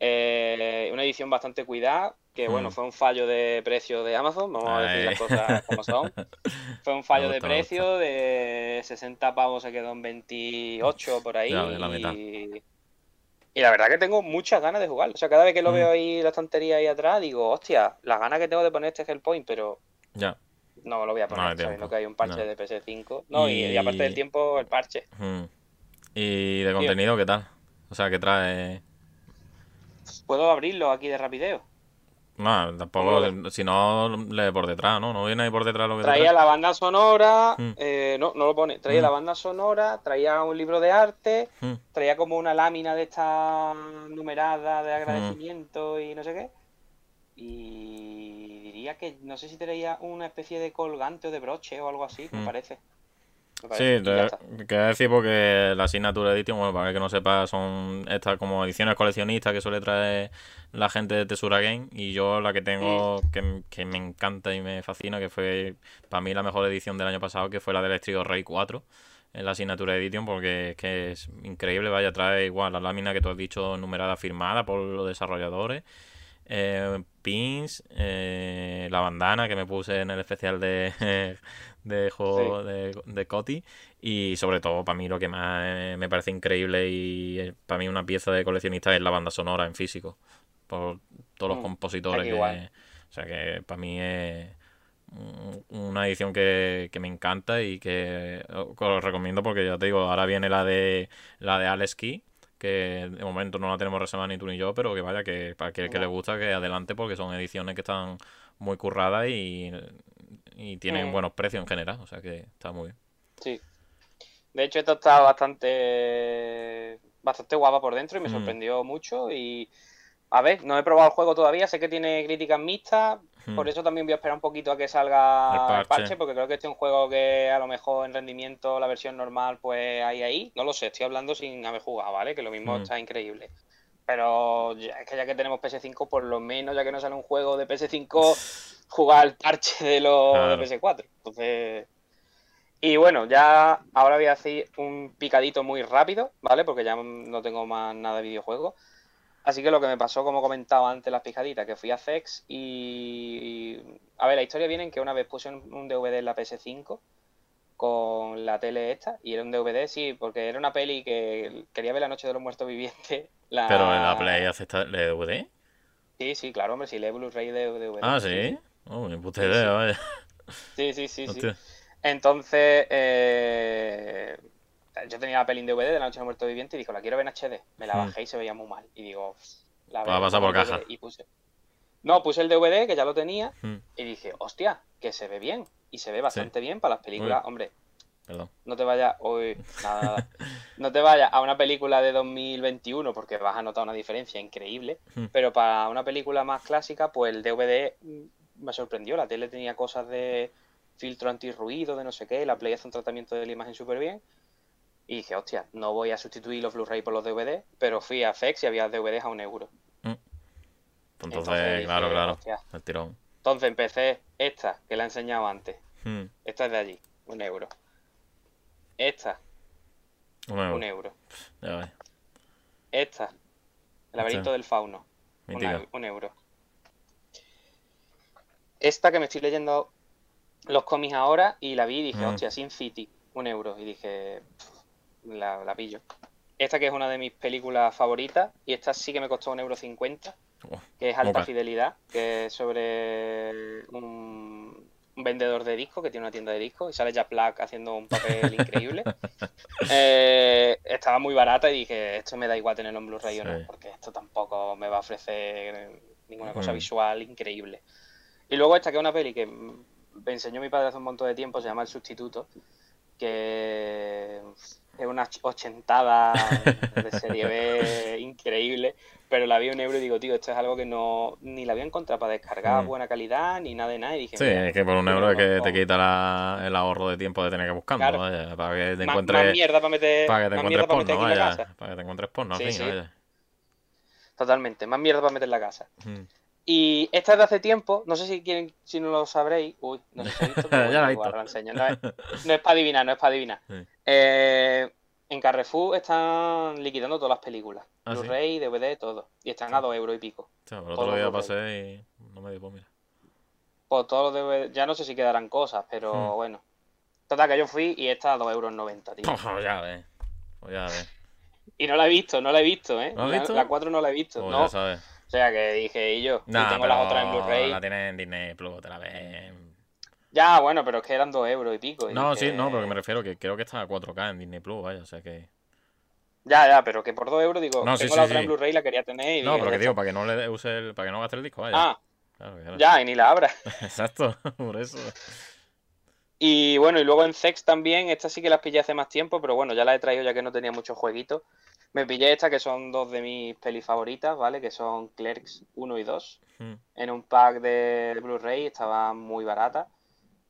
Eh, una edición bastante cuidada, que bueno, Mm. fue un fallo de precio de Amazon, vamos a decir las cosas como son. Fue un fallo de precio, de 60 pavos se quedó en 28 por ahí. Ya, la y... la verdad que tengo muchas ganas de jugar. O sea, cada vez que lo Mm. veo ahí la estantería ahí atrás, digo, hostia, las ganas que tengo de poner este Hellpoint, pero Ya. no lo voy a No poner, tiempo, sabiendo que hay un parche no. de PS5. No, y... Aparte del tiempo, el parche. Hmm. ¿Y de contenido qué tal? O sea, ¿qué trae? Puedo abrirlo aquí de rapideo. No, tampoco, si no, lee por detrás, ¿no? No viene ahí por detrás lo que Traía la banda sonora, Mm. eh, no, no lo pone, traía Mm. la banda sonora, traía un libro de arte, Hmm. traía como una lámina de esta numerada Mm. de agradecimiento y no sé qué. Y diría que no sé si traía una especie de colgante o de broche o algo así, me Mm. parece. Sí, te, quería decir porque la Signature Edition, bueno, para el que no sepa, son estas como ediciones coleccionistas que suele traer la gente de Tesura Game y yo la que tengo que, que me encanta y me fascina, que fue para mí la mejor edición del año pasado, que fue la del Estrigo Rey 4 en la Signature Edition porque es que es increíble, vaya, trae igual la lámina que tú has dicho numerada firmada por los desarrolladores. eh, pins, eh, la bandana que me puse en el especial de, de juego de, de Coti. Y sobre todo para mí lo que más eh, me parece increíble y es para mí una pieza de coleccionista es la banda sonora en físico por todos los Mm, compositores que igual. o sea que para mí es un- una edición que, que me encanta y que os recomiendo porque ya te digo ahora viene la de la de Alex Key que de momento no la tenemos reservada ni tú ni yo, pero que vaya, que para aquel que le gusta, que adelante, porque son ediciones que están muy curradas y, y tienen Mm. buenos precios en general, o sea que está muy bien. Sí. De hecho, esto está bastante, bastante guapa por dentro y me Mm. sorprendió mucho. Y a ver, no he probado el juego todavía, sé que tiene críticas mixtas, Mm. por eso también voy a esperar un poquito a que salga El el parche. parche, porque creo que este es un juego que a lo mejor en rendimiento, la versión normal, pues ahí, ahí. No lo sé, estoy hablando sin haber jugado, ¿vale? Que lo mismo está increíble. Pero ya- es que ya que tenemos PS5, por lo menos, ya que no sale un juego de PS5, jugar el parche de los Claro. de PS4. Entonces. Y bueno, ya ahora voy a hacer un picadito muy rápido, ¿vale? Porque ya no tengo más nada de videojuegos. Así que lo que me pasó, como comentaba antes, las picaditas, que fui a Zex y... A ver, la historia viene en que una vez puse un DVD en la PS5 con la tele esta, y era un DVD, sí, porque era una peli que quería ver La Noche de los Muertos Vivientes. La... Pero en la Play acepta el DVD. Sí, sí, claro, hombre, si lee Blu-ray de DVD. Ah, sí. Oh, ni puta Sí, idea, sí. vaya. Sí, sí, sí, sí. Hostia. Entonces, eh, yo tenía la peli en DVD de La Noche de los Muertos Vivientes y dijo, la quiero ver en HD. Me la Hmm. bajé y se veía muy mal. Y digo, la Pues ha veo pasado por caja. Y puse... No, puse el DVD, que ya lo tenía, Mm, y dije, hostia, que se ve bien. Y se ve bastante bien para las películas. Hombre, Perdón. no te vayas, uy, nada, nada. No te vayas a una película de 2021 porque vas a notar una diferencia increíble. Hmm. Pero para una película más clásica, pues el DVD mm, me sorprendió. La tele tenía cosas de filtro antirruido, de no sé qué. La Play hace un tratamiento de la imagen súper bien. Y dije, hostia, no voy a sustituir los Blu-ray por los DVD, pero fui a FX y había DVDs a un euro. Pues entonces, Entonces dije, claro, claro. hostia. El tirón. Entonces empecé esta, que la he enseñado antes. Mm, Esta es de allí, un euro. Esta, un euro. un euro. Ya ves. Esta, el laberinto Esta. del fauno. Un, euro. Esta que me estoy leyendo los cómics ahora y la vi y dije, Mm. hostia, Sin City, un euro. Y dije, "Pff, la, la pillo. Esta que es una de mis películas favoritas y esta sí que me costó un euro cincuenta, Oh, que es Alta. Fidelidad, que es sobre un, un vendedor de discos que tiene una tienda de discos y sale Jack Black haciendo un papel increíble. Eh, estaba muy barata y dije, esto me da igual tenerlo en Blu-ray o no, porque esto tampoco me va a ofrecer ninguna cosa Mm. visual increíble. Y luego esta que es una peli que me enseñó mi padre hace un montón de tiempo, se llama El Sustituto, que es una ch- ochentada de serie B increíble, pero la vi a un euro y digo, tío, esto es algo que no ni la voy a encontrar para descargar Mm. buena calidad ni nada de nada. Y dije, Sí, es que por un euro es que te quita la- el ahorro de tiempo de tener que buscarlo, Claro. vaya, para que te más, encuentres, más mierda para meter, para que te más encuentres para porno, la vaya, casa. para que te encuentres porno, Sí, fin, sí. vaya. Totalmente, más mierda para meter en la casa. Mm. Y esta es de hace tiempo, no sé si quieren, si no lo sabréis. Uy, no sé si habéis visto, pero Ya la he visto. lo enseño. No es, no es para adivinar, no es para adivinar. Sí. Eh, en Carrefour están liquidando todas las películas. ¿Ah, sí? Blu-ray, DVD, todo. Y están a 2 euros y pico. Sea, el otro día pasé y no me pues mira. Pues todos los DVD, ya no sé si quedarán cosas, pero Hmm. bueno. Total, que yo fui y esta a 2 euros 90, tío. Pues ya ves, pues ya ves. Y no la he visto, no la he visto, ¿eh? ¿No La- visto? La 4 no la he visto, Pues no. ya sabes. O sea que dije, y yo, y Nah, tengo pero las otras en Blu-ray. la tienes en Disney Plus, te la ves. Ya, bueno, pero es que eran 2 euros y pico. y No, sí, no, pero que me refiero que creo que está a 4K en Disney Plus, vaya, o sea que... Ya, ya, pero que por 2 euros digo, No, tengo sí, la otra sí. en Blu-ray la quería tener y No, pero que digo, para que no le use el, para que no gaste el disco, vaya. Ah, Claro, claro. ya, y ni la abra. Exacto, por eso. Y bueno, y luego en Zex también, estas sí que las pillé hace más tiempo, pero bueno, ya las he traído ya que no tenía muchos jueguitos. Me pillé estas que son dos de mis pelis favoritas, ¿vale? Que son Clerks 1 y 2. Mm. En un pack de Blu-ray estaban muy baratas.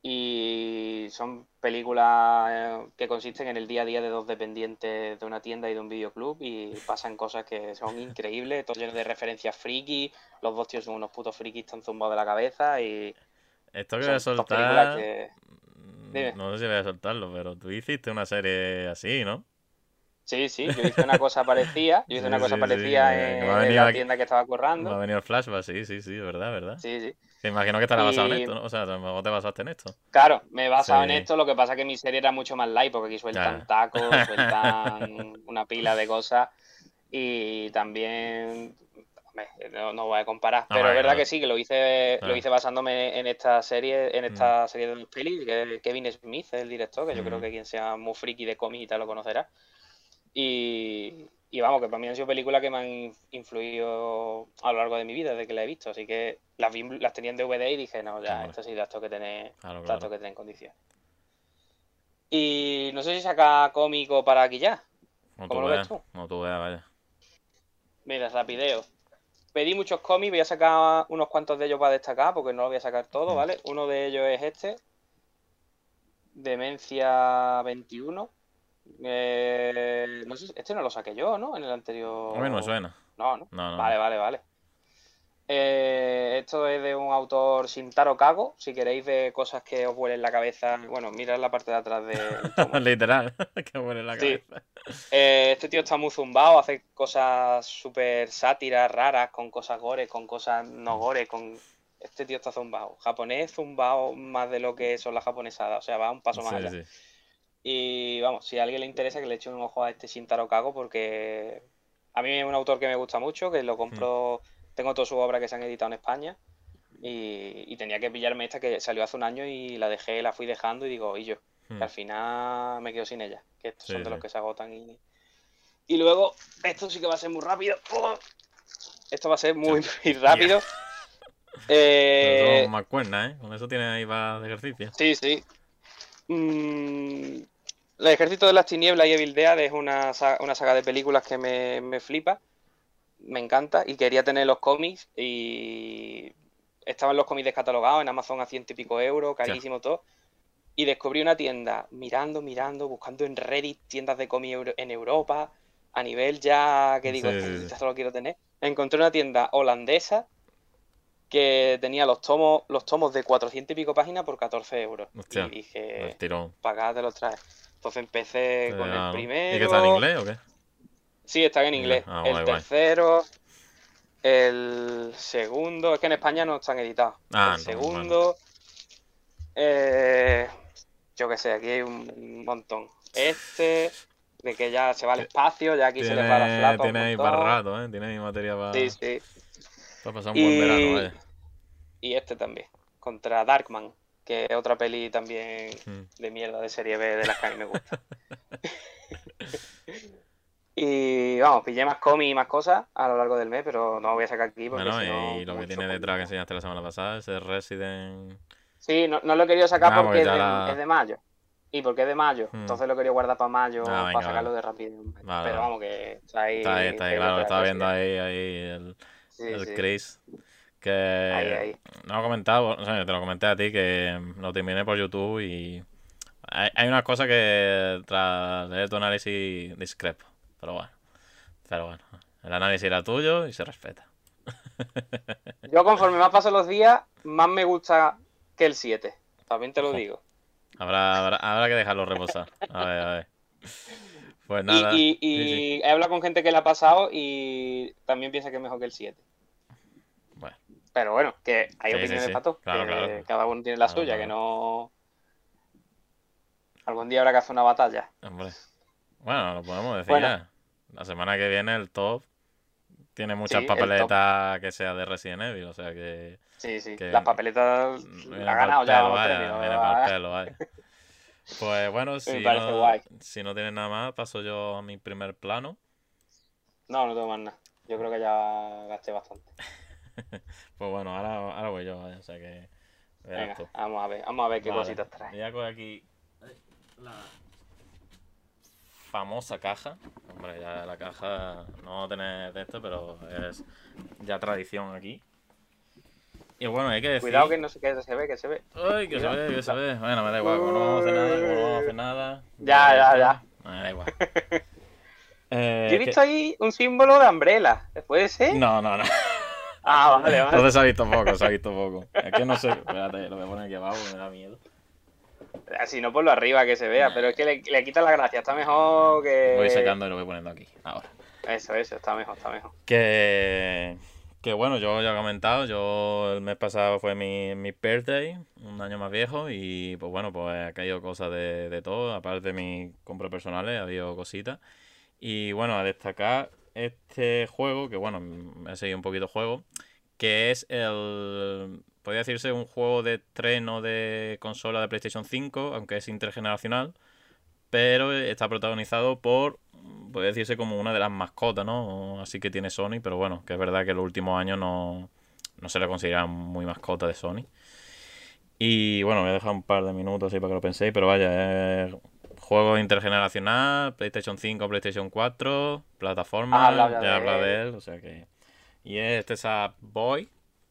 Y son películas eh, que consisten en el día a día de dos dependientes de una tienda y de un videoclub. Y pasan cosas que son increíbles, todo lleno de referencias friki. Los dos tíos son unos putos frikis, están zumbados de la cabeza. Y Esto que voy a soltar... que. mm. No sé si voy a soltarlo, pero tú hiciste una serie así, ¿no? Sí, sí, yo hice una cosa parecida. Yo hice una cosa sí, parecida sí, en, la tienda que estaba Me ha currando. venido el flashback, sí, sí, sí, verdad, verdad. Sí, sí. Me imagino que estará basado en esto, ¿no? O sea, a lo mejor te basaste en esto. Claro, me he basado en Sí. esto, lo que pasa que mi serie era mucho más light, porque aquí sueltan Ya. tacos, sueltan una pila de cosas y también no, no voy a comparar, pero es verdad claro. que sí, que lo hice, Claro. lo hice basándome en esta serie, en esta serie de dos pelis, que Kevin Smith es el director, que yo creo Mm. que quien sea muy friki de cómics y tal lo conocerá. Y, y vamos, que para mí han sido películas que me han influido a lo largo de mi vida, desde que la he visto. Así que las, las tenía en DVD y dije, no, ya, esto sí las tengo que tener, que tener en condición. Y no sé si saca cómico para aquí ya. ¿Cómo lo ves tú? No tú veas, vaya. Mira, rapideo. Pedí muchos cómics, voy a sacar unos cuantos de ellos para destacar, porque no lo voy a sacar todo, mm. ¿vale? Uno de ellos es este. Demencia 21. Eh, no sé, este no lo saqué yo, ¿no? En el anterior. A mí no me suena. No, ¿no? vale, vale, vale. Eh, esto es de un autor Sintaro Kago. Si queréis ver cosas que os vuelen la cabeza, bueno, mirad la parte de atrás de. Literal, que vuelen la cabeza. Eh, este tío está muy zumbado, hace cosas súper sátiras, raras, con cosas gore, con cosas no gore, con. Este tío está zumbado. Japonés zumbado más de lo que son las japonesadas. O sea, va un paso más allá. Y vamos, si a alguien le interesa que le eche un ojo a este Shintaro Kago porque a mí es un autor que me gusta mucho, que lo compro, mm. tengo todas sus obras que se han editado en España y, tenía que pillarme esta que salió hace un año y la dejé, la fui dejando y digo, y yo, que mm. al final me quedo sin ella, que estos son de los que se agotan y... Y luego, esto sí que va a ser muy rápido. ¡Oh! Esto va a ser muy, rápido. Eh... más cuerna, ¿eh? Con eso tiene ahí va de ejercicio. Sí, sí. Mm, el Ejército de las Tinieblas y Evil Dead es una, una saga de películas que me, flipa, me encanta y quería tener los cómics y estaban los cómics descatalogados en Amazon a ciento y pico euros, carísimo todo. Y descubrí una tienda mirando, mirando, buscando en Reddit tiendas de cómics en Europa, a nivel ya que digo, esto lo quiero tener. Encontré una tienda holandesa que tenía los tomos, los tomos de 400 y pico páginas por 14 euros. y dije, pagate los traes. Entonces empecé con el primero. ¿Y que está en inglés o qué? Sí, está en inglés. Ah, el tercero, el segundo, es que en España no están editados. Ah, el segundo, eh, yo qué sé, aquí hay un montón. Este, de que ya se va al espacio, ya aquí se le va la flapa. Tiene ahí para rato, ¿eh? Tiene ahí materia para. Sí, sí. Para pasar un buen verano, vaya. Y este también, contra Darkman, que es otra peli también hmm. de mierda de serie B de las que a mí me gusta. y vamos, pillé más cómics y más cosas a lo largo del mes, pero no lo voy a sacar aquí porque bueno, y lo que tiene detrás que enseñaste la semana pasada, ese Resident... Sí, no, lo he querido sacar porque, es, de, mayo. Y porque es de mayo, hmm. entonces lo quería guardar para mayo ah, para sacarlo de rápido. pero vamos, que está ahí. Está ahí, está ahí claro, estaba viendo ahí, ahí el, el Chris. Que no lo he comentado, o sea, te lo comenté a ti que lo terminé por YouTube y hay, hay unas cosas que tras leer tu análisis discrepo. Pero bueno, pero bueno, el análisis era tuyo y se respeta. Yo conforme más pasan los días, más me gusta que el 7. También te lo digo. Habrá, habrá, que dejarlo reposar. A ver, a ver. Pues nada. Y, he hablado con gente que le ha pasado y también piensa que es mejor que el 7. Pero bueno, que hay opiniones de pato. que Cada uno tiene la suya, que no. Algún día habrá que hacer una batalla. Hombre. Bueno, lo podemos decir ya. La semana que viene el top tiene muchas papeletas que sea de Resident Evil, o sea que. Sí, sí. Las papeletas la ha ganado ya. vaya, Pues bueno, si no, si no tienes nada más, paso yo a mi primer plano. No, no tengo más nada. Yo creo que ya gasté bastante. pues bueno, ahora, ahora voy yo, o sea que. Venga, vamos a ver, vamos a ver qué cositas trae. Voy a coger aquí la famosa caja. Hombre, ya la caja no tener de esto, pero es ya tradición aquí. Y bueno, hay que decir. Cuidado que no se, que se ve, que se ve. Ay, que se ve, que se ve. Bueno, me da igual, como no vamos a hacer nada, como no vamos a hacer nada. Ya, ya, ya. Me da igual. eh, Yo he visto ahí un símbolo de Umbrella. ¿Puede ser? No, no, no. Ah, vale, vale. Entonces se ha visto poco, se ha visto poco. Es que no sé. Espérate, lo voy a poner aquí abajo, me da miedo. Si no, por lo arriba que se vea, pero es que le, le quita la gracia. Está mejor que. Voy sacando y lo voy poniendo aquí, ahora. Eso, eso, está mejor, está mejor. Que. Que bueno, yo ya he comentado, yo el mes pasado fue mi, mi birthday, un año más viejo, y pues bueno, pues ha caído cosas de, de todo, aparte de mis compras personales, ha habido cositas. Y bueno, a destacar este juego, que bueno, me he seguido un poquito juego, que es el, podría decirse un juego de tren o de consola de PlayStation 5, aunque es intergeneracional, pero está protagonizado por, puede decirse como una de las mascotas, ¿no? Así que tiene Sony, pero bueno, que es verdad que en los últimos años no, no se le considera muy mascota de Sony. Y bueno, voy a dejar un par de minutos así para que lo penséis, pero vaya, es juego intergeneracional, PlayStation 5, PlayStation 4, plataforma, Ah, ya habla de él, o sea que... Y es Sad Boy,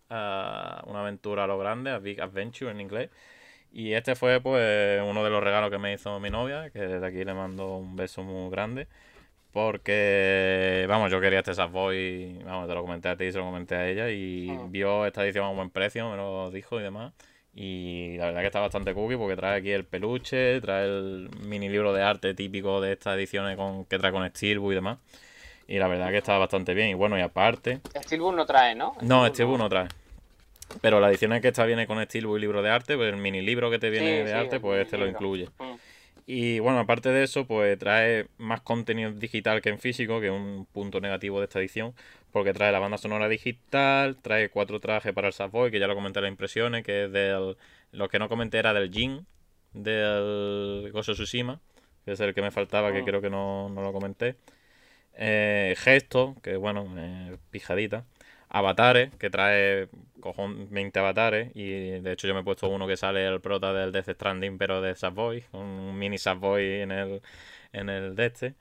ah, una aventura a lo grande, a Big Adventure en inglés. Y este fue pues uno de los regalos que me hizo mi novia, que desde aquí le mando un beso muy grande. Porque, vamos, yo quería este Boy, vamos, te lo comenté a ti, se lo comenté a ella y Mm. vio esta edición a un buen precio, me lo dijo y demás. Y la verdad que está bastante cookie porque trae aquí el peluche, trae el mini libro de arte típico de estas ediciones con, que trae con Steelbook y demás. Y la verdad que está bastante bien. Y bueno, y aparte, Steelbook no trae, ¿no? no, Steelbook no trae. Pero la edición es que esta viene con Steelbook y libro de arte, pues el mini libro que te viene Sí, de sí, arte, pues este lo incluye. Mm. Y bueno, aparte de eso, pues trae más contenido digital que en físico, que es un punto negativo de esta edición, porque trae la banda sonora digital, trae cuatro trajes para el Savoy, que ya lo comenté en las impresiones, que es del... Lo que no comenté era del Jin, del of Tsushima, que es el que me faltaba, que Ah. creo que no, no lo comenté. Eh, Gesto, que bueno, eh, pijadita. Avatares, que trae cojón 20 avatares. Y de hecho yo me he puesto uno que sale el prota del Death Stranding, pero de Sackboy, un mini Sackboy en el, en el de este.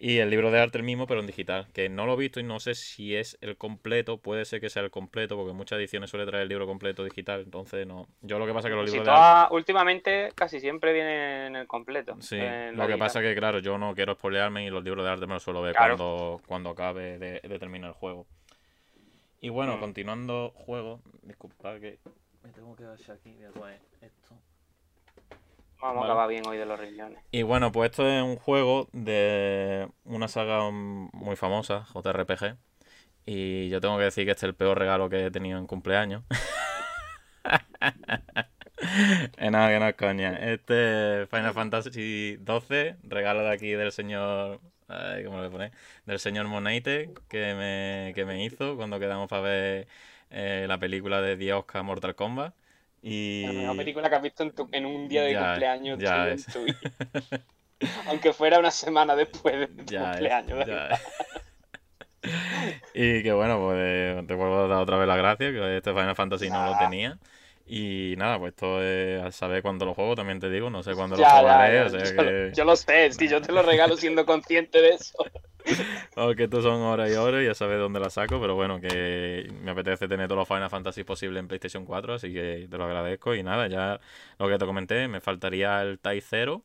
Y el libro de arte el mismo, pero en digital. Que no lo he visto y no sé si es el completo. Puede ser que sea el completo, porque muchas ediciones suele traer el libro completo digital. Entonces no. Yo lo que pasa es que los Si libros de arte. últimamente casi siempre vienen en el completo. Sí, lo que pasa es que, claro, yo no quiero spoilearme y los libros de arte me los suelo ver Claro. cuando, cuando acabe de, de terminar el juego. Y bueno, Mm. continuando juego, disculpad que me tengo que agachar aquí, voy a coger esto. Vamos Vale. a acabar bien hoy de los riñones. Y bueno, pues esto es un juego de una saga muy famosa, JRPG. Y yo tengo que decir que este es el peor regalo que he tenido en cumpleaños. Eh, nada, que no es coña. Este Final Fantasy XII, regalo de aquí del señor. Ay, ¿Cómo le pone? Del señor Moneite, que me, que me hizo cuando quedamos para ver eh, la película de The Oscar Mortal Kombat. Y... La mejor película que has visto en, tu- en un día de Ya, cumpleaños ya. Aunque fuera una semana después de tu Ya es, cumpleaños. ya. Y que bueno, pues eh, te vuelvo a dar otra vez las gracias, que este Final Fantasy no lo tenía. Y nada, pues esto es a saber cuándo lo juego, también te digo, no sé cuándo lo Ya, ya, jugaré, o sea yo, que... yo lo sé, si yo te lo regalo siendo consciente de eso. Porque estos son horas y horas, ya sabes dónde la saco, pero bueno, que me apetece tener todos los Final Fantasy posibles en PlayStation 4, así que te lo agradezco. Y nada, ya lo que te comenté, me faltaría el Tai 0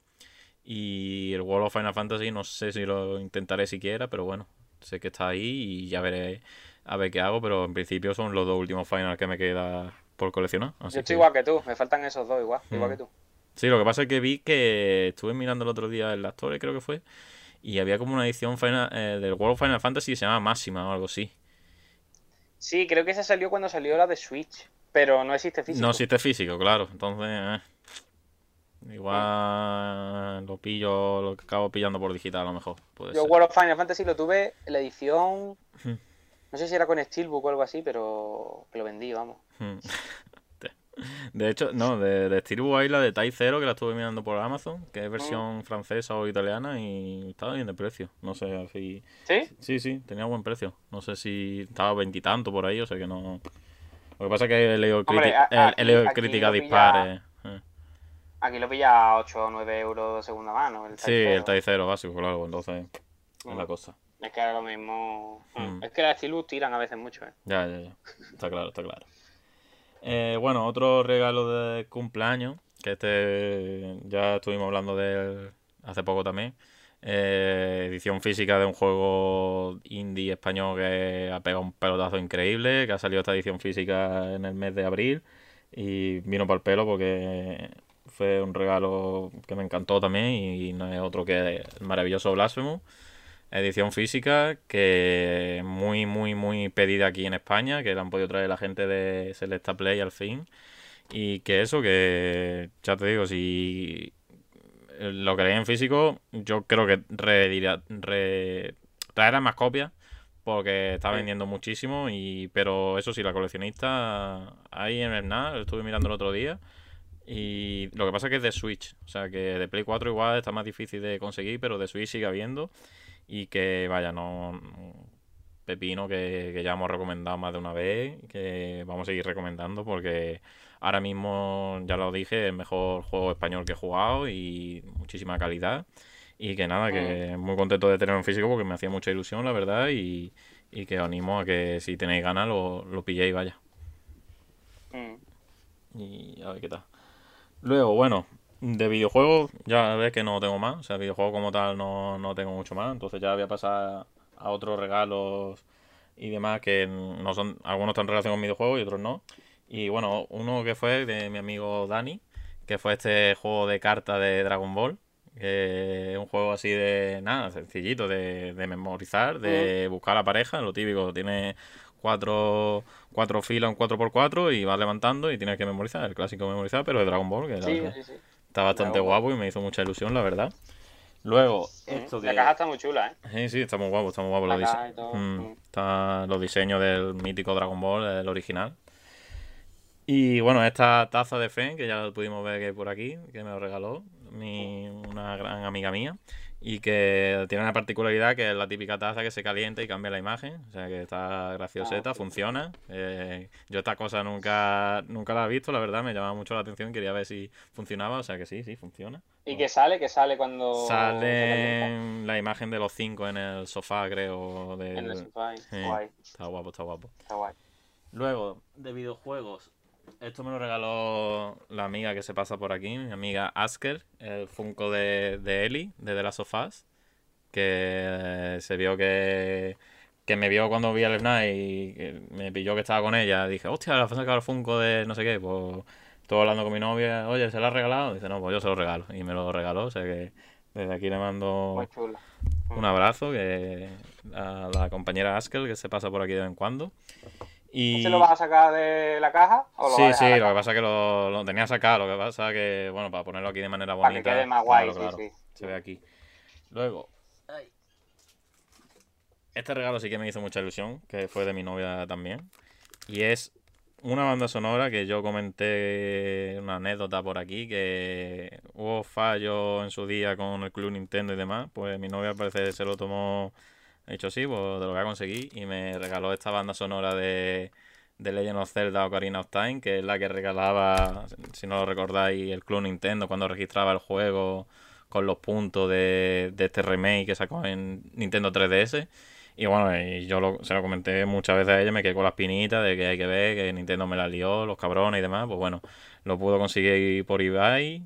y el World of Final Fantasy, no sé si lo intentaré siquiera, pero bueno, sé que está ahí y ya veré a ver qué hago, pero en principio son los dos últimos Final que me queda por coleccionar. Así Yo estoy que- igual que tú, me faltan esos dos igual, igual Mm. que tú. Sí, lo que pasa es que vi que estuve mirando el otro día en la Store, creo que fue, y había como una edición final, eh, del World of Final Fantasy que se llama Máxima o algo así. Sí, creo que esa salió cuando salió la de Switch, pero no existe físico. No existe físico, claro. Entonces, eh, igual lo pillo, lo acabo pillando por digital a lo mejor. Yo ser. World of Final Fantasy lo tuve en la edición. No sé si era con Steelbook o algo así, pero que lo vendí, vamos. Hmm. De hecho, no, de, de Steelbook hay la de Tai Zero que la estuve mirando por Amazon, que es versión francesa o italiana y estaba bien de precio. No sé si. ¿Sí? Sí, sí, tenía buen precio. No sé si estaba veintitanto por ahí, o sea que no. Lo que pasa es que he leído, Hombre, criti- a- he- he aquí- leído aquí críticas lo pilla- dispares. eh. Aquí lo pilla a 8 o 9 euros de segunda mano. El Sí, el Tai Zero básico, claro, entonces es Mm. la cosa. Es que ahora lo mismo. Mm. Es que las Steelbook tiran a veces mucho, ¿eh? Ya, ya, ya. Está claro, está claro. Eh, bueno, otro regalo de cumpleaños, que este ya estuvimos hablando de él hace poco también. Eh, edición física de un juego indie español que ha pegado un pelotazo increíble, que ha salido esta edición física en el mes de abril y vino por el pelo porque fue un regalo que me encantó también y no es otro que el maravilloso Blasphemous edición física que muy, muy, muy pedida aquí en España, que la han podido traer la gente de Selecta Play al fin. Y que eso, que ya te digo, si lo queréis en físico, yo creo que re- traerán más copias porque está vendiendo muchísimo. y Pero eso sí, la coleccionista ahí en el NAS, lo estuve mirando el otro día. Y lo que pasa es que es de Switch. O sea que de Play 4 igual está más difícil de conseguir, pero de Switch sigue habiendo. Y que vaya, no. Pepino que, que ya hemos recomendado más de una vez. Que vamos a seguir recomendando porque ahora mismo, ya lo dije, el mejor juego español que he jugado y muchísima calidad. Y que nada, que muy contento de tener un físico porque me hacía mucha ilusión, la verdad. Y, y que os animo a que si tenéis ganas lo, lo pilléis, vaya. Mm. Y a ver qué tal. Luego, bueno, de videojuegos ya ves que no tengo más. O sea, videojuegos como tal no, no tengo mucho más. Entonces ya voy a pasar a otros regalos y demás que no son, algunos están en relación con videojuegos y otros no. Y bueno, uno que fue de mi amigo Dani, que fue este juego de cartas de Dragon Ball. Que es un juego así de nada, sencillito, de, de memorizar, de buscar a la pareja, lo típico, tiene cuatro, cuatro filas, un 4x4 y vas levantando y tienes que memorizar, el clásico memorizar, pero de Dragon Ball, que Sí, sí, sí. Está bastante guapo y me hizo mucha ilusión, la verdad. Luego, esto La caja está muy chula, ¿eh? Sí, sí, está muy guapo, está muy guapo La los caja y todo, Mm, mm. Está los diseños del mítico Dragon Ball, el original. Y bueno, esta taza de Fen, que ya pudimos ver que hay por aquí, que me lo regaló mi, una gran amiga mía. Y que tiene una particularidad que es la típica taza que se calienta y cambia la imagen. O sea que está gracioseta, Ah, sí. funciona. Eh, yo esta cosa nunca, nunca la he visto, la verdad, me llamaba mucho la atención, quería ver si funcionaba. O sea que sí, sí, funciona. ¿Y qué sale? ¿Qué sale cuando? Sale la imagen de los cinco en el sofá, creo. Del... en el sofá? Sí. Guay, Está guapo, está guapo. está guay. Luego, de videojuegos. Esto me lo regaló la amiga que se pasa por aquí, mi amiga Asker, el Funko de, de Ellie, de The Last of Us, que se vio que, que me vio cuando vi el Snap y me pilló que estaba con ella. Dije, hostia, has sacado el Funko de no sé qué. Pues estuve hablando con mi novia, oye, ¿se lo ha regalado? Dice, no, pues yo se lo regalo. Y me lo regaló, o sea que desde aquí le mando un abrazo que a la compañera Asker que se pasa por aquí de vez en cuando. Y... ¿Ese lo vas a sacar de la caja o lo Sí, vas a sí, lo que pasa es que lo, lo tenía sacado, lo que pasa es que, bueno, para ponerlo aquí de manera Para que bonita. quede más guay, claro, sí, claro, sí. Se ve aquí. Luego, este regalo sí que me hizo mucha ilusión, que fue de mi novia también. Y es una banda sonora que yo comenté una anécdota por aquí, que hubo fallos en su día con el Club Nintendo y demás. Pues mi novia parece que se lo tomó, ha dicho sí, pues te lo voy a conseguir. Y me regaló esta banda sonora de, de Legend of Zelda Ocarina of Time, que es la que regalaba, si no lo recordáis, el Club Nintendo cuando registraba el juego con los puntos de, de este remake que sacó en Nintendo 3DS. Y bueno, y yo lo- se lo comenté muchas veces a ella, me quedé con la espinita de que hay que ver, que Nintendo me la lió, los cabrones y demás. Pues bueno, lo pudo conseguir por eBay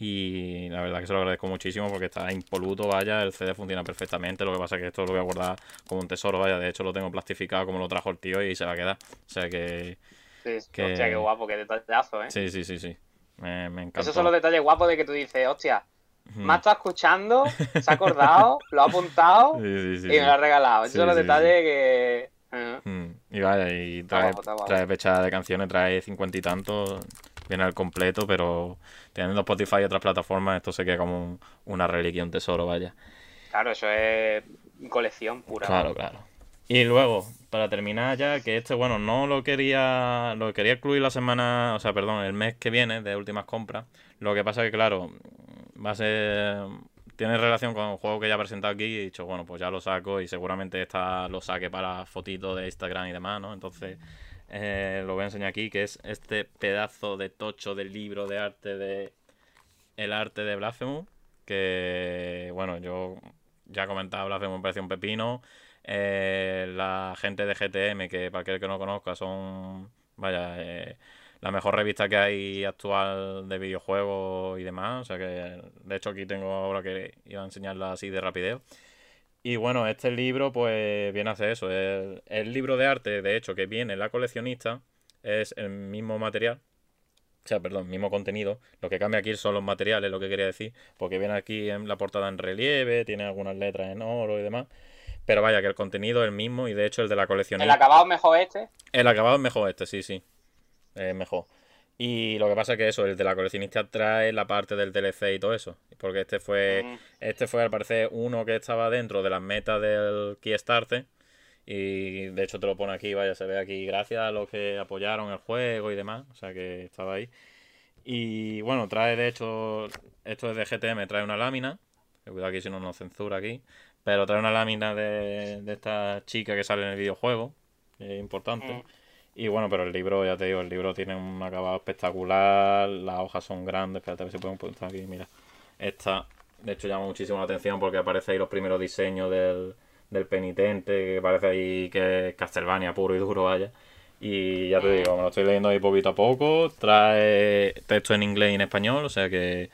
y la verdad que se lo agradezco muchísimo porque está impoluto, vaya, el CD funciona perfectamente. Lo que pasa es que esto lo voy a guardar como un tesoro, vaya, de hecho lo tengo plastificado como lo trajo el tío y se va a quedar. O sea que Sí, que- Hostia, qué guapo, qué detallazo, ¿eh? sí, sí, sí, sí. Me, me encantó. Esos son los detalles guapos de que tú dices, hostia, me ha estado escuchando, se ha acordado, lo ha apuntado Sí, sí, sí, y me lo ha regalado. Esos son los detalles que... eh, Mm, Y vaya, y trae, guapo, trae fecha de canciones, trae cincuenta y tantos, viene al completo, pero teniendo Spotify y otras plataformas, esto se queda como un- una reliquia, un tesoro, vaya. Claro, eso es colección pura. Claro, claro. Y luego, para terminar ya, que este, bueno, no lo quería, lo quería incluir la semana, o sea, perdón, el mes que viene de últimas compras. Lo que pasa que, claro, va a ser, tiene relación con el juego que ya he presentado aquí y he dicho, bueno, pues ya lo saco y seguramente esta lo saque para fotitos de Instagram y demás, ¿no? Entonces, eh, lo voy a enseñar aquí, que es este pedazo de tocho del libro de arte de El arte de Blasphemous, que, bueno, yo ya comentaba Blasphemous me pareció un pepino. Eh, la gente de GTM, que para aquel que no conozca, son, vaya, eh, la mejor revista que hay actual de videojuegos y demás. O sea que, de hecho, aquí tengo ahora que iba a enseñarla así de rapidez. Y bueno, este libro, pues viene a hacer eso. El, el libro de arte, de hecho, que viene en la coleccionista, es el mismo material. O sea, perdón, mismo contenido. Lo que cambia aquí son los materiales, lo que quería decir. Porque viene aquí en la portada en relieve, tiene algunas letras en oro y demás. Pero vaya, que el contenido es el mismo y de hecho el de la El coleccionista. acabado mejor este. El acabado es mejor este, sí, sí. Es mejor. Y lo que pasa es que eso, el de la coleccionista trae la parte del DLC y todo eso. Porque este fue, Mm. este fue al parecer uno que estaba dentro de las metas del Kickstarter. Y de hecho te lo pone aquí, vaya, se ve aquí, gracias a los que apoyaron el juego y demás. O sea que estaba ahí. Y bueno, trae de hecho, esto es de GTM, trae una lámina. Cuidado aquí si no nos censura aquí. Pero trae una lámina de, de esta chica que sale en el videojuego. es importante. Mm. Y bueno, pero el libro, ya te digo, el libro tiene un acabado espectacular. Las hojas son grandes. Espérate a ver si podemos poner aquí. Mira. Esta, de hecho, llama muchísimo la atención porque aparece ahí los primeros diseños del, del penitente. Que parece ahí que es Castlevania puro y duro, vaya. Y ya te digo, me lo estoy leyendo ahí poquito a poco. Trae texto en inglés y en español, o sea que,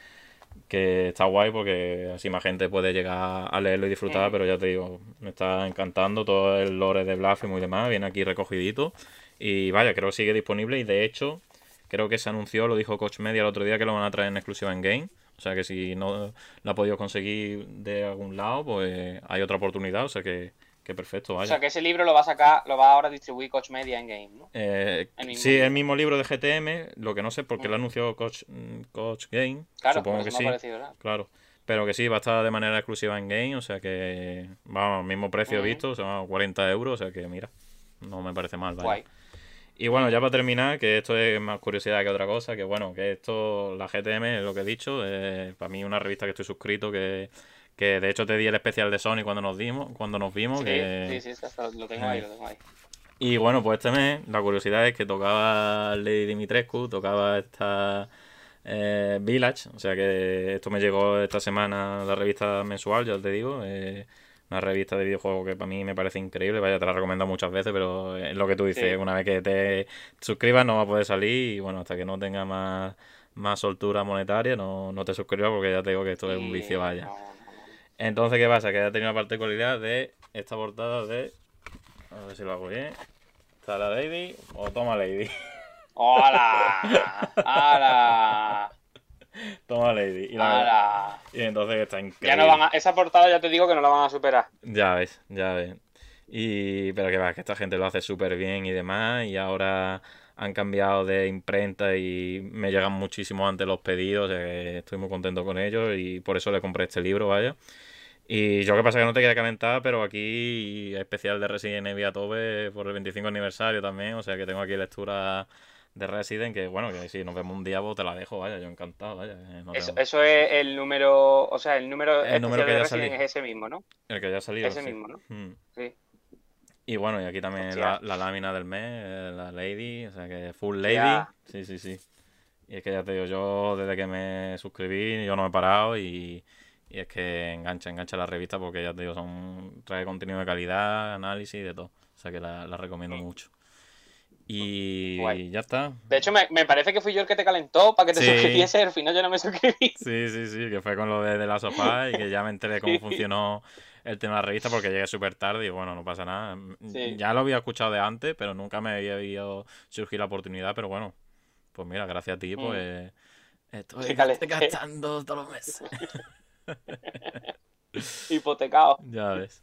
que está guay porque así más gente puede llegar a leerlo y disfrutar. Pero ya te digo, me está encantando todo el lore de Blasphemous y demás. Viene aquí recogidito. Y vaya, creo que sigue disponible. Y de hecho, creo que se anunció, lo dijo Coach Media el otro día, que lo van a traer en exclusiva en game. O sea que si no lo ha podido conseguir de algún lado, pues hay otra oportunidad. O sea que, que perfecto, O vaya. sea, que ese libro lo va a sacar, lo va ahora a distribuir Coach Media en Game, ¿no? Eh, El sí, libro. el mismo libro de GTM, lo que no sé por qué Mm. lo anunció Coach, Coach Game. Claro, Supongo por que sí, parecido, claro. Pero que sí, va a estar de manera exclusiva en Game, o sea que, vamos, mismo precio Mm. visto, o sea, 40 euros, o sea que mira, no me parece mal, vaya. Guay. Y bueno, ya para terminar, que esto es más curiosidad que otra cosa, que bueno, que esto, la GTM, es lo que he dicho, eh, para mí una revista que estoy suscrito, que, que de hecho te di el especial de Sony cuando nos dimos, cuando nos vimos, Sí, que... sí, sí, sí, hasta lo tengo ahí, lo tengo ahí. Y bueno, pues este mes la curiosidad es que tocaba Lady Dimitrescu, tocaba esta eh, Village, o sea que esto me llegó esta semana la revista mensual, ya te digo, eh, una revista de videojuegos que para mí me parece increíble, vaya, te la recomiendo muchas veces, pero es lo que tú dices, Sí. una vez que te suscribas no va a poder salir y bueno, hasta que no tenga más, más soltura monetaria no, no te suscribas porque ya te digo que esto es un vicio, vaya. Entonces, ¿qué pasa? Que ha tenido la particularidad de esta portada de. A ver si lo hago bien. Está la Lady o toma Lady. ¡Hola! ¡Hala! toma Lady. Y, la- ¡Hala! y entonces está increíble. Ya no van a, esa portada ya te digo que no la van a superar. Ya ves, ya ves. Y, pero que va, que esta gente lo hace súper bien y demás. Y ahora han cambiado de imprenta y me llegan muchísimo antes los pedidos. O sea que estoy muy contento con ellos y por eso le compré este libro, vaya. Y yo que pasa que no te quería calentar, pero aquí especial de Resident Evil a tope por el 25 aniversario también. O sea que tengo aquí lectura de Resident que, bueno, que si nos vemos un día, pues te la dejo, vaya, yo encantado, vaya. eh, no Eso, eso es el número, o sea, el número El número que de haya Resident es ese mismo, ¿no? El que ya ha salido. Ese sí. mismo, ¿no? Mm. Sí. Y bueno, y aquí también la, la lámina del mes, eh, la Lady, o sea que full Lady. Ya. Sí, sí, sí. Y es que ya te digo, yo desde que me suscribí, yo no he parado y, y es que engancha, engancha la revista porque ya te digo, son, trae contenido de calidad, análisis, de todo. O sea que la, la recomiendo mucho. Y Guay. ya está. De hecho, me, me parece que fui yo el que te calentó para que te Sí. suscribiese, al final yo no me suscribí. Sí, sí, sí, que fue con lo de, de la sofá y que ya me enteré cómo Sí. funcionó el tema de la revista porque llegué súper tarde y bueno, no pasa nada. Sí. Ya lo había escuchado de antes, pero nunca me había visto surgir la oportunidad, pero bueno, pues mira, gracias a ti, Mm. pues estoy gastando todos los meses. Hipotecado. ya ves.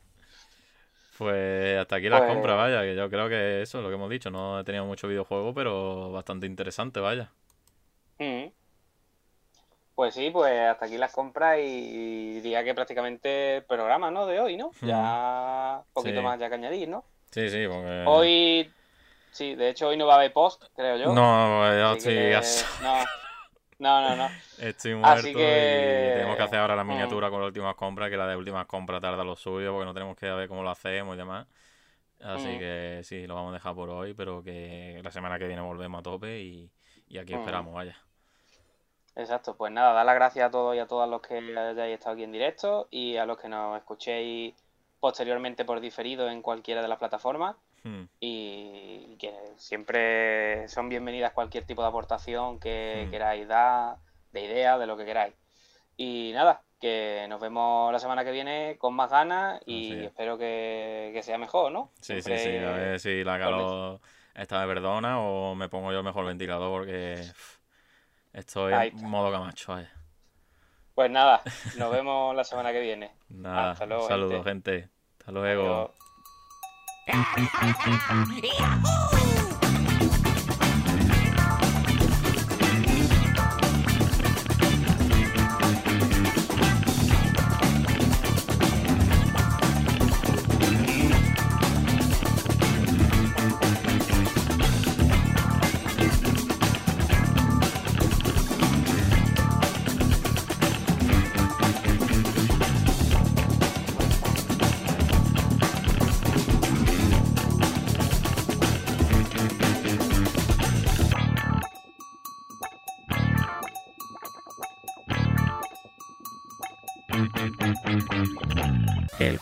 Pues hasta aquí las Pues- compras, vaya, que yo creo que eso es lo que hemos dicho. No he tenido mucho videojuego, pero bastante interesante, vaya. Mm. Pues sí, pues hasta aquí las compras y diría que prácticamente el programa, ¿no? De hoy, ¿no? Ya un poquito Sí. más ya que añadir, ¿no? Sí, sí, porque... Hoy, sí, de hecho hoy no va a haber post, creo yo. No, yo estoy, que- no, no, no, no. estoy muerto que- y tenemos que hacer ahora la Mm. miniatura con las últimas compras, que la de últimas compras tarda lo suyo, porque no tenemos que ver cómo lo hacemos y demás. Así Mm. que sí, lo vamos a dejar por hoy, pero que la semana que viene volvemos a tope y, y aquí Mm. esperamos, vaya. Exacto, pues nada, dar las gracias a todos y a todas los que hayáis estado aquí en directo y a los que nos escuchéis posteriormente por diferido en cualquiera de las plataformas Hmm, y que siempre son bienvenidas cualquier tipo de aportación que Mm. queráis dar, de idea, de lo que queráis. Y nada, que nos vemos la semana que viene con más ganas y es. espero que, que sea mejor, ¿no? Sí, sí, Siempre- sí, a ver si la calor esta me perdona o me pongo yo el mejor ventilador porque estoy en modo camacho, vaya. Pues nada, nos vemos la semana que viene. Nada, Hasta luego, saludos, gente. Hasta luego. Adiós. El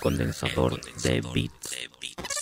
condensador de bits.